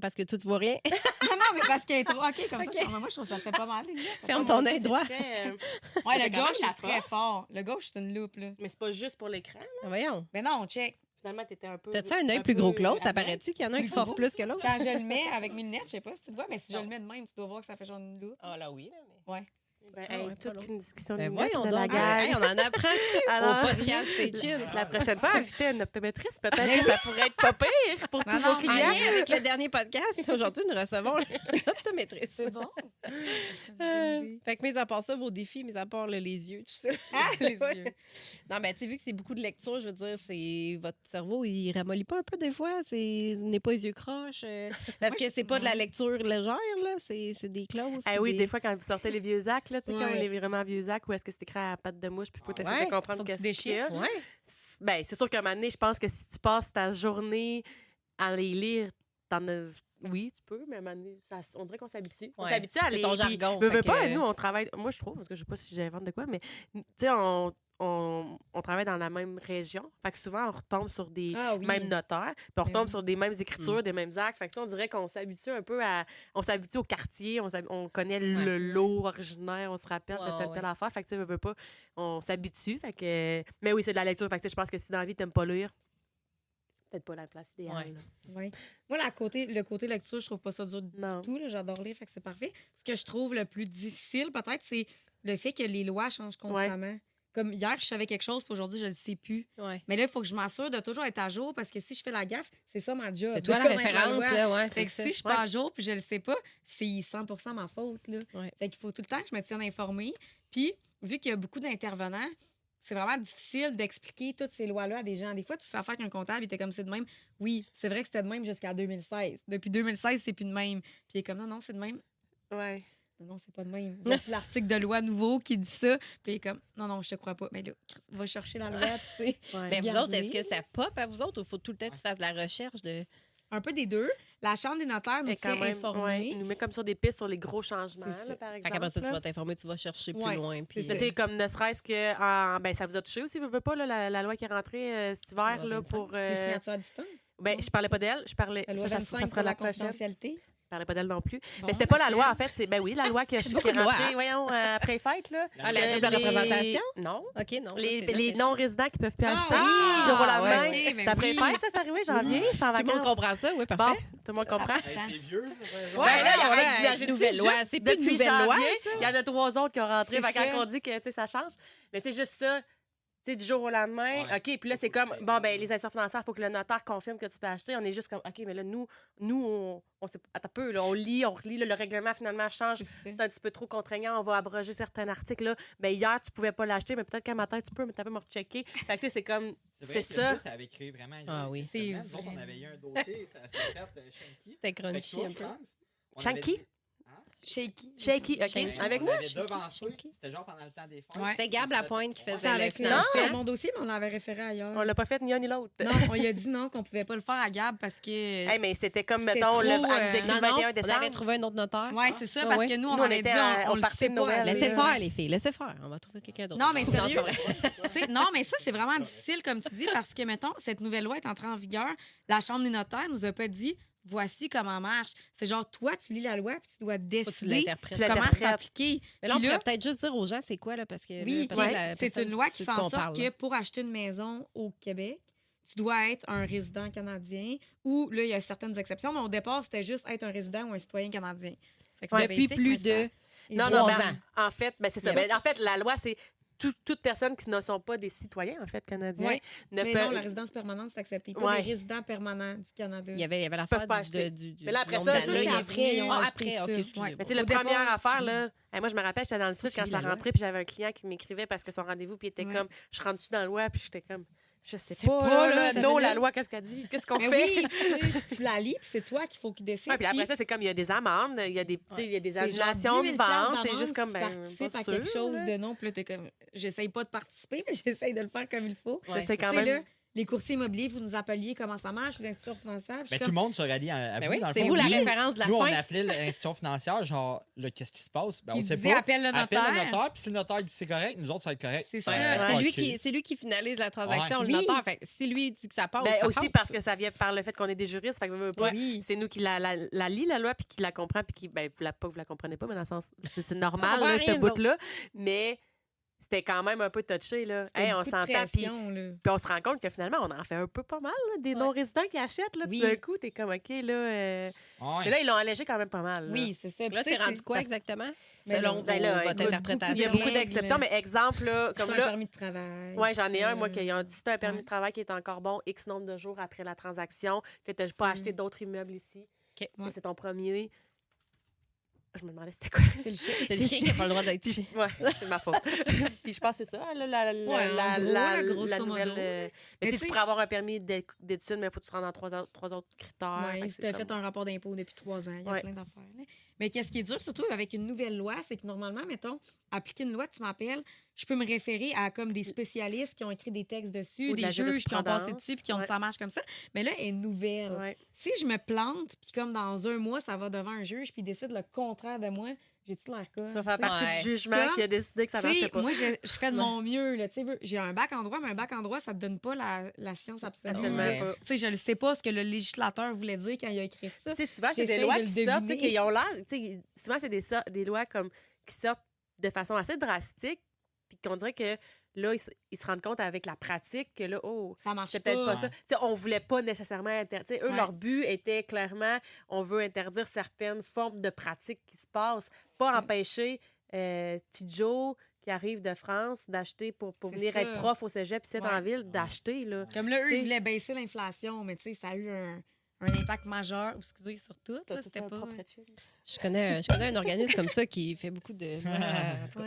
Parce que toi, tu vois rien. Non, non, mais parce qu'elle est trop. OK, comme Ok. ça. Moi, je trouve que ça fait pas mal. Ferme ton œil droit. très, euh, Ouais, le gauche, c'est très fort. Le gauche, c'est une loupe, là. Mais c'est pas juste pour l'écran. Ah, voyons. Mais non, check. Finalement, t'étais un peu. T'as-tu un œil plus gros que l'autre? Ça paraît-tu qu'il y en a un qui force plus que l'autre? Quand je le mets avec mes lunettes, je sais pas si tu le vois, mais si je Non. le mets de même, tu dois voir que ça fait genre une loupe. Ah là, oui. Là, mais... Ouais. Ben, Ah hey, ouais, toute une discussion Ben de voyons la. Hey, on en apprend Alors, au podcast, c'est chill. La prochaine fois, inviter une optométriste, peut-être que ça pourrait être pas pire pour tous Non, vos non, En clients. lien avec le dernier podcast, aujourd'hui, nous recevons l'optométriste. C'est bon. Euh, fait que, mis à part ça, vos défis, mis à part là, les yeux, tout ça. Ah, les yeux. Non, mais tu sais, vu que c'est beaucoup de lecture, je veux dire, c'est votre cerveau, il ramollit pas un peu des fois? C'est n'est pas les yeux croches. euh, parce que c'est pas de la lecture légère, là. C'est des clauses. Ah oui, des fois, quand vous sortez les vieux actes, là, tu sais, quand Ouais. on est vraiment vieux actes, où est-ce que c'est écrit à la patte de mouche, puis faut Ah essayer ouais, de comprendre que. Ouais. C'est- Ben, c'est sûr qu'à un moment donné, je pense que si tu passes ta journée à les lire, t'en as... Oui, tu peux, mais à un moment donné, ça- on dirait qu'on s'habitue. On Ouais, s'habitue à les... ton puis, jargon, veux, fait veux pas, que- nous, on travaille... Moi, je trouve, parce que je sais pas si j'invente de quoi, mais tu sais, on, on, on travaille dans la même région. Fait que souvent, on retombe sur des Ah oui. mêmes notaires, puis on Ben retombe oui. sur des mêmes écritures, des mêmes actes. Fait que on dirait qu'on s'habitue un peu à... On s'habitue au quartier, on, on connaît le lot originaire, on se rappelle de telle, ouais. telle affaire. Fait que tu veux, pas, on s'habitue. Fait que... Mais oui, c'est de la lecture. Fait que tu sais, je pense que si dans la vie, t'aimes pas lire, peut-être pas la place idéale. Ouais. là. Ouais. Moi, la côté, le côté lecture, je trouve pas ça dur Non. du tout. J'adore lire, fait que c'est parfait. Ce que je trouve le plus difficile, peut-être, c'est le fait que les lois changent constamment. Comme hier, je savais quelque chose, puis aujourd'hui, je le sais plus. Ouais. Mais là, il faut que je m'assure de toujours être à jour parce que si je fais la gaffe, c'est ça ma job. C'est toi la référence, ouais, Fait c'est que ça. si je suis pas à jour puis je le sais pas, c'est 100% ma faute. Là. Fait qu'il faut tout le temps que je me tienne informée. Puis, vu qu'il y a beaucoup d'intervenants, c'est vraiment difficile d'expliquer toutes ces lois-là à des gens. Des fois, tu te fais affaire avec un comptable, il était comme c'est de même. Oui, c'est vrai que c'était de même jusqu'à 2016. Depuis 2016, c'est plus de même. Puis il est comme non, non, c'est de même. Ouais. Non, c'est pas de même. Voici l'article de loi nouveau qui dit ça. Puis il est comme non, non, je te crois pas. Mais là, Chris, va chercher la loi, tu sais. Ouais. Mais vous autres, est-ce que ça pop à vous autres ou faut tout le temps que tu fasses de la recherche de. Un peu des deux. La Chambre des notaires nous quand même, informés. ouais, il nous met comme sur des pistes sur les gros changements, C'est ça. là, par Fait exemple. qu'après ça, tu là. vas t'informer, tu vas chercher plus Ouais, loin. Puis, sais, comme ne serait-ce que, en- ben, ça vous a touché aussi, vous pas, là, la, la loi qui est rentrée euh, cet hiver, Loi là, 25. pour... Les euh, signatures à distance. ben, je parlais pas d'elle, je parlais... La Ça, loi ça, 25 ça pour sera la la prochaine. Je parlais pas d'elle non plus. Bon, mais c'était pas la loi, en fait. C'est, ben oui, la loi que je qui beaucoup est rentrée, voyons, euh, après les fêtes, là. Ah, la Euh, double les- représentation? Non. OK, non. Les, ça, non-résidents qui peuvent plus Ah, acheter. oui! du jour au Ah, ben C'est après oui. fêtes, ça, c'est arrivé, janvier, je suis en Tout le monde vacances. comprend ça, oui, Bon, parfait. tout le monde comprend. Ça- c'est vieux, ça. Ouais, Ben là, là, on a une nouvelle loi. C'est plus une depuis nouvelle loi, ça? Il y en a trois autres qui ont rentré. Quand ça. on dit que tu sais, ça change, mais tu sais, juste ça, sais, du jour au lendemain, Ouais. OK, puis là, c'est comme, bon, ben les institutions financières, il faut que le notaire confirme que tu peux acheter. On est juste comme, OK, mais là, nous, nous on, on sait attends un peu, là, on lit, on relit, là, le règlement finalement change. C'est un petit peu trop contraignant, on va abroger certains articles. Là. Ben, hier, tu pouvais pas l'acheter, mais peut-être qu'un matin, tu peux, mais t'as pas me rechecker. Fait que, tu sais, c'est comme, C'est vrai ça. ça. Ça avait créé vraiment une Ah oui. C'est autres, on vrai. avait eu un dossier, ça s'était fait euh, Shanky. C'était crunchy un peu. je pense. On Shanky? avait- Shaky. Shaky, OK. Shaky. Avec on devancé. C'était genre pendant le temps des fêtes. Ouais. C'est Gab Lapointe qui faisait le financement. c'était mon dossier, mais on l'avait référé ailleurs. On l'a pas fait ni un ni l'autre. Non, on lui a dit non, qu'on pouvait pas le faire à Gab parce que. Hey, mais c'était comme, mettons, trop, le, euh, Non, le non, 21 on avait trouvé un autre notaire. Ouais, c'est ça, Ah parce ouais? que nous, on, Nous, on avait dit, à- on, le sait pas. Laissez faire, les filles. Laissez faire. On va trouver quelqu'un d'autre. Non, mais sérieux. non, mais ça, c'est vraiment difficile, comme tu dis, parce que, mettons, cette nouvelle loi est entrée en vigueur. La Chambre des notaires nous a pas dit voici comment marche. C'est genre, toi, tu lis la loi, puis tu dois décider. Tu comment s'appliquer. Mais là, on là- pourrait peut-être juste dire aux gens c'est quoi, là, parce que. Oui, ouais. la c'est une loi qui fait de en sorte parle, que pour acheter une maison au Québec, tu dois être un résident canadien ou là, il y a certaines exceptions, mais au départ, c'était juste être un résident ou un citoyen canadien. Fait que Ouais, Depuis basic, plus mais ça- de. Non, Trois non, ben, en fait, ben, c'est ça. Ben, en fait, la loi, c'est tout- toute personne qui ne sont pas des citoyens, en fait, canadiens, ne Mais peut... non, la résidence permanente, c'est accepté. Pas Ouais. les résidents permanents du Canada. Il y avait, il y avait Peuvent l'affaire pas du, Mais là, après ça, c'est après, ils ont Ah, après, ça. ok. Ouais. Mais tu sais, la première affaire, là, hey, moi, je me rappelle, j'étais dans le sud quand suis ça rentrait, puis j'avais un client qui m'écrivait parce que son rendez-vous, puis il était Ouais. comme, je rentre-tu dans loi, puis j'étais comme, Je sais pas, pas, là, là, non, la loi, qu'est-ce qu'elle dit? Qu'est-ce qu'on fait? oui, tu sais, tu la lis, puis c'est toi qu'il faut qu'il décide. Ouais, puis après ça, c'est comme il y a des amendes, il y a des, tu sais, il y a des annulations 10 de 000 piastres vente, d'amende juste comme, si ben, tu participes pas à quelque sûr, chose là. de non, puis là, t'es comme, j'essaye pas de participer, mais j'essaye de le faire comme il faut. Je sais quand Tu même. là, les courtiers immobiliers, vous nous appeliez comment ça marche, l'institution financière. je Ben, tout le monde se rallie à, à Ben vous, oui, dans le c'est vous la Nous, référence de la Nous, on fin. appelait l'institution financière, genre, qu'est-ce qui se passe? Ben, on il sait disait, pas. appelle le Appelle notaire. le notaire, puis si le notaire dit c'est correct, nous autres, ça va être correct. C'est ça. C'est lui, qui, c'est lui qui finalise la transaction, Ouais. le Oui. notaire. Fait si lui dit que ça passe, Ben, ça aussi passe. parce que ça vient par le fait qu'on est des juristes, fait que veut pas, Oui. c'est nous qui la, la, la lit, la loi, puis qui la comprend, puis qui, ben, vous la, pas vous la comprenez pas, mais dans le sens, c'est, normal, ce nous bout-là, mais c'était quand même un peu touché, là. Hey, on s'entend, puis on se rend compte que finalement, on en fait un peu pas mal, là, des Ouais. non-résidents qui achètent. Là, Oui. Tout d'un coup, t'es comme, OK, là. euh, Ouais. Mais là, ils l'ont allégé quand même pas mal. là. Oui, c'est ça. Là, c'est rendu quoi parce- exactement? Mais Selon Ben là, votre interprétation. Il y a beaucoup d'exceptions, mais exemple, là, C'est comme un là. permis de travail. Oui, j'en ai un, moi, c'est- qui ont dit c'est un permis Ouais. de travail qui est encore bon X nombre de jours après la transaction, que tu n'as pas acheté d'autres immeubles ici. OK. que. C'est ton premier. Je me demandais c'était quoi. C'est le chien. C'est le chien qui n'a pas le droit d'être ici. Ouais, c'est ma faute. Puis je pense que c'est ça, là, la, la, la, la, nouvelle. euh, Mais, tu tu tu pourrais avoir un permis d'é- d'études, mais il faut que tu rentres dans trois, autres- trois autres critères. Il c'est s'était comme- fait un rapport d'impôt depuis trois ans. Il y a plein d'affaires. Mais qu'est-ce qui est dur, surtout avec une nouvelle loi, c'est que normalement, mettons, appliquer une loi, tu m'appelles, je peux me référer à comme des spécialistes qui ont écrit des textes dessus, Ou de des juges qui ont passé dessus puis qui ont dit ouais. ça marche comme ça. Mais là, elle est nouvelle. Ouais. Si je me plante, puis comme dans un mois, ça va devant un juge, puis il décide le contraire de moi, j'ai-tu l'air con? Tu vas faire partie Ouais. du jugement Comme, qui a décidé que ça marchait pas. Moi, je, je fais de mon mieux. là. Tu sais, veux- J'ai un bac en droit, mais un bac en droit, ça te donne pas la, la science absolue. Absolument Ouais. pas. Tu sais, je ne sais pas ce que le législateur voulait dire quand il a écrit ça. Tu sais, souvent, c'est des lois de qui sortent, qui ont l'air. tu sais, Souvent, c'est des, so- des lois comme, qui sortent de façon assez drastique, qu'on dirait que là, ils, se- ils se rendent compte avec la pratique que là, oh, Ça marche c'est peut-être pas Ouais. ça. Sais, on voulait pas nécessairement interdire. Eux, Ouais. leur but était clairement, on veut interdire certaines formes de pratiques qui se passent, pas C'est- empêcher euh, petit Joe qui arrive de France d'acheter pour, pour C'est venir ça. être prof au cégep dans la Ouais. ville, d'acheter, là. Comme là, eux, T'sais- ils voulaient baisser l'inflation, mais tu sais, ça a eu un, un impact majeur, excusez, sur tout. là, C'était pas. Je connais, un- je connais un organisme comme ça qui fait beaucoup de cas,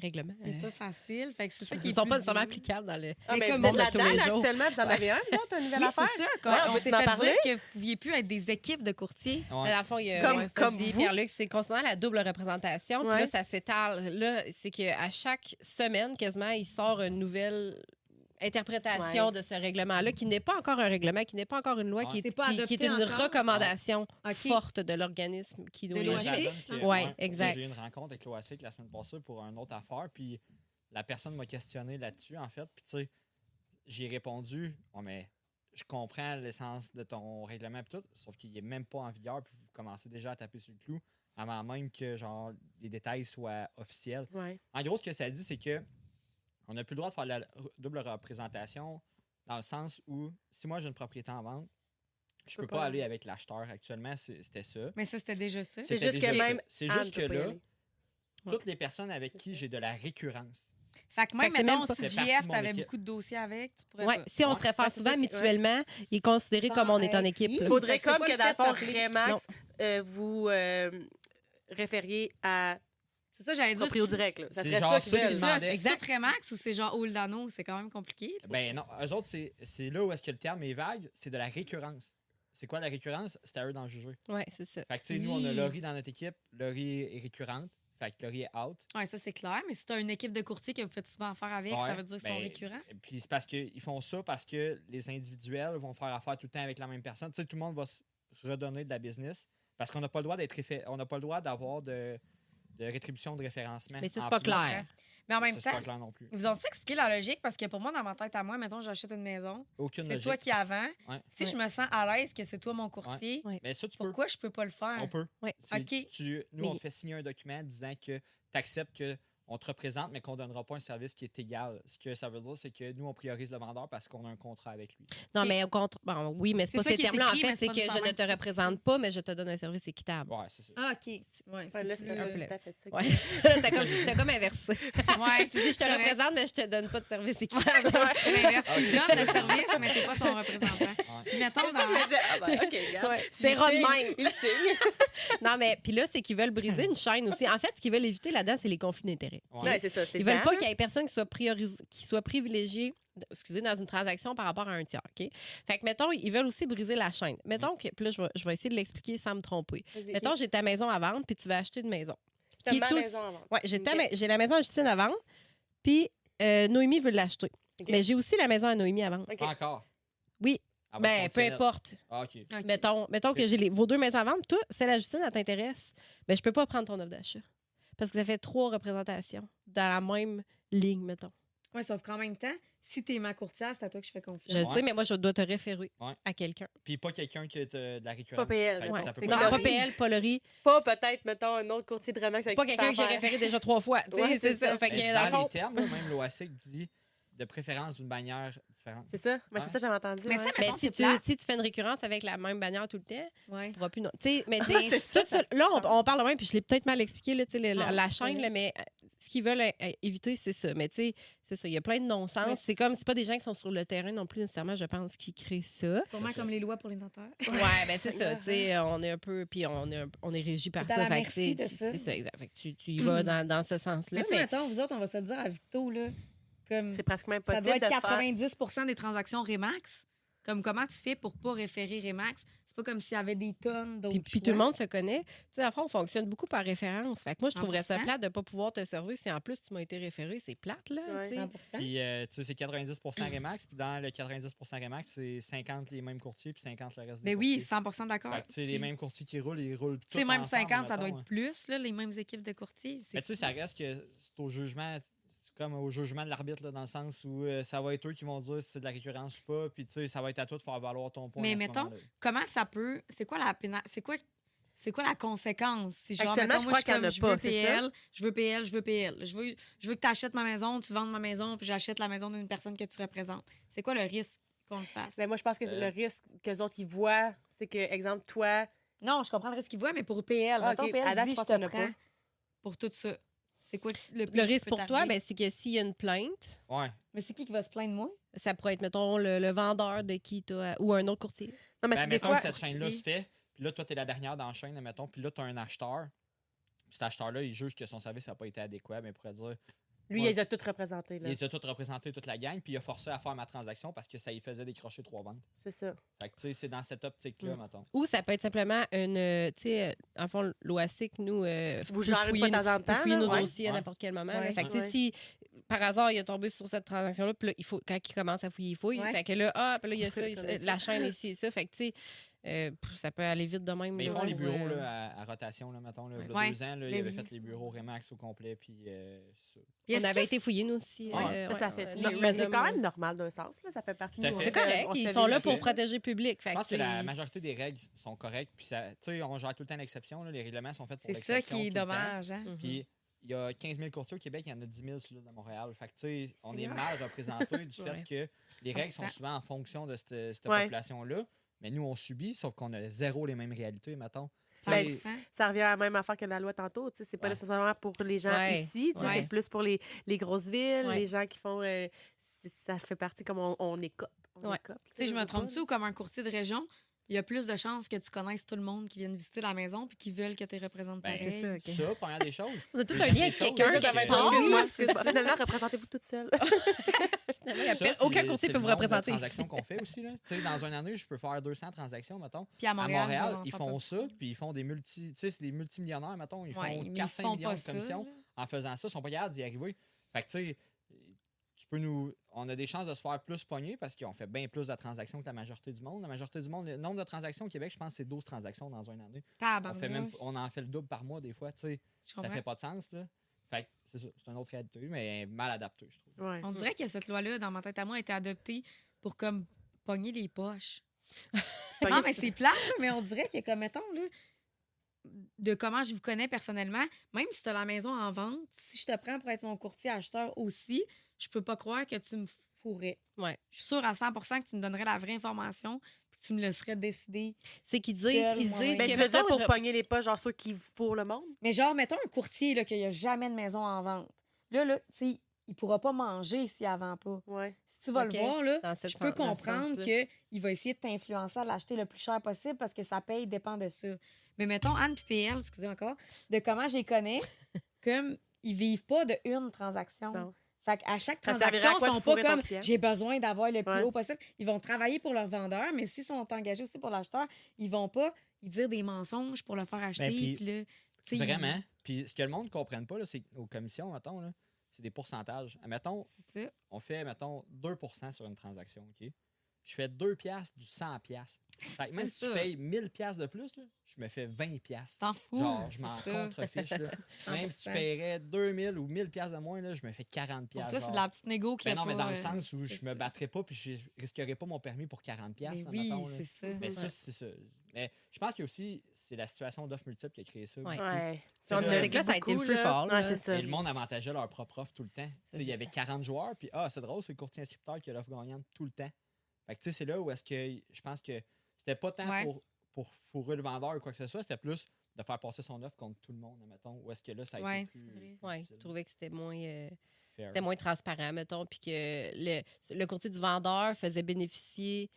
règlements. c'est euh, pas facile. Fait que c'est ça qui Ils sont pas nécessairement applicables dans le. Ah, Mais comme vous êtes on a tous les là-dedans, là, jours. actuellement, vous en avez un, vous autres, une nouvelle Oui, affaire? c'est ça. Quand Ouais, on s'est fait parler? dire que vous pouviez plus être des équipes de courtiers. Ouais. Le fond, il y a Comme- ouais, comme. Pierre-Luc, c'est concernant la double représentation. Puis là, ça s'étale. Là, c'est qu'à chaque semaine, quasiment, il sort une nouvelle interprétation Ouais. de ce règlement-là, qui n'est pas encore un règlement, qui n'est pas encore une loi, Ouais. qui, est, pas qui- qui adopté est une encore? recommandation OK. forte de l'organisme qui Ouais, tu sais, exact. J'ai eu une rencontre avec l'OAC la semaine passée pour une autre affaire, puis la personne m'a questionné là-dessus, en fait. Puis, tu sais, j'ai répondu, oh, mais je comprends l'essence de ton règlement, puis tout, sauf qu'il n'est même pas en vigueur, puis vous commencez déjà à taper sur le clou avant même que, genre, les détails soient officiels. Ouais. En gros, ce que ça dit, c'est que on n'a plus le droit de faire la double représentation dans le sens où, si moi j'ai une propriété en vente, je peux peux pas pas aller. avec l'acheteur. Actuellement, c'était ça. Mais ça, c'était déjà ça. C'est juste que même C'est juste que là, aller. toutes les personnes avec qui j'ai de la récurrence. Fait que même, Fait que mettons, même si JF, t'avais beaucoup de dossiers avec, tu pourrais Ouais, pas. si on Ouais. se réfère Ouais, souvent mutuellement, il est considéré Sans comme on est en équipe. Il faudrait que comme que dans le fond. Remax, euh, vous euh, référiez à C'est ça, j'allais dire. proprio c'est- direct. Là. Ça serait genre ça ça veulent. C'est ça, Exact. Remax ou c'est genre Oldano? C'est quand même compliqué. là. Ben non, eux autres, c'est c'est là où est-ce que le terme est vague, c'est de la récurrence. C'est quoi la récurrence? C'est à eux d'en juger. Ouais, c'est ça. Fait que, tu sais, nous, on a. Laurie dans notre équipe. Laurie est récurrente. Fait que Laurie est out. Ouais, ça, c'est clair. Mais si t'as une équipe de courtiers que vous faites souvent affaire avec, ça Ouais, veut dire qu'ils ben, sont récurrents. Puis c'est parce qu'ils font ça parce que les individuels vont faire affaire tout le temps avec la même personne. Tu sais, tout le monde va se redonner de la business parce qu'on n'a pas le droit d'être on n'a pas le droit d'avoir de, de rétribution de référencement. Mais ça, c'est pas plus. clair. Mais en même Ça, temps, pas clair non plus. vous ont-ils expliqué la logique? Parce que pour moi, dans ma tête à moi, mettons, j'achète une maison. Aucune C'est toi qui. Ouais. Si Ouais. je me sens à l'aise que c'est toi mon courtier, Ouais. Mais ça, tu peux. pourquoi je peux pas le faire? On peut. OK. tu- nous, Mais- on te fait signer un document disant que tu acceptes qu'on te représente, mais qu'on ne donnera pas un service qui est égal. Ce que ça veut dire, c'est que nous, on priorise le vendeur parce qu'on a un contrat avec lui. Non, mais au contre, bon, oui, mais c'est pas ces termes-là. En fait, c'est que je ne te représente pas, mais je te donne un service équitable. Ouais, c'est ça. Ah, OK. Ouais, là, c'est plus, un peu tout à fait ça. T'as comme, inversé. Ouais, Tu dis, je te représente, mais je te donne pas de service équitable. L'inverse. Tu lui donnes le service, mais t'es pas son représentant. Puis mettons, dans... ah ben, c'est signe, même. Il signe. non, mais puis là, c'est qu'ils veulent briser une chaîne aussi. En fait, ce qu'ils veulent éviter là-dedans, c'est les conflits d'intérêts. Ouais. Ouais, c'est ça. c'est Ils le veulent pas qu'il y ait personne qui soit, priorisé, qui soit privilégié excusez, dans une transaction par rapport à un tiers. OK? Fait que, mettons, ils veulent aussi briser la chaîne. Mettons que, puis là, je vais, je vais essayer de l'expliquer sans me tromper. Vas-y. Mettons, j'ai ta maison à vendre, puis tu vas acheter une maison. Ma tous- maison à vendre. Ouais, j'ai, j'ai la maison à Justine à vendre, puis euh, Noémie veut l'acheter. Mais j'ai aussi la maison à Noémie à vendre. Encore. Oui. Ah, ben, Ben, peu importe. Ah. Mettons, mettons que j'ai les- vos deux maisons à vendre. Toi, celle à Justine, elle t'intéresse. Ben, je peux pas prendre ton offre d'achat. Parce que ça fait trois représentations dans la même ligne, mettons. Ouais, sauf qu'en même temps, si t'es ma courtière, c'est à toi que je fais confiance. Je Ouais. sais, mais moi, je dois te référer Ouais. à quelqu'un. Puis pas quelqu'un qui est euh, de la récurrence. Pas PL, Ouais. ça peut c'est Non, pas pas. PL, pas Laurie. Pas peut-être, mettons, un autre courtier de Remax avec Pas quelqu'un que j'ai référé déjà trois fois. Tu sais, Ouais, c'est ça. ça. Fait que, Mais dans les termes, même l'OASIC dit de préférence d'une bannière différente. C'est ça? Mais Ouais. c'est ça que j'avais entendu. Mais ouais. ça, mais mettons, si tu, plate. si tu fais une récurrence avec la même bannière tout le temps, Ouais. tu pourras plus. non. Tu sais, mais tout ça- ça là, on, on parle de même, puis je l'ai peut-être mal expliqué, là, tu sais, le- la, Ah, la chaîne, là, mais euh, ce qu'ils veulent euh, éviter, c'est ça. Mais tu sais, c'est ça. Il y a plein de non-sens. c'est- C'est comme, c'est pas des gens qui sont sur le terrain non plus nécessairement, je pense, qui créent ça. Sûrement comme les lois pour les notaires. Ouais, ben c'est ça. Tu sais, on est un peu, puis on est, on est régi par ça. c'est ça. c'est ça, exact. Fait que tu, tu y vas dans, dans ce sens-là. Mais tu sais, mais- mettons, vous autres, on va se le dire à Victo, là, C'est presque même ça doit être de faire. 90% des transactions Remax. Comme comment tu fais pour pas référer Remax? C'est pas comme s'il y avait des tonnes d'autres Puis, puis tout le monde se connaît. Tu sais, en fait, on fonctionne beaucoup par référence. Fait que moi, je trouverais ça 100%. plate de ne pas pouvoir te servir si en plus tu m'as été référé. C'est plate, là. Ouais. tu sais. 100 Puis, euh, tu sais, c'est 90% Remax. Puis, dans le 90% Remax, c'est 50 les mêmes courtiers, puis 50 le reste des Mais oui, courtiers. 100 d'accord. Tu sais, les mêmes courtiers qui roulent, ils roulent Tu sais, tous même ensemble, 50, ça doit être plus, là, les mêmes équipes de courtiers. Mais tu sais, ça reste que c'est au jugement, comme au jugement de l'arbitre, là, dans le sens où euh, ça va être eux qui vont dire si c'est de la récurrence ou pas, puis tu sais, ça va être à toi de faire valoir ton point. Mais mettons. Comment ça peut. C'est quoi la péna- C'est quoi. C'est quoi la conséquence? Si genre, mettons, je moi, crois je, comme, je veux? PL, je veux PL, je veux PL. Je veux, je veux que tu achètes ma maison, tu vendes ma maison, puis j'achète la maison d'une personne que tu représentes. C'est quoi le risque qu'on le fasse? Mais moi, je pense que Euh. le risque que les autres ils voient, c'est que, exemple, toi, Non, je comprends le risque qu'ils voient, mais pour PL, Ah, mettons. PL À date, dit, je te prends pas. pour tout ça. C'est quoi le, risque pour toi, ben, c'est que s'il y a une plainte, Ouais. Mais c'est qui qui va se plaindre, moi? ça pourrait être, mettons, le, le vendeur de qui t'as- ou un autre courtier. non, mais Ben, mettons fois, que cette chaîne-là se fait, puis là, toi, t'es la dernière dans la chaîne, mettons, puis là, t'as un acheteur. Puis cet acheteur-là, il juge que son service n'a pas été adéquat, mais il pourrait dire lui, Ouais. il les a toutes représentées. il là. les a tous représentés, toute la gang, puis il a forcé à faire ma transaction parce que ça y faisait décrocher trois ventes. C'est ça. Fait que, tu sais, c'est dans cette optique-là, Mm. mettons. Ou ça peut être simplement une. euh, Tu sais, euh, en fond, l'OASIC, nous. euh, Vous peut gérez une fouiller fois de nos- temps en temps. fouiller nos ouais. dossiers à n'importe quel moment. Fait que, tu sais, Ouais. si par hasard, il est tombé sur cette transaction-là, puis là, il faut, quand il commence à fouiller, il fouille. Ouais. Fait que là, ah, puis là, il y a ça, il- ça. la chaîne ici et ça. Fait que, tu sais, euh, ça peut aller vite de même. Mais ils là, font les bureaux euh, là, à, à rotation, là, mettons. Là, Ouais. Deux ans, là, ils avaient oui, fait c'est les bureaux Remax au complet, puis euh, c'est. Puis On avait été fouillés, nous aussi. Ouais. euh, ça fait. non, mais c'est quand même normal d'un sens. Là. Ça fait partie à de. C'est correct. on Ils sont là pour protéger le public. Fait Je pense que tu sais, la majorité des règles sont correctes, puis ça, tu sais, on gère tout le temps l'exception. là, Les règlements sont faits pour C'est l'exception. ça qui est dommage, hein? mhm. Puis il y a 15 000 courtiers au Québec, il y en a 10 000 sur l'île de Montréal. Fait que, tu sais, on est mal représenté du fait Ouais. que les règles sont 100%. souvent en fonction de cette, cette Ouais. population-là. Mais nous, on subit, sauf qu'on a zéro les mêmes réalités, mettons. Ben, Ça revient à la même affaire que la loi tantôt. tu sais, C'est pas Ouais. nécessairement pour les gens Ouais. ici. Ouais. C'est plus pour les, les grosses villes, Ouais. les gens qui font. euh, ça fait partie comme on, on écope. On écope, je me trompe-tu comme un courtier de région, il y a plus de chances que tu connaisses tout le monde qui viennent visiter la maison puis qui veulent que tu les représentes Ben, pareil. C'est ça, ok. Ça, première des choses. On a tout un c'est lien avec quelqu'un qui ça va est être- Excuse-moi, oui, excuse-moi. Finalement, représentez-vous toute seule. Finalement, Ça, aucun c'est peut vous représenter. ici. transactions qu'on fait aussi. Là. Tu sais, dans une année, je peux faire 200 transactions, mettons. Puis à À Montréal, ils font ça, puis ils font des multi... Tu sais, c'est des multimillionnaires, mettons. Ils font Ouais, mais ils 4-5 font millions de commissions en faisant ça. Ils sont pas capables d'y arriver. Fait que, tu sais, peux nous... On a des chances de se faire plus pogner parce qu'on fait bien plus de transactions que la majorité du monde. La majorité du monde, le nombre de transactions au Québec, je pense, c'est 12 transactions dans une année. On, fait même, on en fait le double par mois, des fois, tu sais. Ça fait pas de sens, là. Fait que c'est ça. C'est une autre réalité, mais mal adaptée, je trouve. Ouais. On dirait que cette loi-là, dans ma tête à moi, a été adoptée pour comme pogner les poches. Non, mais c'est plate, mais on dirait que, comme, mettons, là, de comment je vous connais personnellement, même si tu as la maison en vente, si je te prends pour être mon courtier acheteur aussi, je peux pas croire que tu me fourrais. Ouais. Je suis sûre à 100% que tu me donnerais la vraie information puis que tu me laisserais décider. C'est qu'ils disent, ils disent Ben, que tu veux dire mettons, pour je- pogner les pas, genre ceux qui fourrent le monde? Mais genre, mettons un courtier là, qui a jamais de maison en vente. Là, là, tu sais, il pourra pas manger s'il ne vend pas. Ouais. Si tu vas le voir, là, je peux comprendre qu'il va essayer de t'influencer à l'acheter le plus cher possible parce que sa paye dépend de ça. Mais mettons, Anne puis PL, excusez encore, de comment je les connais, comme ils vivent pas de une transaction. Non. Fait qu'à chaque à transaction, ils sont pas comme j'ai besoin d'avoir le plus Ouais. haut possible. Ils vont travailler pour leur vendeur, mais s'ils sont engagés aussi pour l'acheteur, ils vont pas y dire des mensonges pour le faire acheter. Ben, puis puis Vraiment. Puis ce que le monde ne comprenne pas, là, c'est que nos commissions, mettons, là, c'est des pourcentages. Mettons, on fait, mettons, 2 sur une transaction, OK? Je fais 2 piastres du 100 piastres. Fait que Même si tu ça. payes 1000 piastres de plus, là, je me fais 20 piastres. T'en fous. Genre, je m'en ça. contrefiche. Là. Même si tu 100%. paierais 2000 ou 1000 piastres de moins, là, je me fais 40 Pour piastres. toi, c'est de la petite négo qui Ben non, mais dans le euh, sens où je me ça. battrais pas puis je risquerais pas mon permis pour 40 Mais piastres. oui, c'est ça. Mais ça, Ouais. c'est ça. Mais je pense que aussi, c'est la situation d'offre multiple qui a créé ça. Ouais. beaucoup. Ouais. C'est là, ça a été le free là. fall, ça. Le monde avantageait leur propre offre tout le temps. Tu sais, Il y avait 40 joueurs, puis ah, c'est drôle, c'est le courtier inscripteur qui a l'offre gagnante tout le temps. Fait que tu sais, c'est là où est-ce que je pense que c'était pas tant Ouais. pour, pour fourrer le vendeur ou quoi que ce soit, c'était plus de faire passer son offre contre tout le monde, mettons. Où est-ce que là, ça a Ouais, été c'est plus. difficile. je trouvais que c'était moins, euh, c'était moins transparent, mettons, puis que le, le courtier du vendeur faisait bénéficier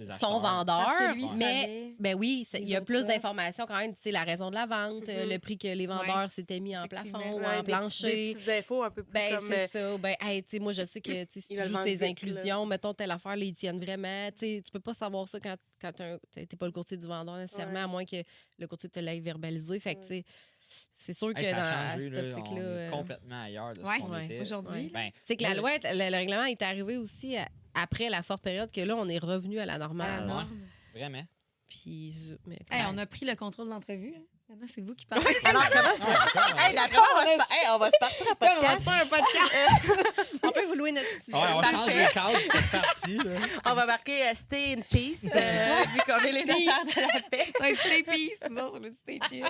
Ces son acheteurs. vendeur, Parce que lui, mais ben oui, il y a plus d'informations quand même, c'est la raison de la vente, Mhm. le prix que les vendeurs s'étaient mis en plafond ou en des petits- plancher. Des petites infos un peu plus Ben, comme... c'est euh, ça. Ben, hey, tu sais, moi, je sais que tu si tu joues ces là. inclusions, mettons, telle affaire, là, ils tiennent vraiment. Tu sais, tu peux pas savoir ça quand, quand t'es t'es pas le courtier du vendeur, nécessairement, Ouais. à moins que le courtier te l'ait verbalisé. Fait que, Ouais. tu sais, c'est sûr que Hey, ça dans a cette optique-là. euh, complètement ailleurs de ce Ouais, qu'on ouais. était. Aujourd'hui. Ben, C'est que la loi, le règlement est arrivé aussi à- après la forte période que là, on est revenu à la Ah, normale. non. Vraiment. Puis, mais Hey, on a pris le contrôle de l'entrevue. hein. Maintenant, c'est vous qui parlez. Alors, comment... Ah, Hey, moi, on va se hey, on va se partir à Comme on podcast. fait un podcast? on peut vous louer notre studio. Ouais, on change les cadres de cette partie. Là. On va marquer euh, Stay in Peace, euh, vu qu'on est les notaires de la paix. Ouais, stay peace. Autres, on stay chill.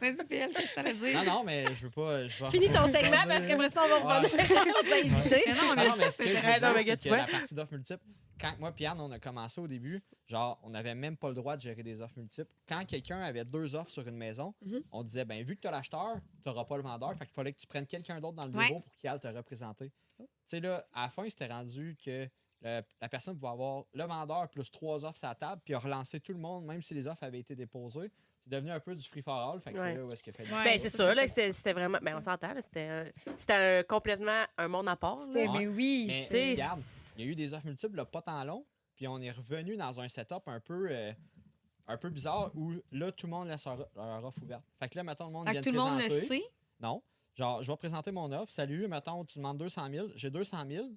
Vas-y, PL, qu'est-ce que t'as à dire? Non, non, mais je veux pas. Je Finis ton segment parce qu'après ça, on va revenir aux invités. Non, Ah non, mais dit ce que je veux dire, Non, mais c'est que la partie d'offres multiples, quand moi et Anne, on a commencé au début, genre, on n'avait même pas le droit de gérer des offres multiples. Quand quelqu'un avait deux offres sur une maison, Mhm. on disait, ben vu que tu as l'acheteur, tu n'auras pas le vendeur, fait qu'il fallait que tu prennes quelqu'un d'autre dans le Ouais. bureau pour qu'il aille te représenter. Tu sais, là, à la fin, c'était rendu que le- la personne pouvait avoir le vendeur plus trois offres sur la table, puis a relancé tout le monde, même si les offres avaient été déposées. C'est devenu un peu du free for all, fait que Ouais. c'est là où est-ce qu'il fait Ouais. Ben, c'est ça là, c'était c'était vraiment... Ben, on s'entend, là, c'était un- c'était un- complètement un monde à part, là. Mais oui. Mais- Tu sais, regarde, Il y a eu des offres multiples là, pas tant long, puis on est revenu dans un setup un peu, euh, un peu bizarre où là, tout le monde laisse leur, leur offre ouverte. Fait que là, mettons, le monde Fait vient que tout le monde le sait? Non. Genre, je vais présenter mon offre. Salut, mettons, tu demandes 200 000. J'ai 200 000,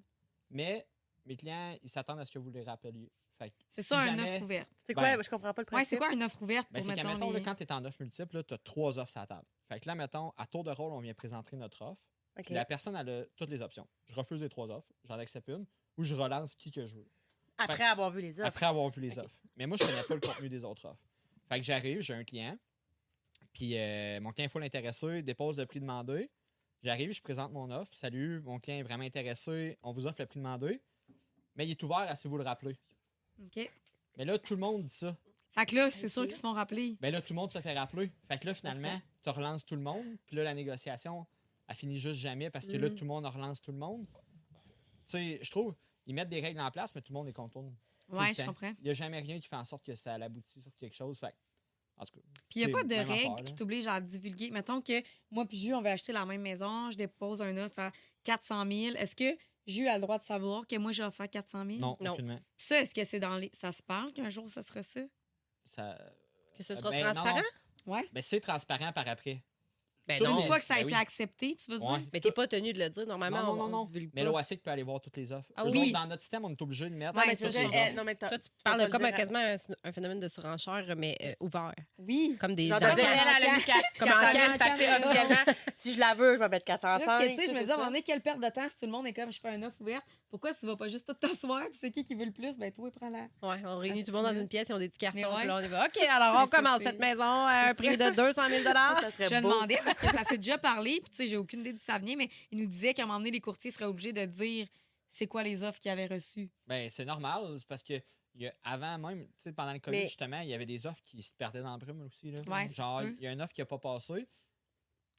mais mes clients, ils s'attendent à ce que vous les rappeliez. C'est si ça, un jamais- offre ouverte. C'est Ben, quoi? Je comprends pas le Ouais, principe. c'est quoi une offre ouverte Ben, pour, qu'à mettons, là, quand tu es en offre multiple, tu as trois offres sur la table. Fait que là, mettons, à tour de rôle, on vient présenter notre offre. La personne elle a toutes les options. Je refuse les trois offres, j'en accepte une, ou je relance qui que je veux. Après avoir vu les offres. Après avoir vu les offres. Mais moi, je connais pas le contenu des autres offres. Fait que j'arrive, j'ai un client, puis euh, mon client, il faut l'intéresser, dépose le prix demandé. J'arrive, je présente mon offre. Salut, mon client est vraiment intéressé, on vous offre le prix demandé. Mais il est ouvert à si vous le rappelez. OK. Mais là, tout le monde dit ça. Fait que là, c'est sûr qu'ils se font rappeler. Ben là, tout le monde se fait rappeler. Fait que là, finalement, tu relances tout le monde. Puis là, la négociation, elle finit juste jamais parce que là, Mhm. tout le monde relance tout le monde. Tu sais, je trouve, ils mettent des règles en place, mais tout le monde les contourne. tout Ouais, le je temps. comprends. Il n'y a jamais rien qui fait en sorte que ça aboutit sur quelque chose. Fait que, en tout cas. Puis il n'y a pas de règles affaire, qui là. t'obligent à divulguer. Mettons que moi puis Jus, on va acheter la même maison, je dépose un offre à 400 000. Est-ce que Jus a le droit de savoir que moi, j'ai offert 400 000? Non, Non. aucunement. Puis ça, est-ce que c'est dans les... Ça se parle qu'un jour, ça sera ça? Ça... Que ce Euh, sera ben, transparent? non. Ouais. Ben, c'est transparent par après. Ben non. Une fois que ça a ben été oui. accepté, tu veux dire? Ouais. Mais t'es pas tenu de le dire. Normalement, Non, non, on- non, on non. Mais l'OASIC peut aller voir toutes les offres. Ah oui. autres, dans notre système, on est obligé de mettre Non, mais toutes les offres. euh, non, mais t'as- Toi, tu parles comme à- quasiment un, un phénomène de surenchère, mais euh, ouvert. Oui. Comme des. Genre, dans- quatre- Comme en 400 000, quête. fait que, tu sais, officiellement, si je la veux, je vais mettre Parce 405. que, tu sais, je me dis, à un ça. moment donné, quelle perte de temps si tout le monde est comme, je fais une offre ouverte, pourquoi tu vas pas juste tout t'asseoir, puis c'est qui qui veut le plus? Ben, toi, prends la. Ouais, on réunit tout le monde dans une pièce, ils ont des petits cartons. Ouais. puis là, on va. OK, alors on commence cette maison à un prix de 200 000 Ça serait Je beau. demandais parce que ça s'est déjà parlé, puis tu sais, j'ai aucune idée d'où ça venait, mais il nous disait qu'à un moment donné, les courtiers seraient obligés de dire c'est quoi les offres qu'ils avaient reçues. Ben, c'est normal, c'est parce que il y a- avant même, tu sais, pendant le COVID, Mais- justement, il y avait des offres qui se perdaient dans le brume aussi. Là. Ouais, Genre, il y a une offre qui n'a pas passé.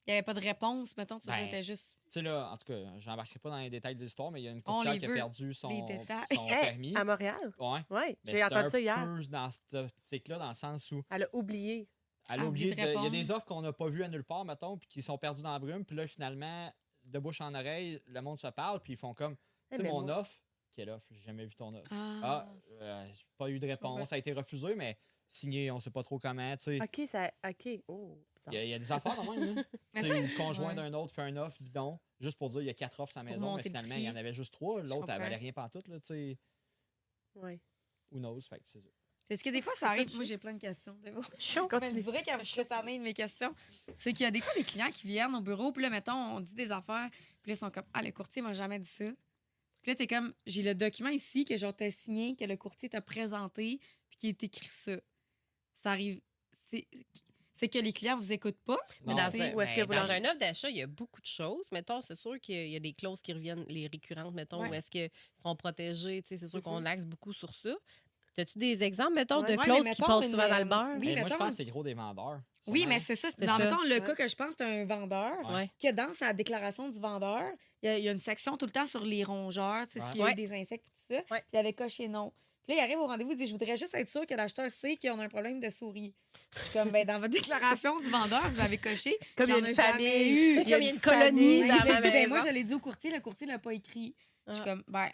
Il n'y avait pas de réponse, mettons, tu Ben, c'était juste. Tu sais, là, en tout cas, j'embarquerai pas dans les détails de l'histoire, mais il y a une courtière qui a perdu son, les détails. son Hey, permis. à Montréal? Ouais. Oui, Ben, j'ai entendu un ça hier. peu dans cette optique-là, dans le sens où Elle a oublié. Elle a oublié de Il y a des offres qu'on n'a pas vues à nulle part, mettons, puis qui sont perdues dans la brume. Puis là, finalement, de bouche en oreille, le monde se parle, puis ils font comme, Eh tu sais, ben, mon moi- offre, quelle offre? J'ai jamais vu ton offre. Ah. Ah, euh, j'ai pas eu de réponse, ça a été refusé, mais signé, on sait pas trop comment, tu sais. OK, ça. OK. Oh, bizarre. Il y, a- il y a des affaires dans même, là. Mais Tu ça- sais, où le conjoint ouais. d'un autre fait un offre bidon, juste pour dire il y a quatre offres à Pour maison, mais finalement, il y en avait juste trois. L'autre, elle valait rien pantoute, là, tu sais. Ouais. Who knows? Fait que c'est ça. Est-ce que des fois, ça arrive? Moi, j'ai plein de questions. Chaud. Je me dirais qu'elle vous tanner de mes questions. C'est qu'il y a des fois des clients qui viennent au bureau, puis là, mettons, on dit des affaires, puis là, ils sont comme Ah, le courtier m'a jamais dit ça. Puis là, t'es comme J'ai le document ici que genre t'as signé, que le courtier t'a présenté, puis qui est écrit ça. Ça arrive. C'est que les clients vous écoutent pas. Mais dans, est-ce que vous dans leur- un offre d'achat, il y a beaucoup de choses. Mettons, c'est sûr qu'il y a des clauses qui reviennent, les récurrentes, mettons, Ouais. où est-ce qu'ils sont protégés. tu sais, C'est sûr qu'on Mhm. axe beaucoup sur ça. As-tu des exemples, mettons, Ouais. de Ouais, clauses qui passent une, souvent dans le beurre? oui, Mais moi, je pense que c'est gros des vendeurs. Oui, mais c'est ça. Dans ça. mettons, le Ouais. cas que je pense, c'est un vendeur. Que dans sa déclaration du vendeur, il y, a, il y a une section tout le temps sur les rongeurs, s'il y a eu des insectes et tout ça. Ouais. Puis il avait coché non. Là, il arrive au rendez-vous, il dit Je voudrais juste être sûr que l'acheteur sait qu'on a un problème de souris. Je suis comme ben, Dans votre déclaration du vendeur, vous avez coché. Comme il y a une famille. eu. il y a une une colonie dans ma dit, ben, moi, je l'ai dit au courtier, le courtier l'a pas écrit. Je suis Ah. comme ben,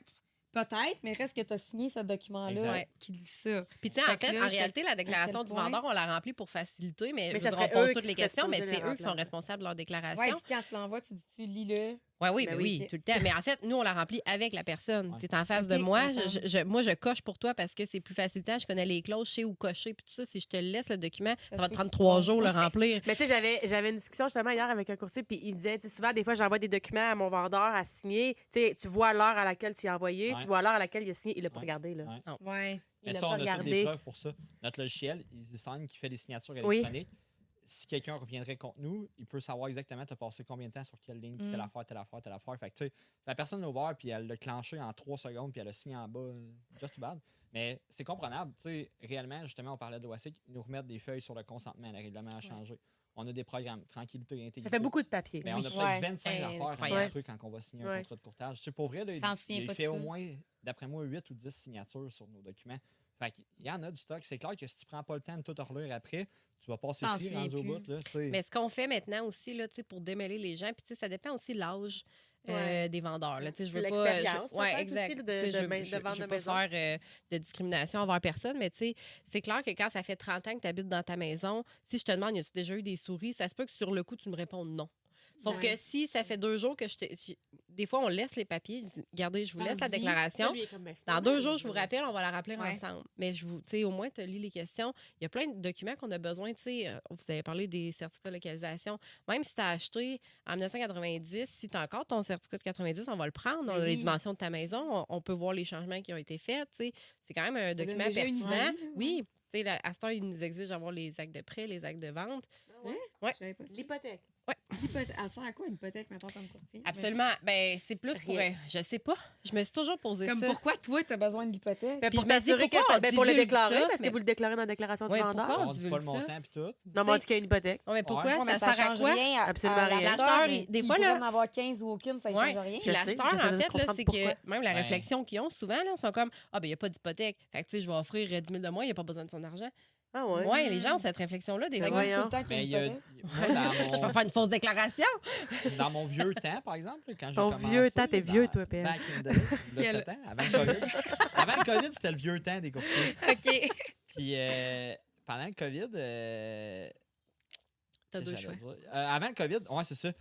peut-être, mais reste que tu as signé ce document-là qui dit ça. Puis, tu sais, en Fait en réalité, la déclaration du vendeur, on la remplit pour faciliter, mais, on pose eux toutes les questions, mais c'est eux qui sont responsables de leur déclaration. puis quand tu l'envoies, tu dis tu lis-le? Oui, oui, Ben ben oui. oui, tout le temps. Mais en fait, nous, on la remplit avec la personne. Ouais. Tu es en face de moi. ensemble. Je, je- moi, je coche pour toi parce que c'est plus facilitant. Je connais les clauses, je sais où cocher. Puis tout ça, si je te laisse le document, ça, va te prendre trois jours le remplir. Mais tu sais, j'avais, j'avais une discussion justement hier avec un courtier, puis il me disait, souvent, des fois, j'envoie des documents à mon vendeur à signer. Tu sais, tu vois l'heure à laquelle tu y as envoyé, Ouais. tu vois l'heure à laquelle il a signé. Il l'a pas Ouais. regardé, là. Ouais. Ouais. Il Mais l'a ça, pas on a toutes des regardé. preuves pour ça. Notre logiciel, EasySign, qui fait des signatures Oui. Si quelqu'un reviendrait contre nous, il peut savoir exactement tu as passé combien de temps sur quelle ligne, telle Mm. affaire, telle affaire, telle affaire. Fait que, tu sais, la personne l'a ouvert, puis elle l'a clenché en trois secondes, puis elle a signé en bas, just too bad. Mais c'est comprenable. Tu sais, réellement, justement, on parlait de l'OASIC, ils nous remettent des feuilles sur le consentement, le règlement a changé. On a des programmes, tranquillité, intégrité. Ça fait beaucoup de papier. Ben, on a Oui. peut-être Ouais. 25 affaires dans truc quand on va signer un Ouais. contrat de courtage. Tu sais, pour vrai, là, il, il fait au tout. moins, d'après moi, 8 ou 10 signatures sur nos documents. Fait qu'il y en a du stock. C'est clair que si tu prends pas le temps de tout relire après, tu vas passer rendu au bout. Là. Mais ce qu'on fait maintenant aussi, là, tu sais, pour démêler les gens, puis tu sais, ça dépend aussi de l'âge. euh, des vendeurs. Là, Tu sais, je veux De pas, l'expérience, je- ouais, exact. aussi, de- je, main- de je- vendre je veux de pas maison. faire euh, de discrimination envers personne, mais tu sais, c'est clair que quand ça fait 30 ans que tu habites dans ta maison, si je te demande, y a-tu déjà eu des souris, ça se peut que sur le coup, tu me répondes non. Sauf Ouais. que si ça fait deux jours que je te. si- Des fois, on laisse les papiers. je dis, Regardez, je vous laisse la déclaration. Ben, Dans deux jours, je vous rappelle, on va la rappeler Ouais. ensemble. Mais je vous, tu sais, au moins, tu lis les questions. Il y a plein de documents qu'on a besoin, tu sais. euh, Vous avez parlé des certificats de localisation. Même si tu as acheté en 1990, si tu as encore ton certificat de 90, on va le prendre. On a Ben les oui. dimensions de ta maison. On, on peut voir les changements qui ont été faits, tu sais. C'est quand même un document pertinent. idée. Oui. Tu sais, la- à ce temps, il nous exige d'avoir les actes de prêt, les actes de vente. Ah ouais? Ouais. L'hypothèque. Elle sert à quoi une hypothèque, mettons, comme courtier? Absolument. Ben, c'est plus pour. Rien. Je sais pas. Je me suis toujours posé Comme ça. pourquoi toi, tu as besoin de l'hypothèque? Ben, pour t'assurer pourquoi ben, pour le déclarer, ça, parce que vous le déclarez dans la déclaration Ouais, du vendeur. pourquoi on dit pas le ça? montant puis tout. Non, mais on dit qu'il y a une hypothèque. Ouais, mais pourquoi? Ouais. Mais ça, sert à change quoi? rien à- Absolument à rien. l'acheteur, des fois, là- en avoir 15 ou aucune, ça ne change rien. L'acheteur, en de fait, là, c'est que même la réflexion qu'ils ont souvent, là, ils sont comme Ah, ben il n'y a pas d'hypothèque. Fait que, tu sais, je vais offrir euh, 10 000 de moins, il n'y a pas besoin de son argent. Ah Ouais, ouais? les gens ont cette réflexion-là, des que fois. tout le temps qu'il y a Je vais faire une fausse déclaration. dans mon vieux temps, par exemple, quand j'ai Ton commencé... vieux temps, t'es vieux, toi, PL. Back in the day, il y a Quel- sept ans, avant le COVID. avant le COVID, c'était le vieux temps des courtiers. OK. Puis euh, pendant le COVID... euh, T'as deux choix. Euh, avant le COVID, ouais, c'est ça.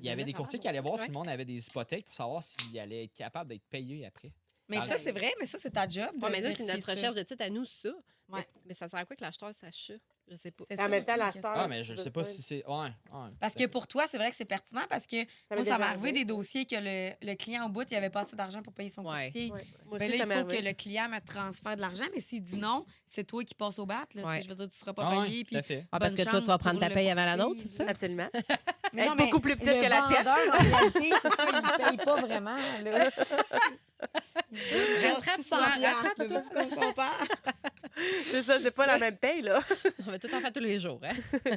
Il y avait des courtiers qui allaient voir ouais. si le monde avait des hypothèques pour savoir s'il allait être capable d'être payé après. Mais ça, c'est vrai, mais ça, c'est ta job. Ouais, mais là, c'est notre recherche de titre à nous, ça. Ouais. Mais, ça sert à quoi que l'acheteur sache ça? Je sais pas. En ça, même temps, l'acheteur- Ah, mais je ne sais pas si c'est. Ouais, ouais. Parce que pour toi, c'est vrai que c'est pertinent parce que Ça m'est moi, ça m'est arrivé des dossiers que le, le client au bout, il avait pas assez d'argent pour payer son Ouais. courtier. Ouais. Moi Ben aussi, là, il faut que le client me transfère de l'argent, mais s'il dit non, c'est toi qui passes au bat. Là. Je veux dire, tu seras pas Ah, ouais, payé. tout puis à fait. Ah, parce que toi, tu vas prendre ta paye avant la nôtre, c'est ça? Absolument. Mais est beaucoup plus petite que la tienne. en réalité, c'est ça, il ne paye pas vraiment. Rattrape-toi, 600 piastres, rattrape-toi. tu comprends pas? C'est ça, c'est pas la même paye, là. On va tout en faire tous les jours. Hein?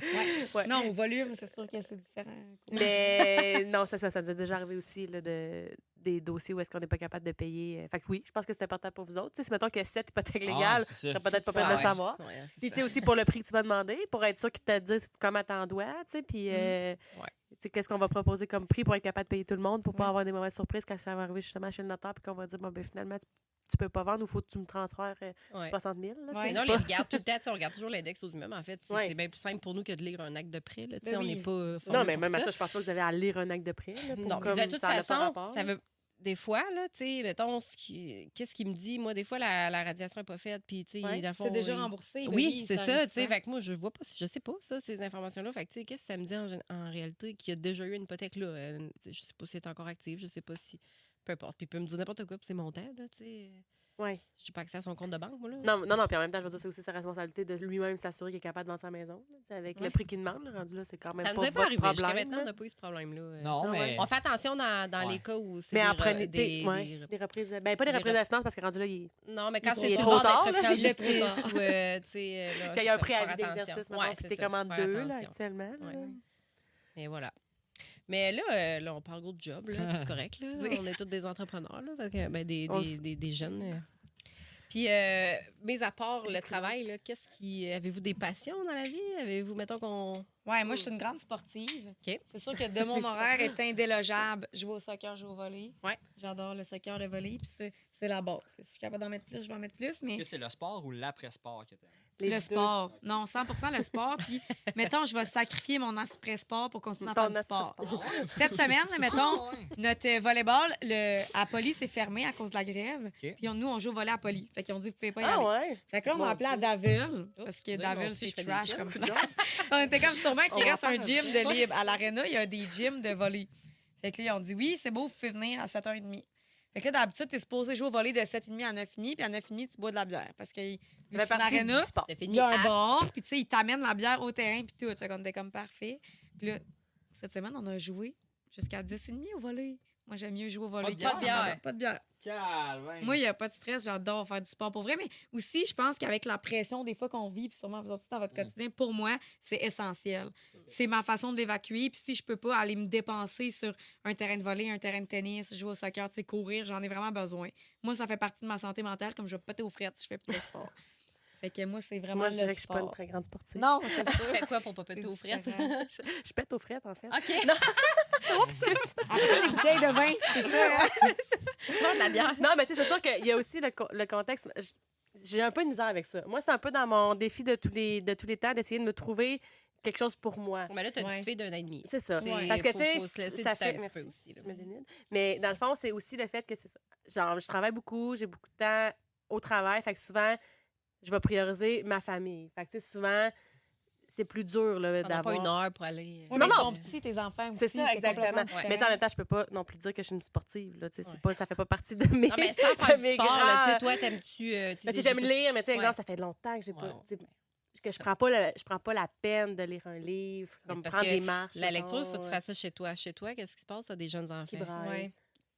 Ouais. Non, au volume, c'est sûr que c'est différent. Mais non, ça, ça, ça nous est déjà arrivé aussi, là, de, des dossiers où est-ce qu'on n'est pas capable de payer. euh, Fait que oui, je pense que c'est important pour vous autres. Tu sais, si mettons que 7 hypothèques Ah, légales, c'est ce ça. peut-être pas Ça, peine de le savoir. Ouais, c'est Puis, tu sais, aussi pour le prix que tu vas demander, pour être sûr qu'ils te disent comment t'en dois, tu sais, puis euh, Ouais. tu sais, qu'est-ce qu'on va proposer comme prix pour être capable de payer tout le monde, pour pas Ouais. avoir des mauvaises surprises quand ça va arriver justement chez le notaire, puis qu'on va dire, bon, ben finalement, tu, tu peux pas vendre ou faut que tu me transfères euh, Ouais. 60 000. là, tu Ouais. sais, Sinon, on c'est les pas- regarde tout le temps. On regarde toujours l'index aux immeubles. En fait, C'est- Ouais. c'est bien plus simple pour nous que de lire un acte de prêt. Là, Ben on oui. n'est pas. euh, Non, mais même à ça, je pense pas que vous avez à lire un acte de prêt. là, pour Non, comme mais de toute ça pas façon, rapport. ça veut. Des fois, là, tu sais, mettons, qu'est-ce qu'il me dit? Moi, des fois, la, la radiation n'est pas faite, puis, tu sais, Ouais, C'est déjà il- remboursé. ben Oui, c'est ça, tu sais. Fait que moi, je vois pas, je sais pas ça, ces informations-là. Fait que, tu sais, qu'est-ce que ça me dit en, en réalité qu'il y a déjà eu une hypothèque là? euh, je sais pas si elle est encore active, je sais pas si. Peu importe. Puis il peut me dire n'importe quoi, puis c'est montant, là, tu sais. Ouais. J'ai pas accès à son compte de banque, moi, là. Non, non, non, puis en même temps, je veux dire, c'est aussi sa responsabilité de lui-même s'assurer qu'il est capable de vendre sa maison. là, tu avec le prix qu'il demande, là, rendu là, c'est quand même ça pas nous est pas votre arrivé. Problème. maintenant, on n'a pas eu ce problème-là. euh. Non, Ah mais. On fait attention dans, dans Ouais. les cas où c'est Mais des, après, tu sais, des, ouais, des- des reprises. Ben, pas des des reprises rep- de finances parce que rendu là, il est- Non, mais quand Il c'est trop le tard, Il est trop tu euh, là, Qu'il y a un préavis d'exercice, t'es ça, comme en deux, là, actuellement. Mais voilà. Mais là, euh, là, on parle gros de job, c'est correct. Là. On est tous des entrepreneurs, là, que, ben, des, des, des, des jeunes. euh. Puis, euh, mais à part le travail, là, qu'est-ce qui. Avez-vous des passions dans la vie? Avez-vous, mettons qu'on. Ouais, moi, je suis une grande sportive. OK. C'est sûr que de mon horaire est indélogeable. Jouer au soccer, jouer au volley. Ouais. J'adore le soccer, le volley. Puis c'est, c'est la base. Si je suis capable d'en mettre plus, je vais en mettre plus. Mais Est-ce que c'est le sport ou l'après-sport que t'aimes? Les le deux. sport. Non, 100% le sport. Puis, mettons, je vais sacrifier mon après-sport pour continuer à faire du sport. Cette semaine, mettons, Ah ouais. notre volleyball le, à Poly, c'est fermé à cause de la grève. Puis on- nous, on joue au volley à Poly. Fait qu'ils ont dit, vous pouvez pas y Ah aller. ouais? Fait que là, on m'a appelé à. Daville, parce que moi Daville, c'est trash comme place. on était comme sûrement qu'il reste un gym de libre. À l'Arena, il y a des gyms de volley. Fait que là, ils ont dit, oui, c'est beau, vous pouvez venir à 7h30. Fait que là, d'habitude, t'es supposé jouer au volley de 7h30 à 9h30, puis à 9h30, tu bois de la bière. Parce que vu c'est une arena, il y a un à- bar, puis tu sais, ils t'amènent la bière au terrain, puis tout. Fait qu'on était comme parfait. Puis là, cette semaine, on a joué jusqu'à 10h30 au volley. Moi, j'aime mieux jouer au volley. Pas de bière. Pas de bière. Calvaire. Moi, il n'y a pas de stress. J'adore faire du sport pour vrai. Mais aussi, je pense qu'avec la pression des fois qu'on vit, puis sûrement vous autres dans votre quotidien, pour moi, c'est essentiel. C'est ma façon d'évacuer. Puis si je peux pas aller me dépenser sur un terrain de volley, un terrain de tennis, jouer au soccer, courir, j'en ai vraiment besoin. Moi, ça fait partie de ma santé mentale, comme je vais péter aux frettes si je fais plus de sport. fait que moi, c'est vraiment Moi, je le dirais que je suis pas une très grande sportive. Non, c'est Tu sûr. fais quoi pour pas péter aux frettes? Je, je pète aux frettes, en fait. OK. Après les bouteilles de vin, c'est ça. hein? Non, de la bière. Non, mais tu sais, c'est sûr qu'il y a aussi le, co- le contexte. J'ai un peu de misère avec ça. Moi, c'est un peu dans mon défi de tous les, de tous les temps d'essayer de me trouver quelque chose pour moi. Mais là, t'as une Ouais. petite fille d'un an et demi. C'est ça. Parce que, tu sais, ça fait. un petit peu aussi, là. Mais dans le fond, c'est aussi le fait que c'est ça. Genre, je travaille beaucoup, j'ai beaucoup de temps au travail. Fait que souvent, je vais prioriser ma famille. Fait que, tu sais, souvent, c'est plus dur là, Pendant pas d'avoir. une heure pour aller. euh, Ouais, Non, mais ils non. sont petits, tes enfants aussi. C'est ça, exactement. Mais tu sais, en même temps, je peux pas non plus dire que je suis une sportive. Là, tu sais, c'est Ouais. pas, ça fait pas partie de mes. Non, mais sans faire mes sport, là, tu sais, grands- toi, t'aimes-tu... euh, j'aime lire, mais tu sais, Ouais. ça fait longtemps que j'ai pas. Que je prends pas le- je prends pas la peine de lire un livre, comme prendre des marches. La lecture, il faut que tu fasses ça chez toi. Chez toi, qu'est-ce qui se passe? T'as des jeunes enfants? qui.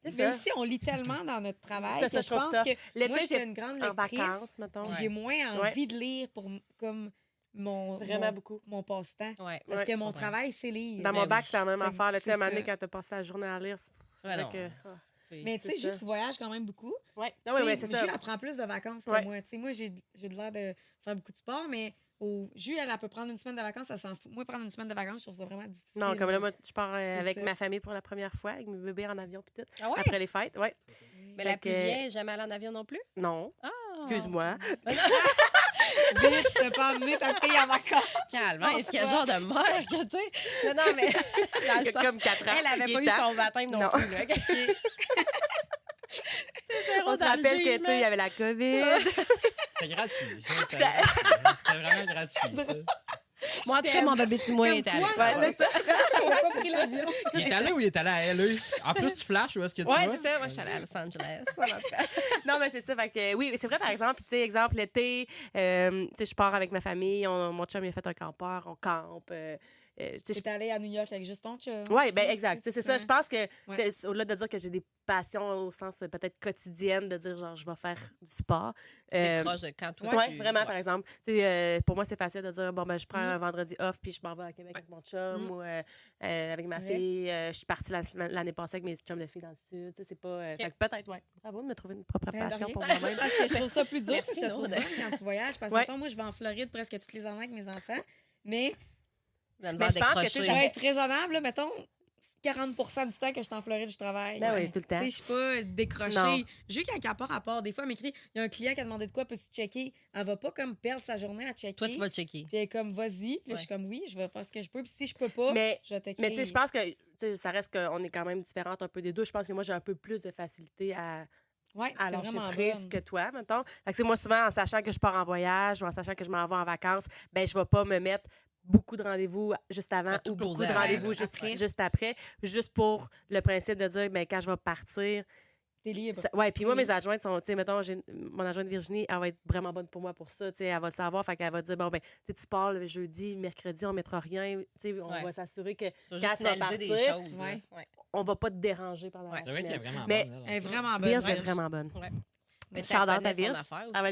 C'est Mais ça. aussi, on lit tellement dans notre travail Ça, que ça, je pense tough. que L'été, moi, j'ai une grande en lectrice. vacances, mettons. puis J'ai moins Ouais. envie de lire pour comme mon, Vraiment mon, beaucoup. mon passe-temps. Ouais. Parce Ouais. que mon Ouais. travail, c'est lire. Dans Ben mon oui. bac, c'est la même Fait que affaire. là, Tu sais, à un c'est moment donné, ça. quand tu passes la journée à lire, c'est Ouais, vrai non. que. ah. C'est- Mais tu sais, c'est Jules, ça. tu voyages quand même beaucoup. Ouais. Ah Tu oui, sais, oui, c'est ça. Jules, elle prend plus de vacances que Ouais. moi. Tu sais, moi, j'ai j'ai de l'air de faire beaucoup de sport, mais au Jules, elle, elle peut prendre une semaine de vacances, elle s'en fout. Moi, prendre une semaine de vacances, je trouve ça vraiment difficile. Non, comme là, moi, je pars euh, avec ça. ma famille pour la première fois, avec mes bébés en avion, puis tout. Ah ouais? Après les fêtes, ouais. Mais la plus vieille, jamais allée en avion non plus? Non, Ah! excuse-moi. Bitch, t'as pas emmené ta fille en vacances. Calme, est-ce quel genre de mère que t'es? Non, non, mais dans le sens- Comme 4 ans. elle avait pas eu temps. son baptême non, Non. plus. Là. On se rappelle que, tu sais, il y avait la COVID. C'était gratuit. ça, C'était vraiment gratuit. ça. Moi, en tout cas, mon bébé Timoin est allé. Ouais, c'est ça. On a pas pris l'avion. Il est allé ou il est allé à LA? En plus, tu flashes où est-ce que tu Ouais, c'est ça. Moi, je suis allée à Los Angeles. Non, mais c'est ça. Fait que, oui, c'est vrai, par exemple, tu sais, exemple, l'été, euh, tu sais, je pars avec ma famille, on- mon chum, il a fait un campeur, on campe. euh, euh, T'es allé à New York avec juste ton chum. Oui, ben exact. C'est ça. Je pense que, au-delà de dire que j'ai des passions au sens euh, peut-être quotidienne, de dire genre, je vais faire du sport. Euh, proche de quand toi. Oui, vraiment, par exemple. Euh, pour moi, c'est facile de dire, bon, ben, je prends mm-hmm. un vendredi off puis je m'en vais à Québec avec mon chum mm-hmm. ou euh, euh, avec ma fille. je suis partie l'année passée avec mes chums de filles dans le Sud. C'est pas. Okay. Peut-être, ouais. Bravo de me trouver une propre passion pour moi-même. je trouve ça plus dur que je trouve quand tu voyages. Parce que, moi, je vais en Floride presque toutes les années avec mes enfants. Mais mais je pense que tu être raisonnable, mettons. 40 du temps que je suis en Floride, je travaille. Ben oui, tout le temps. Tu je suis pas décrochée. J'ai quand qu'à part à part, des fois, elle m'écrit il y a un client qui a demandé de quoi, peux-tu checker Elle va pas comme perdre sa journée à checker. Toi, tu vas checker. Puis elle est comme vas-y. Je suis comme oui, je vais faire ce que je peux. Puis si je peux pas, mais, je vais t'écrire. Mais tu sais, je pense que ça reste qu'on est quand même différente un peu des deux. Je pense que moi, j'ai un peu plus de facilité à. Ouais, à lâcher prise que toi, mettons. Fait que, moi, souvent, en sachant que je pars en voyage ou en sachant que je m'en vais en vacances, ben je vais pas me mettre beaucoup de rendez-vous juste avant ou beaucoup de rendez-vous juste, après. juste après, juste pour le principe de dire, ben, quand je vais partir, T'es libre. Ça, ouais, puis moi, mes adjointes sont, tu sais, mettons, mon adjointe Virginie, elle va être vraiment bonne pour moi pour ça, tu sais, elle va le savoir, fait qu'elle va dire, bon, ben, tu pars le jeudi, mercredi, on mettra rien, tu sais, on va s'assurer que quand tu vas partir, des choses, hein. on va pas te déranger pendant la semaine. Est vraiment bonne, elle est vraiment bonne. Virginie est vraiment bonne. Mais Chardante à Virge. Ah.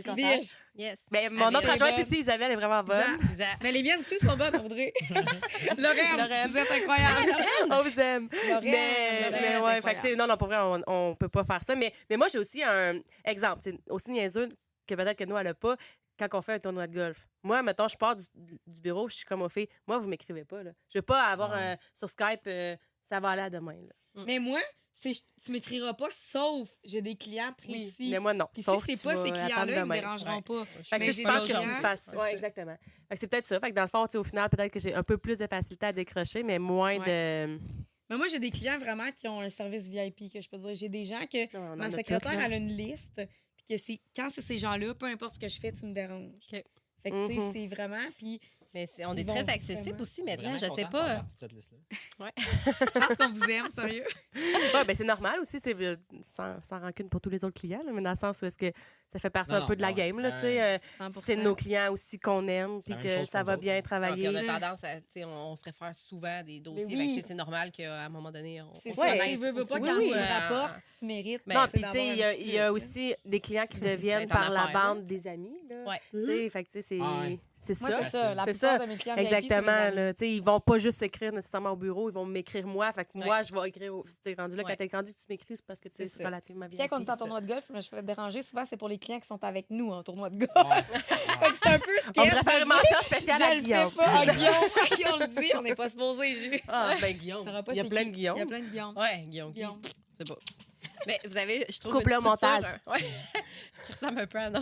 Yes. Ben, mon autre adjointe ici, Isabelle, est vraiment bonne. Mais les miennes, tous sont bonnes, Audrey. Lorraine, Lorraine, vous êtes incroyable. Ah, on vous aime. Mais, Lorraine, mais ouais, fait, non, non, pour vrai, on, on, peut pas faire ça. Mais, mais moi, j'ai aussi un exemple, aussi niaiseux que peut-être que nous, elle n'a pas, quand on fait un tournoi de golf. Moi, mettons, je pars du, bureau, je suis comme au fait. Moi, vous m'écrivez pas, là. Je vais pas avoir sur Skype, euh, ça va aller à demain, là. Mais moi, tu m'écriras pas sauf j'ai des clients précis. Mais moi non. Sauf si c'est pas ces clients-là, ils me dérangeront pas. Mais je pense que je fasse. Oui, exactement. c'est peut-être ça. Fait que dans le fond, au final, peut-être que j'ai un peu plus de facilité à décrocher, mais moins de. Mais moi, j'ai des clients vraiment qui ont un service VIP, que je peux dire. J'ai des gens que ma secrétaire, elle a une liste, que c'est quand c'est ces gens-là, peu importe ce que je fais, tu me déranges. Fait que, tu sais, mm-hmm. c'est vraiment. Puis mais est, on est très accessible aussi maintenant. Je sais pas. Cette liste -là. Ouais. je pense qu'on vous aime, sérieux. ouais, ben c'est normal aussi, c'est euh, sans, sans, rancune pour tous les autres clients, là, mais dans le sens où est-ce que ça fait partie un peu de la game. Là, euh, c'est nos clients aussi qu'on aime, puis que ça va bien travailler. on a tendance à, on, on, se réfère souvent à des dossiers. Oui. C'est normal qu'à un moment donné, on C'est ça, tu veux, veux pas quand oui, tu euh, rapportes, tu mérites. Non, puis tu sais, il y a aussi des clients qui deviennent par hein. la bande des amis. Tu sais, mm-hmm. fait que c'est... C'est ça. C'est ça. La plupart ça. de mes clients Exactement. Là, ils vont pas juste s'écrire nécessairement au bureau, ils vont m'écrire moi. Fait que moi, je vais écrire. Au... rendu là, ouais. quand t'es rendu, tu m'écris, parce que c'est relativement bien. Quand on est en tournoi de golf, mais je me fais déranger. Souvent, c'est pour les mes clients qui sont avec nous en tournoi de golf. fait c'est un peu ce qui est. Expérimentation spéciale à Guillaume. Pas. Ah, Guillaume, qui on le dit, on n'est pas supposé jouer. Ah, ben Guillaume. Il y a plein de Guillaume. Il y a plein de Guillaume. Ouais, Guillaume. Guillaume. C'est pas. Mais vous avez, je trouve. Couple montage. Hein. Ouais. qui ressemble un peu. Là.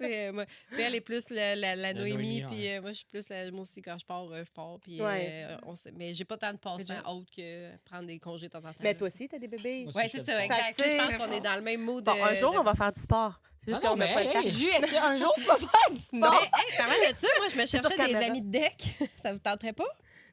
Euh, moi, elle est plus la, la, la Noémie, puis euh, moi, je suis plus. La, moi aussi, quand je pars, euh, je pars. Puis, ouais. euh, on mais j'ai pas tant de passes autre que prendre des congés de temps en temps. Mais toi aussi, t'as des bébés. Oui, c'est ça, exact. Je pense qu'on est dans le même mode. Bon, un jour, de... on va faire du sport. Juste ah qu'on n'a pas le temps. Jus, est-ce qu'un jour, tu vas faire du sport? Mais, hey, parlant de ça, moi, je me cherchais des amis de deck. ça vous tenterait pas?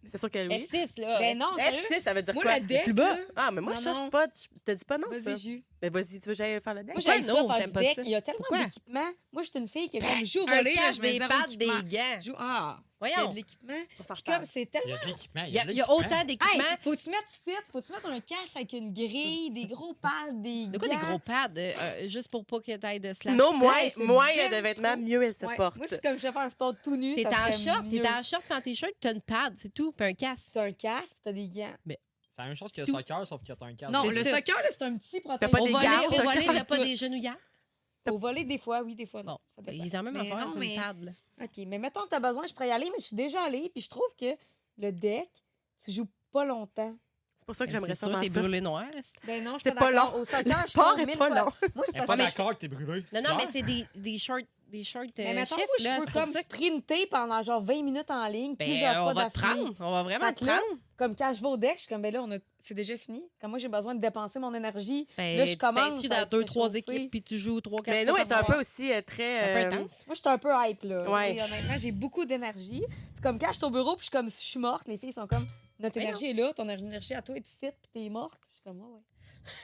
C'est sûr qu'elle oui. F6, là. Ben non, F6, ça veut dire moi, quoi? Moi, deck. Plus bas. Ah, mais moi, non, je cherche non. pas. Je te dis pas non, ça. Vas-y, jus. Ben vas-y, tu veux que j'aille faire le deck? Moi, j'aille ouais, Il y a tellement d'équipements. Moi, je suis une fille qui, ben, comme, joue au volcan, je vais des des gants. Joue... Ah! Voyons. Il y a de l'équipement. comme, c'est tellement... Il y a. Il, y a, autant d'équipements. Hey, faut tu mettre site, faut tu mettre un casque avec une grille, des gros pads, des De quoi des gros pads? Euh, euh, juste pour pas que t'ailles de slash. Non, moins, moins il y a de vêtements, mieux elle se porte. Moi, c'est comme je fais un sport tout nu. T'es en short, t'es en short, en t-shirt, t'as une pad, c'est tout, puis un casque. T'as un casque, t'as des gants. Ben, c'est la même chose que le soccer, sauf que t'as un cadre. Non, le soccer, c'est un petit protège. T'as pas Au il n'y a pas des genouillères. Au volet, des fois, oui, des fois, non. Ça. Ben, ils ont même affaire sur une table. OK, mais mettons que t'as besoin, je pourrais y aller, mais je suis déjà allée, puis je trouve que le deck, tu joues pas longtemps. C'est pour ça que ben, j'aimerais ça. T'es brûlé noir. Ben c'est pas long. Au soccer, le sport est pas long. Moi, je suis pas d'accord que t'es brûlé. Non, non, mais c'est des, des shorts des shorts mais euh, mettons, chiffres, je là, peux comme sprinter pendant genre 20 minutes en ligne, ben, plusieurs on fois d'affilée. On va vraiment te prendre. comme quand je vais au deck, je suis comme, ben là, a... c'est déjà fini. Quand moi, j'ai besoin de dépenser mon énergie, ben, là, je commence. Tu dans deux, trois équipes, puis tu joues trois, quatre Mais nous, est euh, un peu aussi très. Intense? Moi, je suis un peu hype, là. Honnêtement, j'ai beaucoup d'énergie. Comme quand je suis au bureau, puis je suis comme, je suis morte, les filles sont comme, notre énergie est là, ton énergie à toi est ici, puis t'es morte. Je suis comme, ouais, ouais.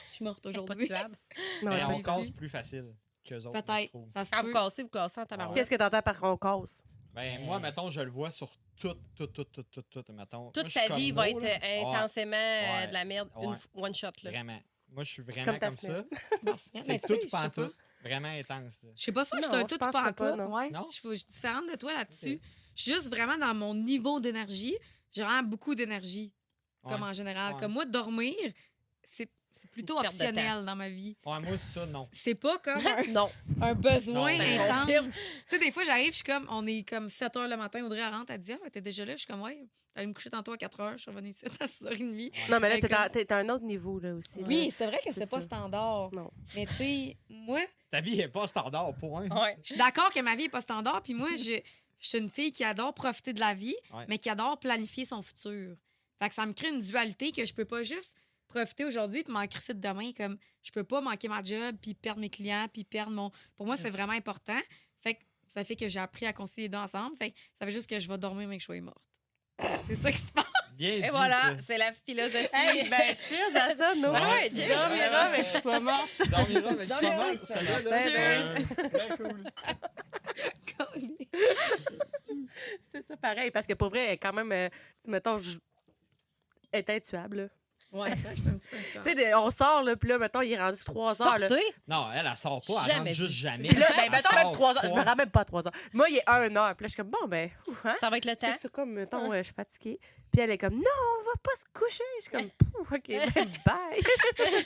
Je suis morte aujourd'hui. Mais on casse plus facile qu'eux autres. Peut-être. Ça se ah, vous cassez, vous cassez en tabarouette. Qu'est-ce que t'entends par on casse? Ben, ben, moi, mettons, je le vois sur tout, tout, tout, tout, tout, tout, mettons. Toute sa vie va être euh, intensément euh, de la merde, one shot, là. Vraiment. Moi, je suis vraiment comme, ça. C'est tout pantoute. Vraiment intense. Je sais pas si je suis un tout pantoute. Je suis différente de toi là-dessus. Je suis juste vraiment dans mon niveau d'énergie. J'ai vraiment beaucoup d'énergie, comme en général. Ouais. Comme moi, dormir, c'est c'est plutôt optionnel dans ma vie. Ouais, moi, ça, non. C'est pas comme un, non. un besoin Non, intense. Tu sais, des fois, j'arrive, je suis comme, on est comme 7 h le matin, Audrey elle rentre, elle dit, ah, t'es déjà là? Je suis comme, ouais, t'allais me coucher tantôt à 4 h, je suis revenue ici à 6h30. Non, mais là, t'es comme- à un autre niveau, là, aussi. Oui, c'est vrai que C'est c'est pas standard. Non. Mais tu sais, moi, Ta vie n'est pas standard, point. Ouais. je suis d'accord que ma vie est pas standard, puis moi, je, je suis une fille qui adore profiter de la vie, Ouais. mais qui adore planifier son futur. Fait que ça me crée une dualité que je peux pas juste profiter aujourd'hui puis m'en crisser de demain comme je peux pas manquer ma job puis perdre mes clients puis perdre mon pour moi c'est vraiment important fait que ça fait que j'ai appris à concilier les deux ensemble fait que ça fait juste que je vais dormir mais que je sois morte c'est ça qui se passe Bien Et dit, voilà, ça. c'est la philosophie. Hey, ben, cheers à ça, non? Ouais, ouais, tu cheers. dormiras, mais que tu sois morte. Tu dormiras avec ça. Dormiras. Celle-là, là, c'est cool. C'est ça, pareil. Parce que pour vrai, elle est quand même, euh, tu- mettons, je- elle est intuable. là. ouais ça je suis un petit peu Tu sais, des- on sort, là, puis là, mettons, il est rendu 3 heures. Là. Sortez. Non, elle, elle sort pas. Elle Jamais rentre juste vu jamais. Puis là, ben, Elle mettons, sort même 3 heures. Je me pas. rends même pas à 3 heures. Moi, il est 1 heure. Puis là, je suis comme, bon, ben, ouf, hein? Ça va être le temps. C'est ça, comme, mettons, euh, je suis fatiguée. Puis elle est comme, non, on va pas se coucher. Je suis comme, Pouf, OK, ben, bye.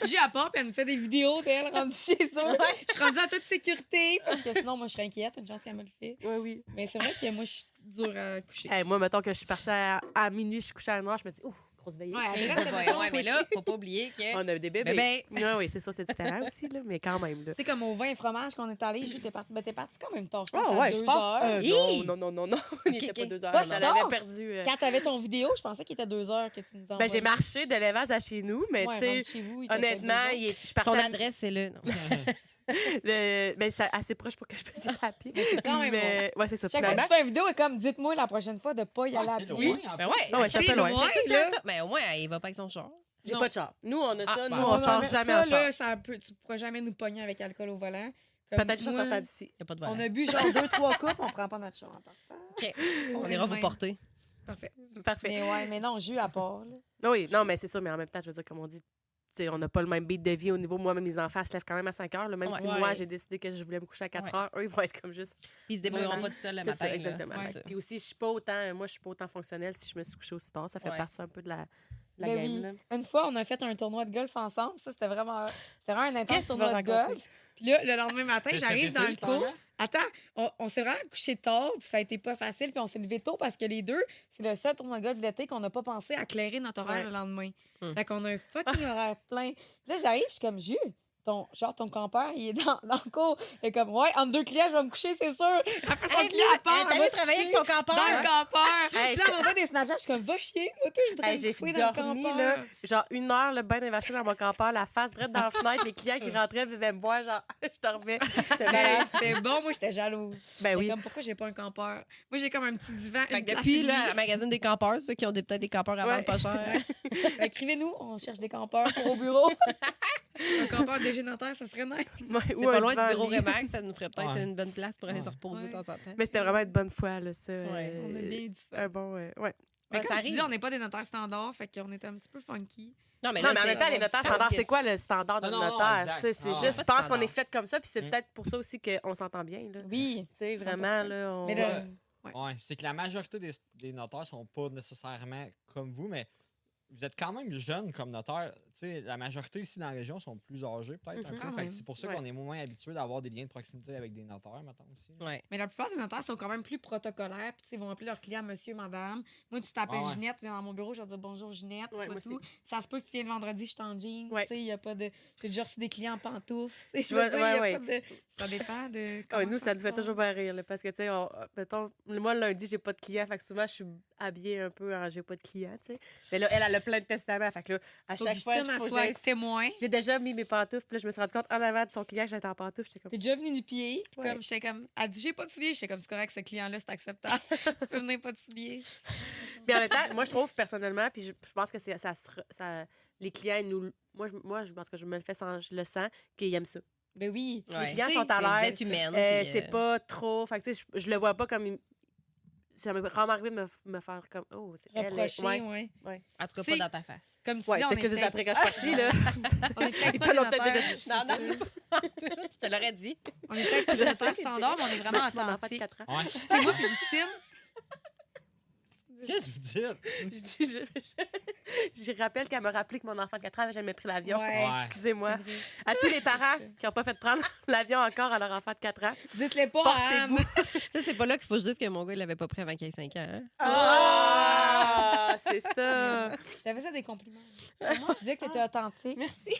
j'ai à part puis elle me fait des vidéos d'elle rendue chez eux je suis rendue en toute sécurité parce que sinon moi je serais inquiète une chance qu'elle me le fait oui, oui. mais c'est vrai que moi je suis dure à coucher Hey, moi, mettons que je suis partie à, à minuit, je suis couchée à 1 heure, je me dis, ouf, ouais, Ouais, ouais, ouais, mais là, faut pas oublier que. On a des bébés. Bébé. Oui, oui, c'est ça, c'est différent aussi, là, mais quand même. Sais, comme au vin et fromage qu'on est allé, j'étais partie. Ben, t'es partie quand même tard, je pense. Ah à ouais, deux je pense. heures. euh, non, non, non, non, non. Il Ok, n'était pas deux heures. Pas On si avait tard? perdu. euh, Quand t'avais ton vidéo, je pensais qu'il était deux heures que tu nous envoies. Ben, j'ai marché de l'Evas à chez nous, mais Ouais, tu sais, honnêtement, je suis partie Son adresse, c'est là. Le- ben, c'est assez proche pour que je puisse y aller à pied. Mais c'est quand même Mais, ouais, c'est ça. Chaque fois que tu fais une vidéo, et comme, dites-moi la prochaine fois de pas y aller à c'est pied. en Ben ouais, Ah ouais, c'est un c'est peu loin. loin, là- là. Ben au moins, il va pas avec son char. j'ai pas de char. Nous, on a Ah, ça. Nous, ben, on Ouais, sort mais jamais ça, en char. là, ça peut, tu pourras jamais nous pogner avec alcool au volant. Peut-être juste en d'ici. Il n'y a pas de On a bu genre deux, trois coupes, on prend pas notre char en partant. OK. On Ouais, ira vous porter. Parfait. Parfait. Mais ouais, mais non, jus à part. là. Oui, non, mais c'est ça, mais en même temps, je veux dire, comme on dit, on n'a pas le même beat de vie au niveau. Moi, mes enfants se lèvent quand même à 5 heures. là, même Ouais. si Ouais. moi, j'ai décidé que je voulais me coucher à 4 Ouais. heures, eux, ils vont être comme juste. Puis ils se débrouilleront pas tout seuls le matin. ça, exactement. Puis aussi, je suis pas autant. Moi, je suis pas autant fonctionnelle si je me suis couchée aussi tard. Ça fait Ouais. partie un peu de la, la Ben game. oui. là. Une fois, on a fait un tournoi de golf ensemble. Ça, c'était vraiment, c'était vraiment un intense tournoi de raconter? golf. Puis là, le lendemain matin, j'arrive dans le cours. Attends, on, on s'est vraiment couché tard, puis ça a été pas facile, puis on s'est levé tôt parce que les deux, c'est le seul tournoi de golf d'été qu'on n'a pas pensé à clairer notre horaire Ouais. le lendemain. Hmm. Fait qu'on a un fucking horaire plein. Puis là, j'arrive, je suis comme, Jus, ton, genre, ton campeur, il est dans, dans le cours. Il est comme, ouais, entre deux clients, je vais me coucher, c'est sûr. Après son Hey, client là, part, elle est elle travailler avec son campeur. Dans le campeur. Hey, Puis là, on m'envoie des Snapchats, je suis comme, va chier, moi, tout, je voudrais Hey, me j'ai coucher dans le dormi, campeur. là, genre une heure, le bain d'invasion dans mon campeur, la face droite dans la fenêtre, les clients qui rentraient vivaient me voir, genre, je dormais. C'était Ben. C'était bon, moi, j'étais jalouse. Ben oui. comme, pourquoi j'ai pas un campeur? Moi, j'ai comme un petit divan. Une depuis, là, la magazine des campeurs, ceux qui ont des- peut-être des campeurs à Ouais. vendre pas cher. Écrivez-nous, on cherche des campeurs pour au bureau. un campeur dégénitaire, ça serait nice. Ouais, ou pas loin du bureau. Remax, ça nous ferait peut-être Ouais. une bonne place pour aller se Ouais. reposer de temps en temps. Mais c'était vraiment une bonne fois, là, ça. Ouais, euh, On a bien eu du fun. Un bon, euh, ouais. Mais Ouais, comme ça tu dis, arrive. on n'est pas des notaires standards, fait qu'on était un petit peu funky. Non, mais non, mais en même temps, les notaires standards, c'est quoi le standard non, notaire? Tu sais, C'est Ah, juste, je pense qu'on est fait comme ça, puis c'est Mm. peut-être pour ça aussi qu'on s'entend bien, là. Tu Oui. sais, 100%. vraiment, là, on... Mais Ouais. là, Ouais, c'est que la majorité des, des notaires sont pas nécessairement comme vous, mais vous êtes quand même jeune comme notaire. Tu sais, la majorité ici dans la région sont plus âgés, peut-être même. que c'est pour ça Ouais. qu'on est moins habitué d'avoir des liens de proximité avec des notaires, maintenant aussi. Ouais. Mais la plupart des notaires sont quand même plus protocolaires. Puis, ils vont appeler leur client monsieur, madame. Moi, tu t'appelles Ah ouais. Ginette, tu viens dans mon bureau, je vais dire bonjour Ginette. Ouais, toi, moi tout. aussi. Ça se peut que tu viennes vendredi, je suis en jeans. Ouais. Tu sais, il y a pas de. J'ai déjà reçu des clients en pantoufles. Tu sais, je veux dire, y a ouais, pas de. Ça dépend de. Ah, nous, ça nous fait toujours bien rire, là, parce que, tu sais, on- mettons, moi, le lundi, j'ai pas de clients, fait que souvent, je suis habillée un peu en j'ai pas de clients, tu sais. Mais là, elle, elle a plein de testaments, fait que là, à chaque fois, J'aille- témoin. J'ai déjà mis mes pantoufles, puis là, je me suis rendu compte en avant de son client que j'étais en pantoufles, j'étais comme... T'es déjà venu du pied. Ouais. Comme, j'étais comme, elle dit, j'ai pas de souliers. J'étais comme, c'est correct, ce client-là, c'est acceptable. tu peux venir pas de souliers. Puis en même temps, moi, je trouve personnellement, puis je, je pense que c'est, ça, les clients, ils nous, moi, je, moi, je pense que je me le fais sans, je le sens, qu'ils aiment ça. Ben oui. Ouais. clients sont à l'aise. Euh, c'est euh, pas trop. Fait que, tu sais, je, je le vois pas comme. une- ça m'est vraiment arrivé de me, me faire comme, oh, c'est elle. Reprocher, Ouais. ouais. En tout cas, C'est- pas dans ta face. Comme tu Ouais, dis, on que c'est après quand je suis partie, là. on est peut-être déjà dit. Non, non, je te l'aurais dit. On est peut-être pas standards, mais on est vraiment Merci, mon enfant de authentiques. 4 ans. Ouais. Tu sais, moi puis Justine, Qu'est-ce que vous dites? Je, dis- je, je- je rappelle qu'elle me rappelé que mon enfant de 4 ans avait jamais pris l'avion. Ouais. Excusez-moi. À tous les parents qui n'ont pas fait prendre l'avion encore à leur enfant de 4 ans. dites-le pas. Là, c'est pas là qu'il faut que je dise que mon gars, il l'avait pas pris avant qu'il ait 5 ans. hein. Ah! c'est ça. J'avais ça des compliments. Moi, je disais que tu étais authentique. Merci.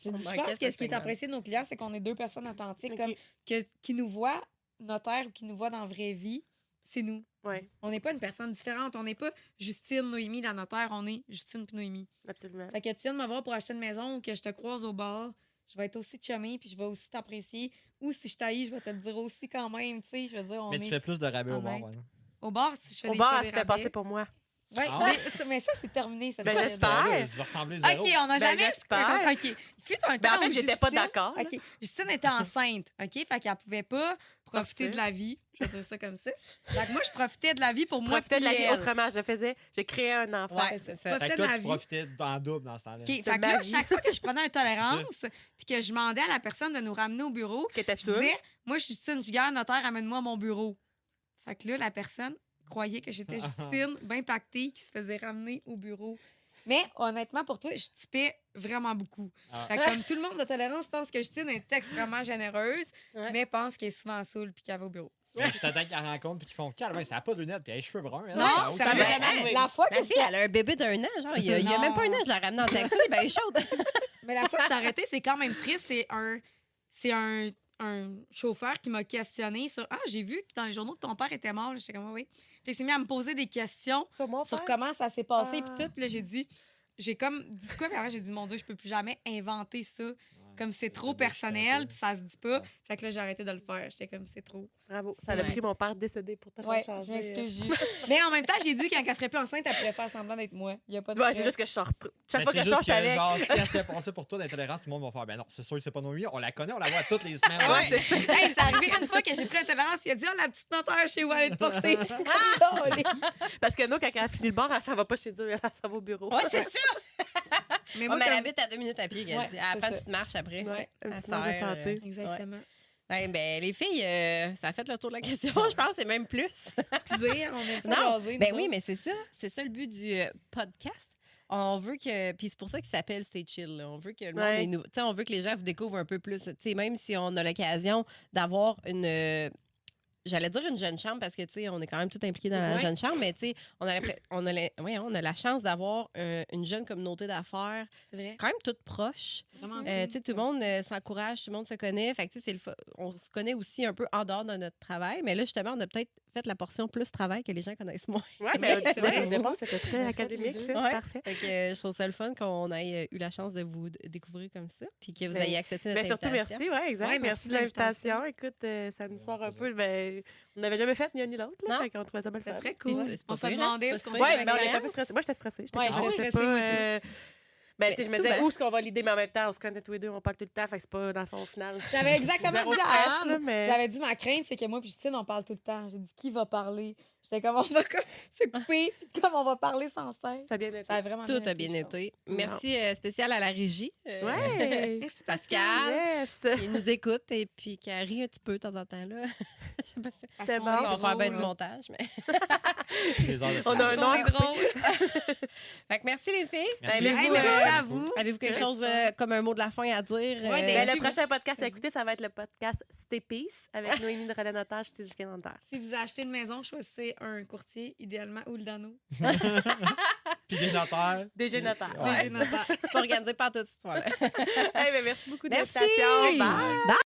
Je, dis- je pense que ce qui est apprécié de nos clients, c'est qu'on est deux personnes authentiques, comme que, qui nous voient notaire ou qui nous voient dans la vraie vie, c'est nous. On n'est pas une personne différente. On n'est pas Justine, Noémie, la notaire. On est Justine puis Noémie. absolument. Fait que tu viens de me voir pour acheter une maison ou que je te croise au bar, je vais être aussi chumée puis je vais aussi t'apprécier. Ou si je t'haïs, je vais te le dire aussi quand même. Tu sais, je veux dire, on Mais est tu fais plus de rabais au bar. exemple. au bar si je fais Au des bar, fois elle se fait passer pour moi. Ouais, Ah. mais, ça- mais ça, c'est terminé. Ça Ben, j'espère. Là, Vous ressemblez zéro. OK, on n'a Ben, jamais... j'espère. OK. Il fut un Ben, temps en fait, où j'étais pas Justine- d'accord. OK. Justine était enceinte, OK? Fait qu'elle pouvait pas profiter de la vie. Je vais dire ça comme ça. Fait que moi, je profitais de la vie pour Je moi profitais de la vie autrement. Je faisais, je créais un enfant. Ouais. Fait que de toi, la tu vie. profitais en double dans ce temps-là. OK. Fait que là, vie. chaque fois que je prenais un tolérance puis que je demandais à la personne de nous ramener au bureau, je disais, moi, je suis Justine Giguère, notaire, amène-moi à mon bureau. Fait que là, la personne croyait que j'étais Justine, bien pactée, qui se faisait ramener au bureau. Mais honnêtement, pour toi, je typais vraiment beaucoup. Ah. Fait que comme tout le monde de tolérance pense que Justine est extrêmement généreuse, Ouais. mais pense qu'elle est souvent saoule puis qu'elle va au bureau. Je t'attends qu'ils la rencontrent puis qu'ils font calme, ça n'a pas de lunettes puis elle a les cheveux bruns. elle, Non, ça a ça aucun m'est rapport. jamais Ah, arrivé. La fois Ma que elle a un bébé d'un an. Genre, il y a, il y a même pas un an, je la ramène en taxi. Ben, elle est chaude. Mais la fois que ça a arrêté, c'est quand même triste. C'est un, c'est un, un chauffeur qui m'a questionné sur Ah, j'ai vu que dans les journaux que ton père était mort. J'étais comme oui. Puis il s'est mis à me poser des questions Sur comment ça s'est passé. Ah. Puis tout. Là, j'ai dit J'ai comme dit quoi? Puis après, j'ai dit Mon Dieu, je peux plus jamais inventer ça. Comme c'est trop personnel, puis ça se dit pas. Fait que là, j'ai arrêté de le faire. J'étais comme C'est trop. Bravo. Ça a Ouais. pris mon père décédé pour te faire Ouais, changer. Jules. Mais en même temps, j'ai dit quand elle serait plus enceinte, elle pourrait faire semblant d'être moi. Il y a pas de Ouais, c'est juste que je sors. Chaque Mais fois c'est que je que, avec. genre, si elle se fait pour toi d'intolérance, tout le monde va faire Ben non, c'est sûr que c'est pas Noémie, on la connaît, on la voit toutes les semaines. Ouais, c'est ça. Hey, c'est arrivé une fois que j'ai pris un tolérance, puis il a dit Oh, la petite notaire chez où elle est portée. Parce que nous, quand elle a fini le bar, elle s'en va pas chez eux, elle s'en va au bureau. Ouais, c'est ça. Mais Ouais, moi, mais elle comme- habite à deux minutes à pied, Ouais, Gazi. Elle c'est prend une ça. petite marche après. Ouais, un Elle petit manche de sert, santé. euh, Exactement. Ouais, ben, les filles, euh, ça a fait le tour de la question, je pense, et même plus. Excusez, on aime ça Non, jaser, Ben oui, autres. mais c'est ça. C'est ça le but du euh, podcast. On veut que. Puis c'est pour ça qu'il s'appelle Stay Chill. là. On veut que le monde Ouais. ait nou- tu sais, on veut que les gens vous découvrent un peu plus. Tu sais, même si on a l'occasion d'avoir une. euh, J'allais dire une jeune chambre parce que, tu sais, on est quand même tout impliqué dans la Ouais. jeune chambre, mais, tu sais, on a, l'impré- on, a la- ouais, on a la chance d'avoir euh, une jeune communauté d'affaires quand même toute proche. Vraiment. Euh, cool. tu sais, tout le monde euh, s'encourage, tout le monde se connaît. Fait que, tu sais, c'est le fa- on se connaît aussi un peu en dehors de notre travail. Mais là, justement, on a peut-être fait la portion plus travail que les gens connaissent moins. Ouais, mais C'est vrai. au départ, c'était très On académique, là, Ouais. c'est parfait. Fait que euh, je trouve ça le fun qu'on ait euh, eu la chance de vous découvrir comme ça. Puis que vous Ben, ayez accepté notre Mais surtout, invitation. merci, ouais, exact. Ouais, merci merci de l'invitation. Écoute, euh, ça nous sort un peu. Ben, on n'avait jamais fait ni un ni l'autre, là. Fait qu'on trouvait ça bien le C'était très Puis cool. c'est- c'est On pire, hein? C'est pas va Ouais, pire, mais on pas plus stressés. Moi, j'étais stressée. J'étais stressée, Ben, Mais tu sais, je me disais souvent- où est-ce qu'on va l'idée, mais en même temps, on se connaît tous les deux, on parle tout le temps, fait que c'est pas dans le fond au final. J'avais exactement dit J'avais dit ma crainte, c'est que moi et Justine, on parle tout le temps. J'ai dit qui va parler? J'étais comme on va comme se couper, puis comme on va parler sans cesse. Ça a bien été. Ça a vraiment Tout a bien été. Merci euh, spécial à la régie. euh, Ouais! Pascal. Yes! qui nous écoute et puis qui rit un petit peu de temps en temps. Là. Je sais pas si- Parce C'est bon. on va faire bien du montage. Mais... On a un nom drôle. fait que merci les filles. Merci. Ben, merci euh, à vous. Avez-vous quelque chose euh, comme un mot de la fin à dire? Ouais, euh, ben, Ben, si le vous- prochain podcast à écouter, ça va être le podcast Stay Peace avec Noémie de Relais Notage, Nanterre. Si vous achetez une maison, choisissez un courtier, idéalement Ouldano. Puis des notaires. DG Notaire. Ouais. DG Notaire. c'est pas organisé par toute cette histoire-là. Hey, ben, merci beaucoup de. Bye! Bye.